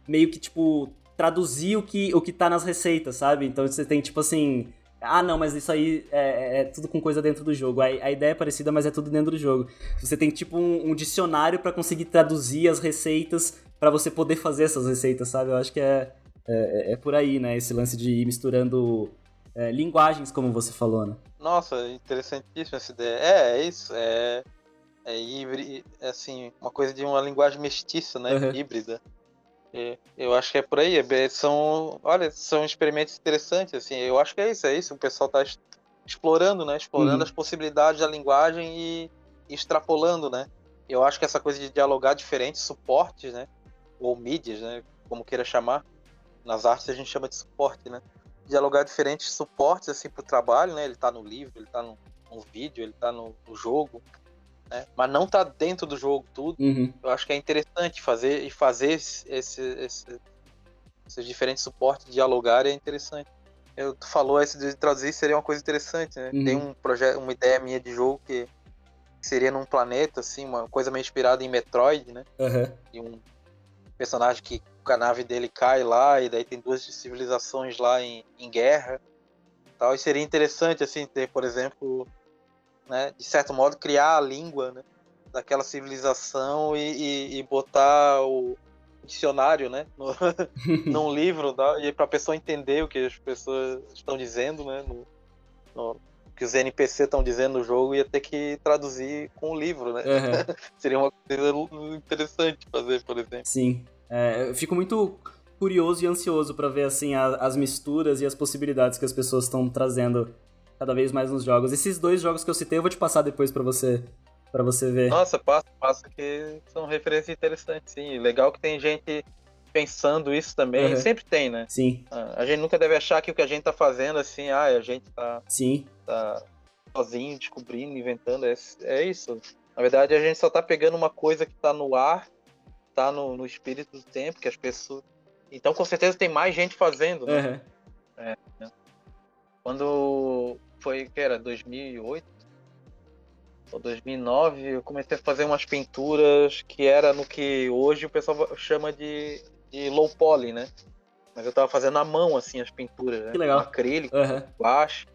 meio que, tipo, traduzir o que, o que tá nas receitas, sabe? Então você tem, tipo assim. Ah, não, mas isso aí é, é tudo com coisa dentro do jogo. A, a, ideia é parecida, mas é tudo dentro do jogo. Você tem, tipo, um, um dicionário para conseguir traduzir as receitas para você poder fazer essas receitas, sabe? Eu acho que é, é, é por aí, né? Esse lance de ir misturando é, linguagens, como você falou, né? Nossa, interessantíssima essa ideia. É, é isso. É, é híbrido, é assim, uma coisa de uma linguagem mestiça, né? Uhum. Híbrida. É, eu acho que é por aí. É, são, olha, são experimentos interessantes. Assim, eu acho que é isso, é isso. O pessoal está explorando, né? Explorando uhum. as possibilidades da linguagem e extrapolando, né? Eu acho que essa coisa de dialogar diferentes suportes, né? Ou mídias, né? Como queira chamar. Nas artes a gente chama de suporte, né? Dialogar diferentes suportes assim para o trabalho, né? Ele está no livro, ele está no, no, vídeo, ele está no, no jogo, né? Mas não tá dentro do jogo tudo. Uhum. Eu acho que é interessante fazer e fazer esse, esse, esse, esses diferentes suportes dialogar é interessante. Eu, tu falou esse de traduzir seria uma coisa interessante, né? Uhum. Tem um projeto, uma ideia minha de jogo que seria num planeta assim, uma coisa meio inspirada em Metroid, né? Uhum. E um personagem que a nave dele cai lá e daí tem duas civilizações lá em, em guerra, tal. E seria interessante assim ter, por exemplo, né, de certo modo, criar a língua né, daquela civilização e, e, e botar o dicionário né, no, <laughs> num livro tá, e para a pessoa entender o que as pessoas estão dizendo, né, no, no que os NPC estão dizendo no jogo ia ter que traduzir com o livro, né? Uhum. <laughs> Seria uma coisa interessante fazer, por exemplo. Sim. É, eu fico muito curioso e ansioso para ver assim a, as misturas e as possibilidades que as pessoas estão trazendo cada vez mais nos jogos. Esses dois jogos que eu citei eu vou te passar depois para você para você ver. Nossa, passa, passa que são referências interessantes, sim. Legal que tem gente pensando isso também. Uhum. Sempre tem, né? Sim. Ah, a gente nunca deve achar que o que a gente tá fazendo, assim, ah, a gente tá, sim. tá sozinho, descobrindo, inventando. É, é isso. Na verdade, a gente só tá pegando uma coisa que tá no ar, tá no, no espírito do tempo, que as pessoas. Então, com certeza, tem mais gente fazendo, né? Uhum. É, né? Quando foi, que era, 2008? Ou 2009, eu comecei a fazer umas pinturas que era no que hoje o pessoal chama de, de low poly, né? Mas eu tava fazendo à mão, assim, as pinturas, né? Que legal. acrílico, uhum. guache.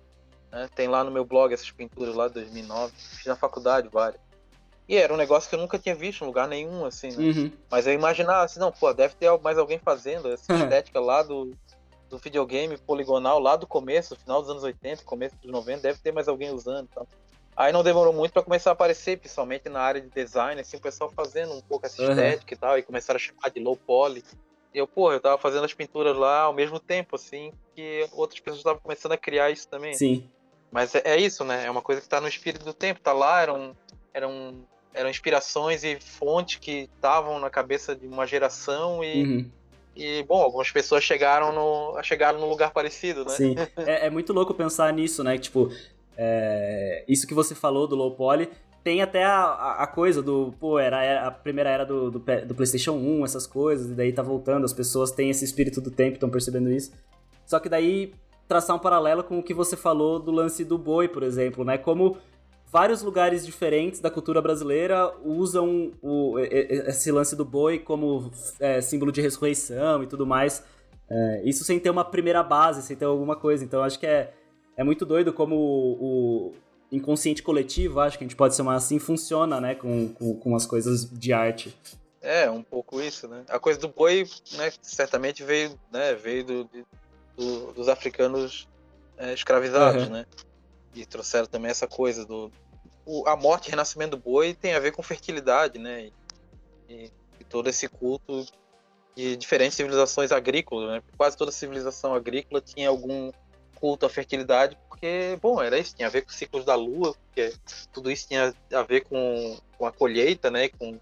Né? Tem lá no meu blog essas pinturas lá de 2009. Fiz na faculdade várias. E era um negócio que eu nunca tinha visto em lugar nenhum, assim, né? Uhum. Mas eu imaginava assim, não, pô, deve ter mais alguém fazendo essa estética lá do, do videogame poligonal lá do começo, final dos anos 80, começo dos 90, deve ter mais alguém usando. Tá? Aí não demorou muito para começar a aparecer, principalmente na área de design, assim, o pessoal fazendo um pouco essa estética uhum. e tal, e começaram a chamar de low poly. Eu, pô, eu tava fazendo as pinturas lá ao mesmo tempo, assim, que outras pessoas estavam começando a criar isso também. Sim. Mas é, é, isso, né? É uma coisa que tá no espírito do tempo, tá lá, eram, eram, eram inspirações e fontes que estavam na cabeça de uma geração e. Uhum. E, bom, algumas pessoas chegaram no, chegaram num lugar parecido, né? Sim. <laughs> é, é muito louco pensar nisso, né? Tipo, é, isso que você falou do low poly tem até a, a coisa do, pô, era a primeira era do, do, do, PlayStation 1, essas coisas, e daí tá voltando, as pessoas têm esse espírito do tempo, estão percebendo isso. Só que daí traçar um paralelo com o que você falou do lance do boi, por exemplo, né? Como vários lugares diferentes da cultura brasileira usam o, esse lance do boi como é, símbolo de ressurreição e tudo mais. É, isso sem ter uma primeira base, sem ter alguma coisa. Então acho que é, é muito doido como o, o inconsciente coletivo, acho que a gente pode chamar assim, funciona, né, com, com, com as coisas de arte. É, um pouco isso, né? A coisa do boi, né, certamente veio, né, veio do, do dos africanos é, escravizados, uhum. né? E trouxeram também essa coisa do... O, a morte e renascimento do boi tem a ver com fertilidade, né? E, e todo esse culto de diferentes civilizações agrícolas, né? Quase toda civilização agrícola tinha algum culto à fertilidade, porque, bom, era isso, tinha a ver com os ciclos da lua, porque tudo isso tinha a ver com, com a colheita, né, com,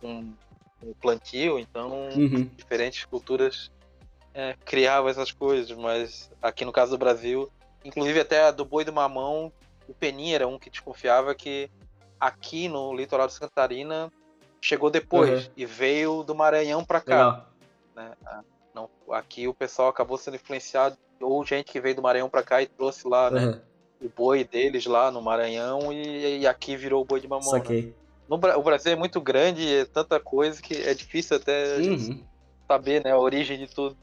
com, o plantio, então uhum. diferentes culturas é, criavam essas coisas, mas aqui no caso do Brasil, inclusive até a do boi do mamão, o Peninha era um que desconfiava que aqui no litoral de Santa Catarina chegou depois uhum. e veio do Maranhão para cá. Né? Não, aqui o pessoal acabou sendo influenciado ou gente que veio do Maranhão para cá e trouxe lá, né? Uhum. O boi deles lá no Maranhão e, e aqui virou o boi de mamão. Né? No, o Brasil é muito grande, é tanta coisa que é difícil até uhum. saber, né, a origem de tudo.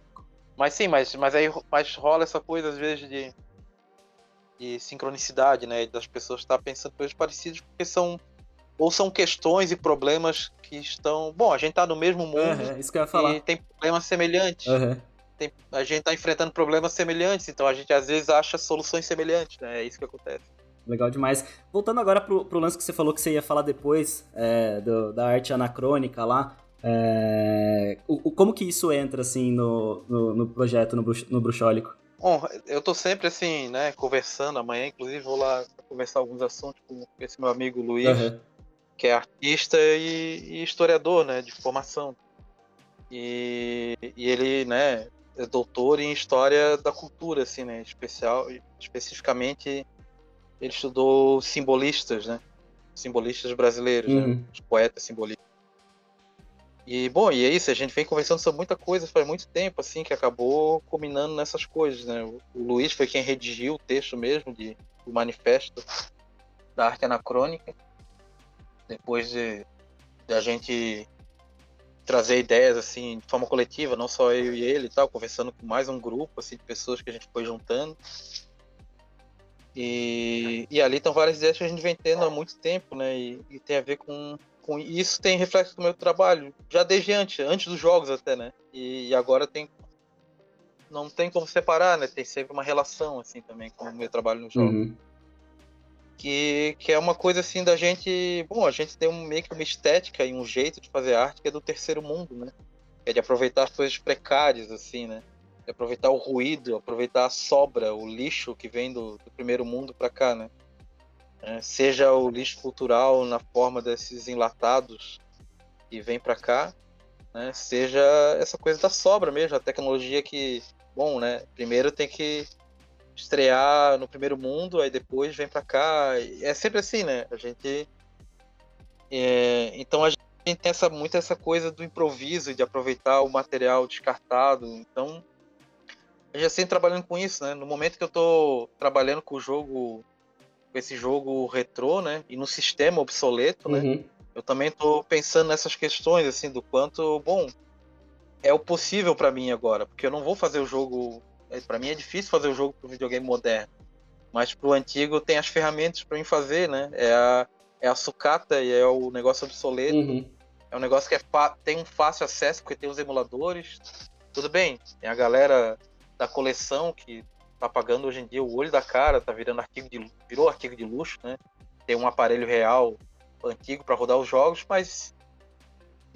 Mas sim, mas, mas aí mas rola essa coisa às vezes de, de sincronicidade, né, das pessoas estar pensando coisas parecidas porque são ou são questões e problemas que estão, bom, a gente tá no mesmo mundo uhum, isso que eu ia falar. e tem problemas semelhantes. Uhum tem, a gente está enfrentando problemas semelhantes, então a gente às vezes acha soluções semelhantes, né? É isso que acontece. Legal demais. Voltando agora pro, pro lance que você falou que você ia falar depois, é, do, da arte anacrônica lá, é, o, como que isso entra, assim, no, no, no projeto, no, bruxo, no Bruxólico? Bom, eu tô sempre, assim, né, conversando, amanhã inclusive vou lá conversar alguns assuntos com esse meu amigo Luiz, uhum. que é artista e, e, historiador, né, de formação. E, e ele, né, é doutor em história da cultura, assim, né? Especial, especificamente, ele estudou simbolistas, né? Simbolistas brasileiros, né? uhum. né? Os poetas simbolistas. E, bom, e é isso, a gente vem conversando sobre muita coisa faz muito tempo, assim, que acabou combinando nessas coisas, né? O, Luiz foi quem redigiu o texto mesmo de, do manifesto da arte anacrônica. Depois de, de a gente trazer ideias assim de forma coletiva, não só eu e ele e tal, conversando com mais um grupo assim de pessoas que a gente foi juntando. E, e ali estão várias ideias que a gente vem tendo há muito tempo, né? E, e tem a ver com, com isso tem reflexo no meu trabalho, já desde antes, antes dos jogos até, né? E, e agora tem não tem como separar, né? Tem sempre uma relação assim também com o meu trabalho nos jogos. Uhum que, que é uma coisa assim da gente. Bom, a gente tem um, meio que uma estética e um jeito de fazer arte que é do terceiro mundo, né? É de aproveitar as coisas precárias, assim, né? De aproveitar o ruído, aproveitar a sobra, o lixo que vem do, do primeiro mundo para cá, né? É, seja o lixo cultural na forma desses enlatados que vem para cá, né? Seja essa coisa da sobra mesmo, a tecnologia que, bom, né? Primeiro tem que estrear no primeiro mundo, aí depois vem para cá. É sempre assim, né? A gente. É, então a gente tem essa, muito essa coisa do improviso, de aproveitar o material descartado. Então, a gente sempre trabalhando com isso, né? No momento que eu estou trabalhando com o jogo, com esse jogo retrô, né? E no sistema obsoleto, né? uhum. né? Eu também estou pensando nessas questões, assim, do quanto, bom, é o possível para mim agora, porque eu não vou fazer o jogo para mim é difícil fazer o jogo pro videogame moderno. Mas pro antigo tem as ferramentas para mim fazer, né? É a, é a sucata e é o negócio obsoleto. Uhum. É um negócio que é tem um fácil acesso, porque tem os emuladores. Tudo bem, tem a galera da coleção que tá pagando hoje em dia o olho da cara, tá virando artigo de virou artigo de luxo, né? Tem um aparelho real antigo para rodar os jogos, mas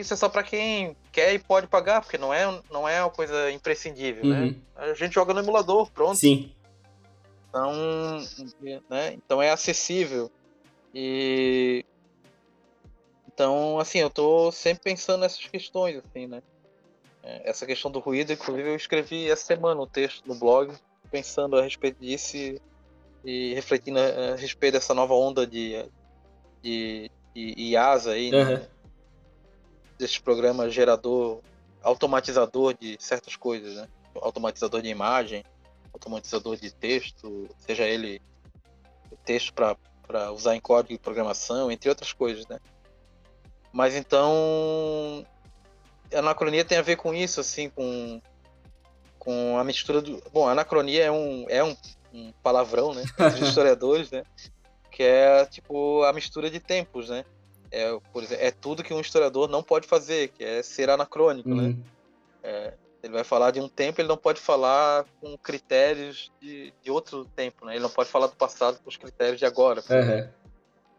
isso é só para quem quer e pode pagar, porque não é, não é uma coisa imprescindível, né? uhum. né? A gente joga no emulador, pronto. Sim. Então, né? então é acessível. E então, assim, eu tô sempre pensando nessas questões, assim, né? É, essa questão do ruído, inclusive eu escrevi essa semana um texto no blog pensando a respeito disso e, e refletindo a, respeito dessa nova onda de, de, de IASA aí, uhum. né? Desse programa gerador, automatizador de certas coisas, né? Automatizador de imagem, automatizador de texto, seja ele texto para usar em código de programação, entre outras coisas, né? Mas então a anacronia tem a ver com isso, assim, com, com a mistura do. Bom, anacronia é um, é um, um palavrão, né? Entre os <laughs> historiadores, né? Que é tipo a mistura de tempos, né? É, por exemplo, é tudo que um historiador não pode fazer, que é ser anacrônico, né? uhum. né? É, ele vai falar de um tempo, ele não pode falar com critérios de, de outro tempo, né? Ele não pode falar do passado com os critérios de agora. Uhum.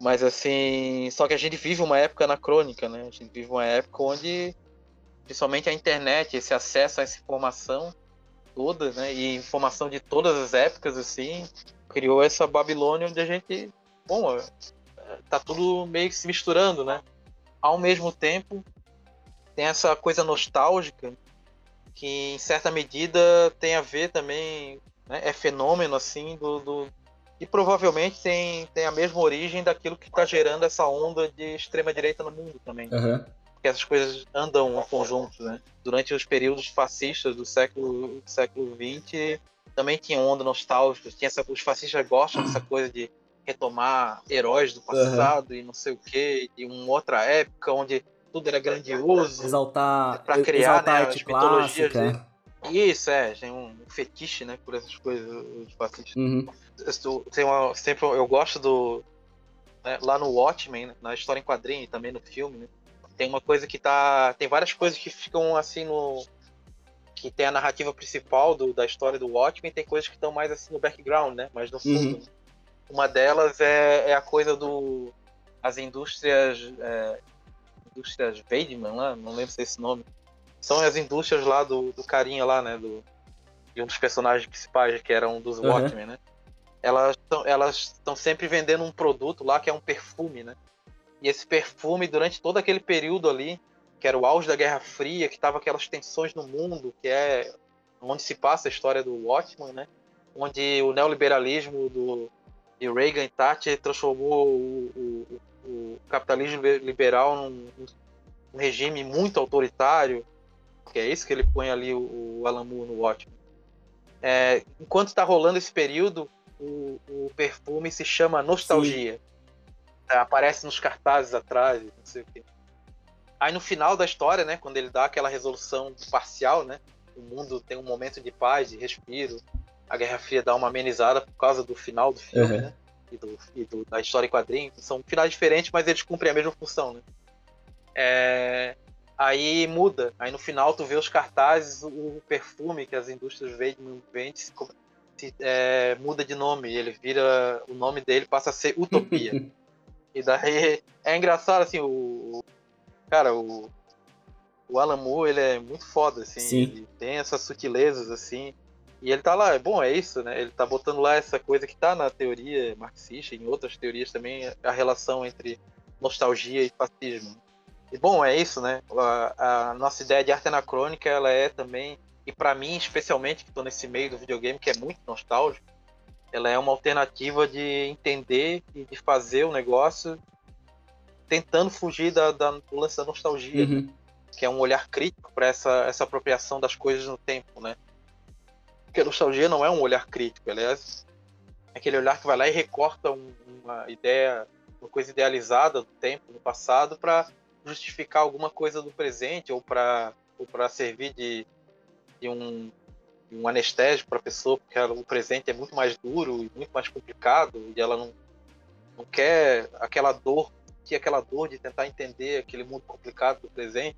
Mas assim, só que a gente vive uma época anacrônica, né? A gente vive uma época onde principalmente a internet, esse acesso a essa informação toda, né? E informação de todas as épocas assim, criou essa Babilônia onde a gente, bom, tá tudo meio que se misturando, né? Ao mesmo tempo, tem essa coisa nostálgica que em certa medida tem a ver também, né? é fenômeno assim do, do, e provavelmente tem, tem a mesma origem daquilo que está gerando essa onda de extrema direita no mundo também. Uhum. Porque essas coisas andam em conjunto, né? Durante os períodos fascistas do século século XX também tinha onda nostálgica, tinha essa, os fascistas gostam dessa coisa de retomar heróis do passado uhum. e não sei o que, de uma outra época onde tudo era grandioso. Exaltar, para criar exaltar né, as mitologias. De... Isso, é, tem um fetiche, né, por essas coisas, os fascistas. Uhum tem uma, sempre eu gosto do né, lá no Watchmen, né, na história em quadrinho e também no filme, né, tem uma coisa que tá, tem várias coisas que ficam assim no que tem a narrativa principal do, da história do Watchmen, tem coisas que estão mais assim no background, né, mas no fundo. Uhum. Uma delas é, é a coisa do as indústrias é, indústrias Weidman lá, não lembro se é esse nome. São as indústrias lá do, do carinha lá, né, do de um dos personagens principais que era um dos uhum. Watchmen, né? elas estão elas sempre vendendo um produto lá que é um perfume, né? E esse perfume, durante todo aquele período ali, que era o auge da Guerra Fria, que tava aquelas tensões no mundo, que é onde se passa a história do Watchman, né? Onde o neoliberalismo do de Reagan e Thatcher transformou o, o, o capitalismo liberal num, num, regime muito autoritário, que é isso que ele põe ali o, o Alan Moore no Watchmen. É, enquanto está rolando esse período, o, o perfume se chama Nostalgia. É, aparece nos cartazes atrás, não sei o quê. Aí no final da história, né, quando ele dá aquela resolução parcial, né, o mundo tem um momento de paz, de respiro, a Guerra Fria dá uma amenizada por causa do final do filme, uhum. né, e, do, e do, da história em quadrinhos. São finais diferentes, mas eles cumprem a mesma função, né. É, aí muda. Aí no final tu vê os cartazes, o perfume que as indústrias vendem, vendem é, muda de nome, ele vira. O nome dele passa a ser Utopia. <laughs> e daí é engraçado, assim, o. Cara, o. O Alan Moore, ele é muito foda, assim. Sim. Ele tem essas sutilezas, assim. E ele tá lá, bom, é isso, né? Ele tá botando lá essa coisa que tá na teoria marxista, em outras teorias também, a relação entre nostalgia e fascismo. E bom, é isso, né? A, a nossa ideia de arte anacrônica, ela é também e para mim, especialmente, que estou nesse meio do videogame, que é muito nostálgico, ela é uma alternativa de entender e de fazer o negócio tentando fugir da, da do lance da nostalgia, uhum. né? que é um olhar crítico para essa, essa apropriação das coisas no tempo, né? Porque a nostalgia não é um olhar crítico, ela é aquele olhar que vai lá e recorta um, uma ideia, uma coisa idealizada do tempo, do passado, para justificar alguma coisa do presente ou para servir de de um, um anestésico para a pessoa, porque ela, o presente é muito mais duro e muito mais complicado, e ela não, não quer aquela dor, que aquela dor de tentar entender aquele mundo complicado do presente.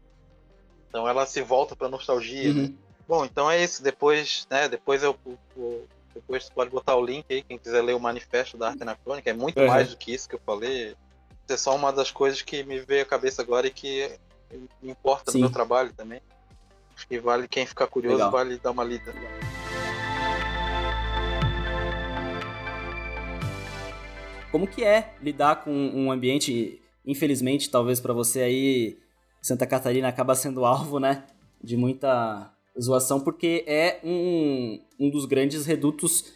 Então ela se volta para a nostalgia. Né? Uhum. Né? Bom, então é isso. Depois, né, depois eu, eu depois você pode botar o link aí, quem quiser ler o manifesto da arte anacrônica. É muito uhum. mais do que isso que eu falei. Isso é só uma das coisas que me veio à cabeça agora e que me importa Sim. no meu trabalho também. Acho que vale quem ficar curioso, Legal. vale dar uma lida. Como que é lidar com um ambiente, infelizmente, talvez para você aí, Santa Catarina acaba sendo <laughs> alvo, né, de muita zoação, porque é um, um dos grandes redutos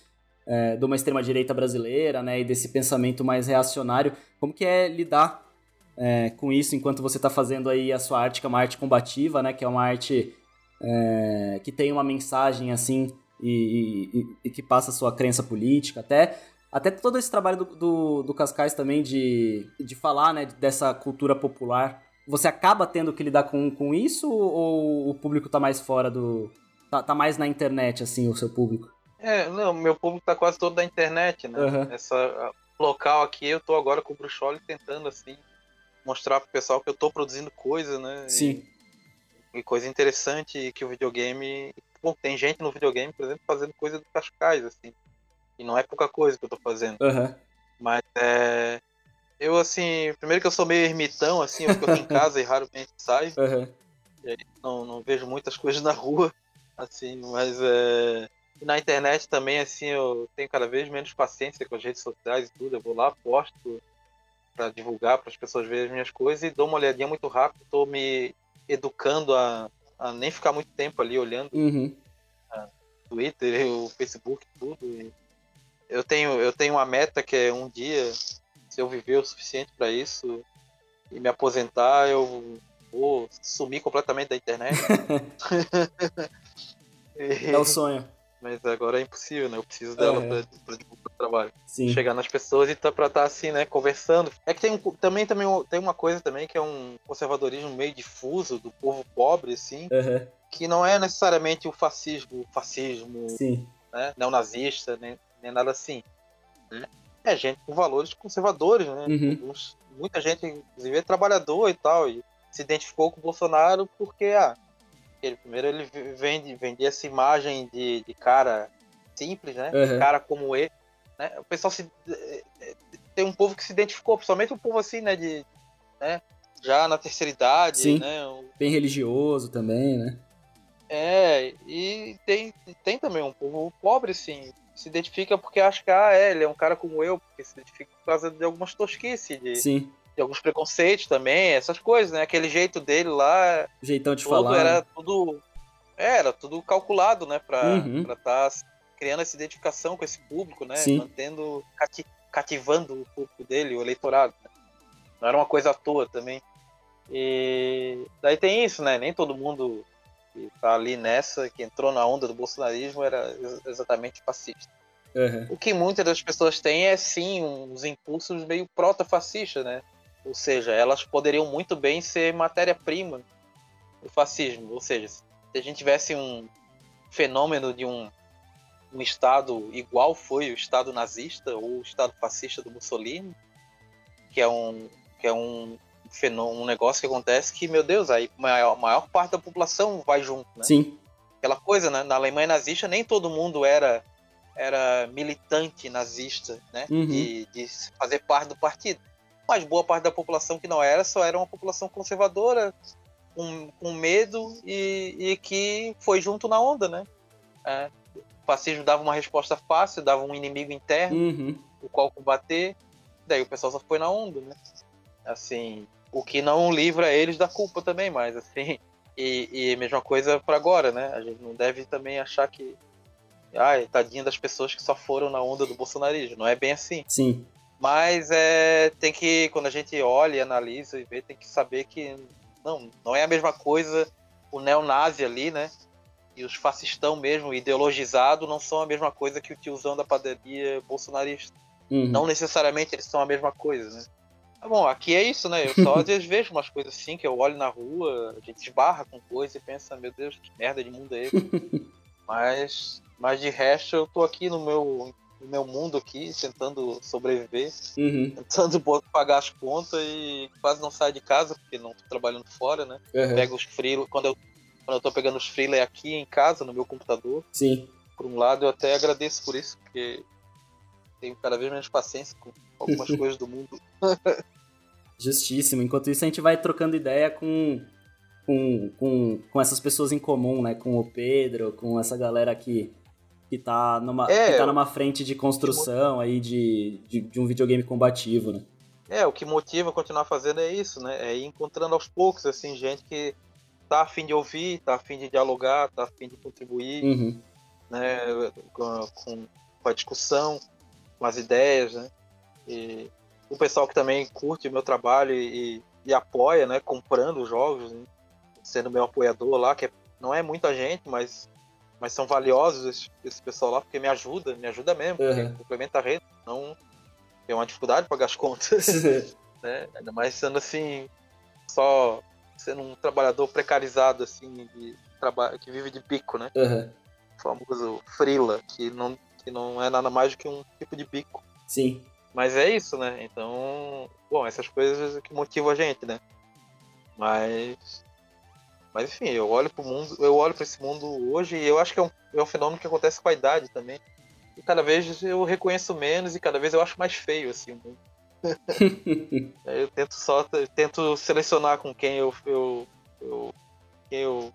é, de uma extrema-direita brasileira, né, e desse pensamento mais reacionário. Como que é lidar é, com isso enquanto você está fazendo aí a sua arte, que é uma arte combativa, né, que é uma arte é, que tem uma mensagem, assim, e, e, e, que passa a sua crença política, até... Até todo esse trabalho do, do, do Cascais também de, de falar né, dessa cultura popular você acaba tendo que lidar com, com isso ou o público tá mais fora do. Tá, tá mais na internet, assim, o seu público? É, não, meu público tá quase todo da internet, né? Uhum. Essa local aqui, eu tô agora com o Bruxoli tentando, assim, mostrar pro pessoal que eu tô produzindo coisa, né? Sim. E, e coisa interessante que o videogame. Bom, tem gente no videogame, por exemplo, fazendo coisa do Cascais, assim. E não é pouca coisa que eu tô fazendo. Uhum. Mas é. Eu, assim, primeiro que eu sou meio ermitão, assim, eu fico aqui em <laughs> casa e raramente saio. Uhum. não, não vejo muitas coisas na rua, assim, mas é... na internet também, assim, eu tenho cada vez menos paciência com as redes sociais e tudo. Eu vou lá, posto para divulgar, para as pessoas verem as minhas coisas e dou uma olhadinha muito rápido. Estou me educando a, a, nem ficar muito tempo ali olhando uhum. Twitter, o Facebook, tudo. E eu tenho, eu tenho uma meta que é um dia se eu viver o suficiente para isso e me aposentar, eu vou sumir completamente da internet. <laughs> é o sonho. <laughs> Mas agora é impossível, né? Eu preciso dela é. para divulgar o trabalho. Sim. Chegar nas pessoas e tá, pra estar tá assim, né? Conversando. É que tem um, também, também tem uma coisa também que é um conservadorismo meio difuso do povo pobre, assim. Uhum. Que não é necessariamente o fascismo, fascismo Sim. Né? neonazista, nem, nem nada assim. Né? É gente com valores conservadores, né? Uhum. Muita gente, inclusive, é trabalhador e tal, e se identificou com o Bolsonaro porque, ah, ele, primeiro ele vende, vendia essa imagem de, de cara simples, né? Uhum. cara como ele. Né? O pessoal se. Eh, eh, tem um povo que se identificou, principalmente um povo assim, né? De, né? Já na terceira idade, Sim. né? Bem religioso também, né? É, e tem, tem também um povo pobre, assim, se identifica porque acha que ah, é, ele é um cara como eu, porque se identifica por causa de algumas tosquices, de, Sim. de alguns preconceitos também, essas coisas, né? Aquele jeito dele lá. Jeitão de falar. Era né? tudo. É, era tudo calculado, né? Pra uhum. estar tá criando essa identificação com esse público, né? Sim. Mantendo. Cati cativando o público dele, o eleitorado. Né? Não era uma coisa à toa também. E daí tem isso, né? Nem todo mundo que tá ali nessa, que entrou na onda do bolsonarismo, era exatamente fascista. Uhum. O que muitas das pessoas têm é sim uns impulsos meio proto-fascistas, né? Ou seja, elas poderiam muito bem ser matéria-prima do fascismo. Ou seja, se a gente tivesse um fenômeno de um, um Estado igual foi o Estado nazista ou o Estado fascista do Mussolini, que é um, que é um, um negócio que acontece que, meu Deus, aí a maior, maior parte da população vai junto, né? Sim. Aquela coisa, né? Na Alemanha nazista nem todo mundo era era militante nazista, né? Uhum. De, de fazer parte do partido. Mas boa parte da população que não era, só era uma população conservadora, com, com medo e, e que foi junto na onda, né? É, o fascismo dava uma resposta fácil, dava um inimigo interno, uhum. o qual combater, daí o pessoal só foi na onda, né? Assim, o que não livra eles da culpa também, mas assim. E, e mesma coisa para agora, né? A gente não deve também achar que. Ai, tadinha das pessoas que só foram na onda do bolsonarismo. Não é bem assim. Sim. Mas é, tem que, quando a gente olha, analisa e vê, tem que saber que não, não é a mesma coisa o neonazi ali, né? E os fascistão mesmo, ideologizado, não são a mesma coisa que o tiozão da padaria bolsonarista. Uhum. Não necessariamente eles são a mesma coisa, né? Bom, aqui é isso, né? Eu só às vezes vejo umas coisas assim, que eu olho na rua, a gente esbarra com coisa e pensa, meu Deus, que merda de mundo é esse? <laughs> mas, mas de resto eu tô aqui no meu, no meu mundo aqui, tentando sobreviver, uhum. tentando pagar as contas e quase não saio de casa, porque não tô trabalhando fora, né? Uhum. Pego os frios, quando eu, quando eu tô pegando os freelay aqui em casa, no meu computador. Sim. Por um lado, eu até agradeço por isso, porque tenho cada vez menos paciência com algumas <laughs> coisas do mundo. Justíssimo. Enquanto isso, a gente vai trocando ideia com, com, com, com essas pessoas em comum, né? Com o Pedro, com essa galera que, que, tá, numa, É, que tá numa frente de construção aí de, de, de um videogame combativo, né? É, o que motiva a continuar fazendo é isso, né? É ir encontrando aos poucos, assim, gente que tá afim de ouvir, tá afim de dialogar, tá afim de contribuir, Uhum. né? Com, com, com a discussão, com as ideias, né? E o pessoal que também curte o meu trabalho e, e apoia, né? Comprando os jogos, né? sendo meu apoiador lá, que é- não é muita gente, mas, mas são valiosos esse, esse pessoal lá, porque me ajuda, me ajuda mesmo, porque Uhum. complementa a rede, não tem uma dificuldade de pagar as contas. <laughs> né? Ainda mais sendo assim, só sendo um trabalhador precarizado, assim, de trabalho, que vive de bico, né? Uhum. O famoso frila, que não, que não é nada mais do que um tipo de bico. Sim. Mas é isso, né? Então, bom, essas coisas que motivam a gente, né? Mas. Mas enfim, eu olho pro mundo, eu olho para esse mundo hoje e eu acho que é um, é um fenômeno que acontece com a idade também. E cada vez eu reconheço menos e cada vez eu acho mais feio, assim, o mundo. Aí Eu tento só eu tento selecionar com quem eu, eu, eu quem eu,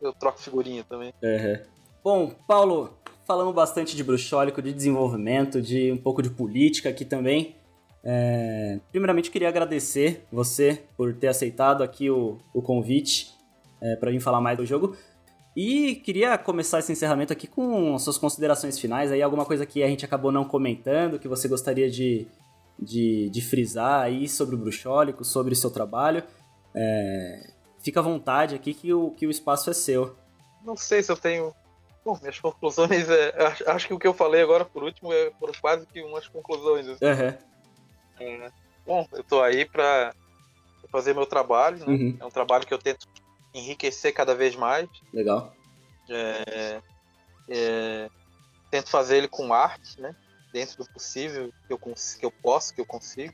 eu troco figurinha também. Uhum. Bom, Paulo, falamos bastante de bruxólico, de desenvolvimento, de um pouco de política aqui também. É, Primeiramente, queria agradecer você por ter aceitado aqui o, o convite é, para vir falar mais do jogo. E queria começar esse encerramento aqui com suas considerações finais, aí alguma coisa que a gente acabou não comentando, que você gostaria de, de, de frisar aí sobre o bruxólico, sobre o seu trabalho. É, Fica à vontade aqui que o, que o espaço é seu. Não sei se eu tenho. Bom, minhas conclusões é. Acho, que o que eu falei agora por último é, foram quase que umas conclusões. assim. Uhum. É, Bom, eu tô aí pra fazer meu trabalho, né? Uhum. É um trabalho que eu tento enriquecer cada vez mais. Legal. É, é, tento fazer ele com arte, né? Dentro do possível que eu, cons- que eu posso, que eu consigo.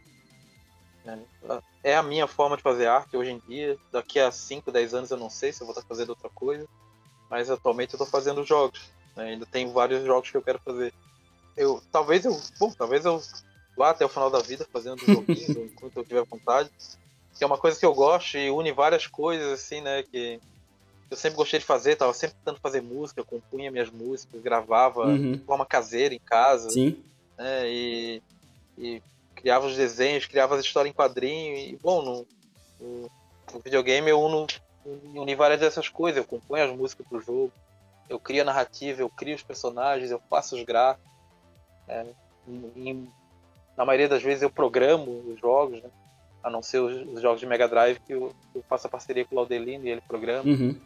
É, é a minha forma de fazer arte hoje em dia. Daqui a 5, 10 anos eu não sei se eu vou estar fazendo outra coisa. Mas atualmente eu estou fazendo jogos. né? Ainda tem vários jogos que eu quero fazer. Eu, talvez eu. Bom, talvez eu vá até o final da vida fazendo <laughs> joguinhos enquanto eu tiver vontade. Que é uma coisa que eu gosto e une várias coisas, assim, né? Que eu sempre gostei de fazer, tava sempre tentando fazer música, compunha minhas músicas, gravava Uhum. de forma caseira em casa, Sim. né? E, e criava os desenhos, criava as histórias em quadrinho. E, bom, no, no, no videogame eu uno, uni várias dessas coisas. Eu componho as músicas pro jogo, eu crio a narrativa, eu crio os personagens, eu faço os gráficos. né? Em- na maioria das vezes eu programo os jogos, né? a não ser os, os jogos de Mega Drive que eu, eu faço a parceria com o Laudelino e ele programa. Uhum.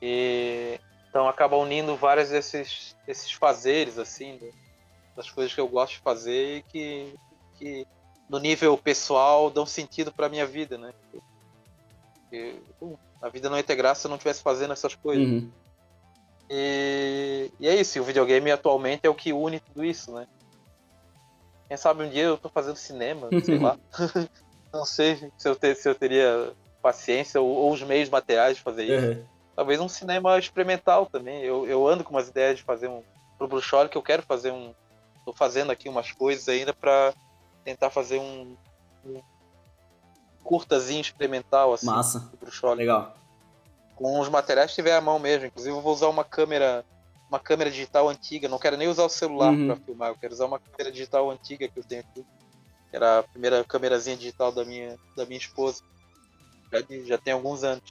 E então acaba unindo vários desses, desses fazeres, assim, do- das coisas que eu gosto de fazer e que, que no nível pessoal dão sentido pra minha vida, né? Porque, pô, a vida não ia ter graça se eu não estivesse fazendo essas coisas. Uhum. E, e é isso, e o videogame atualmente é o que une tudo isso, né? Quem sabe um dia eu tô fazendo cinema, sei lá. <laughs> <laughs> não sei se eu, ter- se eu teria paciência ou, ou os meios materiais de fazer isso. Uhum. Talvez um cinema experimental também. Eu, eu ando com umas ideias de fazer um. Pro Bruxoli que eu quero fazer um. Tô fazendo aqui umas coisas ainda pra tentar fazer um. um curtazinho experimental, assim, Massa. Legal. Com os materiais que tiver à mão mesmo. Inclusive eu vou usar uma câmera. Uma câmera digital antiga. Não quero nem usar o celular Uhum. pra filmar. Eu quero usar uma câmera digital antiga que eu tenho aqui. Era a primeira câmerazinha digital da minha, da minha esposa. Já, já tem alguns anos.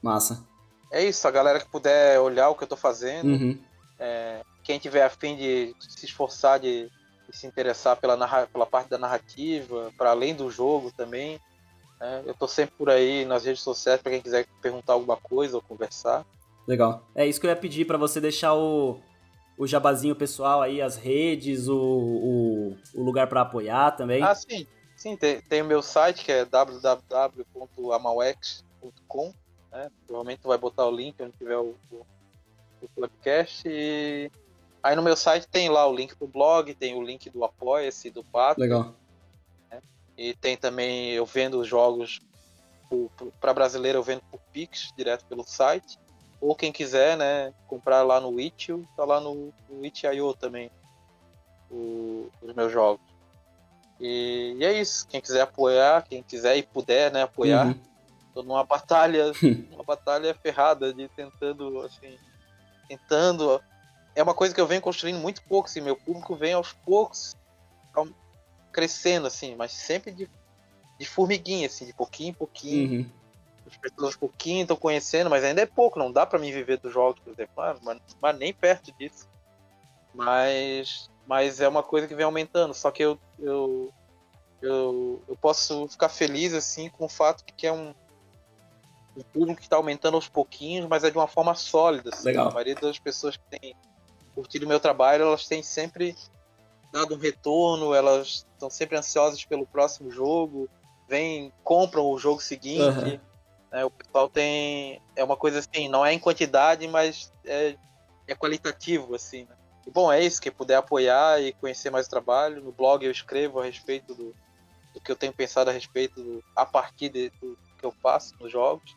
Massa. É isso, a galera que puder olhar o que eu tô fazendo, Uhum. quem tiver afim de se esforçar, de, de se interessar pela, narra- pela parte da narrativa, para além do jogo também. Né? Eu tô sempre por aí nas redes sociais para quem quiser perguntar alguma coisa ou conversar. Legal. É isso que eu ia pedir pra você deixar o, o jabazinho pessoal aí, as redes, o, o, o lugar pra apoiar também. Ah, sim, sim, tem, tem o meu site que é www.amauex.com. Né? Provavelmente vai botar o link onde tiver o, o, o podcast. E aí no meu site tem lá o link pro blog, tem o link do Apoia-se, do Pato. Legal. E tem também, eu vendo os jogos para brasileiro, eu vendo por Pix, direto pelo site. ou quem quiser, né, comprar lá no Itch, tá lá no, no Itch.io também, o, os meus jogos. E, e, é isso, quem quiser apoiar, quem quiser e puder, né, apoiar, uhum. tô numa batalha, <laughs> uma batalha ferrada de tentando, assim, tentando, é uma coisa que eu venho construindo muito pouco, assim, meu público vem aos poucos crescendo, assim, mas sempre de, de formiguinha, assim, de pouquinho em pouquinho. Uhum as pessoas pouquinho estão conhecendo, mas ainda é pouco, não dá para mim viver dos jogos, por exemplo, ah, mas, mas, nem perto disso. Mas, mas é uma coisa que vem aumentando, só que eu, eu, eu, eu posso ficar feliz assim com o fato de que é um, um público que está aumentando aos pouquinhos, mas é de uma forma sólida. Assim. Legal. A maioria das pessoas que têm curtido o meu trabalho, elas têm sempre dado um retorno, elas estão sempre ansiosas pelo próximo jogo, vêm, compram o jogo seguinte. Uhum. Né? O pessoal tem. É uma coisa assim, não é em quantidade, mas é, é qualitativo, assim. Né? E bom, é isso, quem puder apoiar e conhecer mais o trabalho. No blog eu escrevo a respeito do, do que eu tenho pensado a respeito do, a partir de, do que eu faço nos jogos.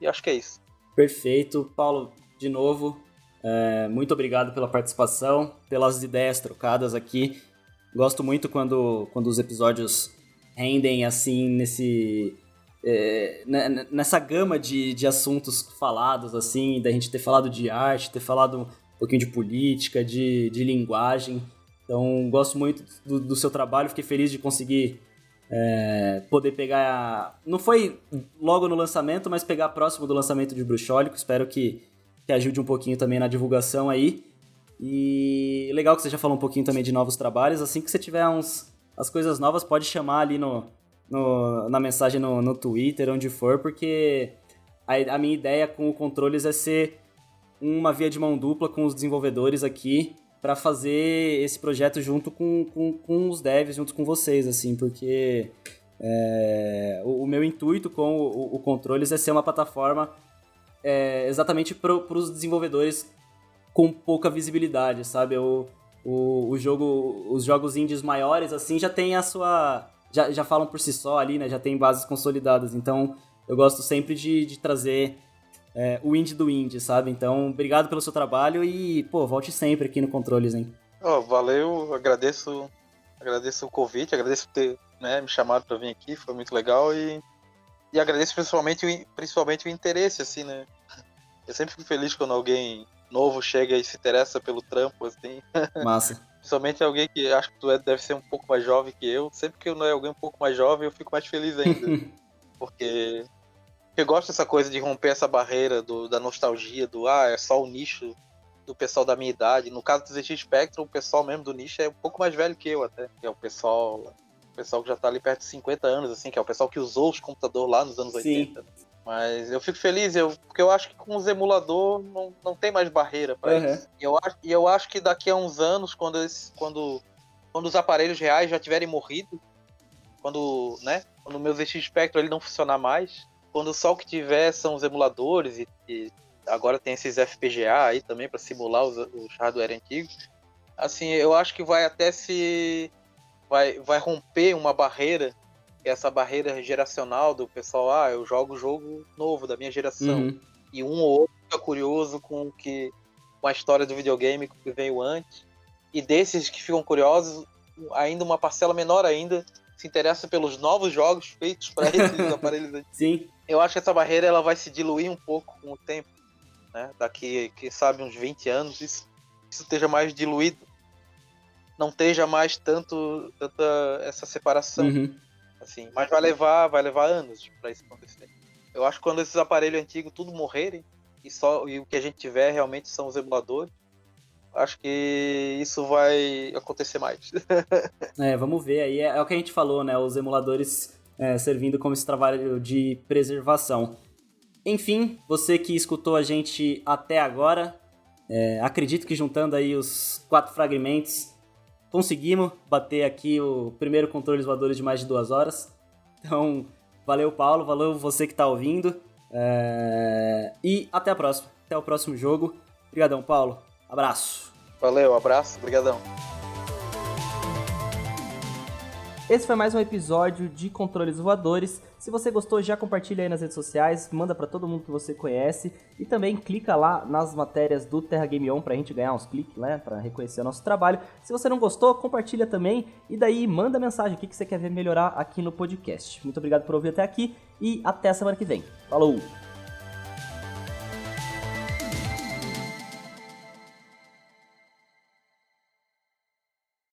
E acho que é isso. Perfeito. Paulo, de novo, é, muito obrigado pela participação, pelas ideias trocadas aqui. Gosto muito quando, quando os episódios rendem assim nesse é, né, né, nessa gama de, de assuntos falados, assim, da gente ter falado de arte, ter falado um pouquinho de política, de, de linguagem. Então, gosto muito do, do seu trabalho, fiquei feliz de conseguir é, poder pegar. Não foi logo no lançamento, mas pegar próximo do lançamento de Bruxólico. Espero que, que ajude um pouquinho também na divulgação aí. E legal que você já falou um pouquinho também de novos trabalhos. Assim que você tiver uns, as coisas novas, pode chamar ali no, no, na mensagem no, no Twitter, onde for, porque a, a minha ideia com o Controles é ser uma via de mão dupla com os desenvolvedores aqui para fazer esse projeto junto com, com, com, os devs, junto com vocês, assim, porque é, o, o, meu intuito com o, o, Controles é ser uma plataforma é, exatamente para os desenvolvedores com pouca visibilidade, sabe? O, o, o jogo, os jogos indies maiores, assim, já tem a sua já, já falam por si só ali, né? Já tem bases consolidadas. Então, eu gosto sempre de, de trazer é, o indie do indie, sabe? Então, obrigado pelo seu trabalho e, pô, volte sempre aqui no Controles, hein? Oh, valeu, agradeço, agradeço o convite, agradeço por ter né, me chamado para vir aqui, foi muito legal e, e agradeço principalmente, principalmente o interesse, assim, né? Eu sempre fico feliz quando alguém novo chega e se interessa pelo trampo, assim. <laughs> Massa. Principalmente alguém que acho que tu é, deve ser um pouco mais jovem que eu. Sempre que eu não é alguém um pouco mais jovem, eu fico mais feliz ainda. <laughs> porque eu gosto dessa coisa de romper essa barreira do, da nostalgia, do ah, é só o nicho do pessoal da minha idade. No caso do ZX Spectrum, o pessoal mesmo do nicho é um pouco mais velho que eu até. É o pessoal, o pessoal que já tá ali perto de 50 anos, assim, que é o pessoal que usou os computadores lá nos anos Sim. 80. Mas eu fico feliz, eu, porque eu acho que com os emulador não, não tem mais barreira para uhum. isso. E eu, acho, e eu acho que daqui a uns anos, quando, esse, quando, quando os aparelhos reais já tiverem morrido, quando, né, quando o meu ZX Spectrum ele não funcionar mais, quando só o que tiver são os emuladores e, e agora tem esses FPGA aí também para simular os, os hardware antigos, assim, eu acho que vai até se vai, vai romper uma barreira essa barreira geracional do pessoal, ah, eu jogo jogo novo da minha geração. Uhum. E um ou outro fica curioso com que com a história do videogame que veio antes. E desses que ficam curiosos, ainda uma parcela menor ainda se interessa pelos novos jogos feitos para <laughs> esses aparelhos. Sim. Eu acho que essa barreira ela vai se diluir um pouco com o tempo. Né? Daqui, quem sabe, uns 20 anos, isso, isso esteja mais diluído. Não esteja mais tanto tanta essa separação. Uhum. Assim, mas vai levar, vai levar anos para isso acontecer. Eu acho que quando esses aparelhos antigos tudo morrerem e só e o que a gente tiver realmente são os emuladores, acho que isso vai acontecer mais. <laughs> é, vamos ver aí. É, é, o que a gente falou, né? Os emuladores é, servindo como esse trabalho de preservação. Enfim, você que escutou a gente até agora, é, acredito que juntando aí os quatro fragmentos, conseguimos bater aqui o primeiro controle voadores de mais de duas horas. Então, valeu, Paulo, valeu você que está ouvindo. É... E até a próxima. Até o próximo jogo. Obrigadão, Paulo. Abraço. Valeu, abraço, obrigadão. Esse foi mais um episódio de Controles Voadores. Se você gostou, já compartilha aí nas redes sociais, manda para todo mundo que você conhece e também clica lá nas matérias do Terra Game On pra gente ganhar uns cliques, né, para reconhecer o nosso trabalho. Se você não gostou, compartilha também e daí manda mensagem o que você quer ver melhorar aqui no podcast. Muito obrigado por ouvir até aqui e até a semana que vem. Falou!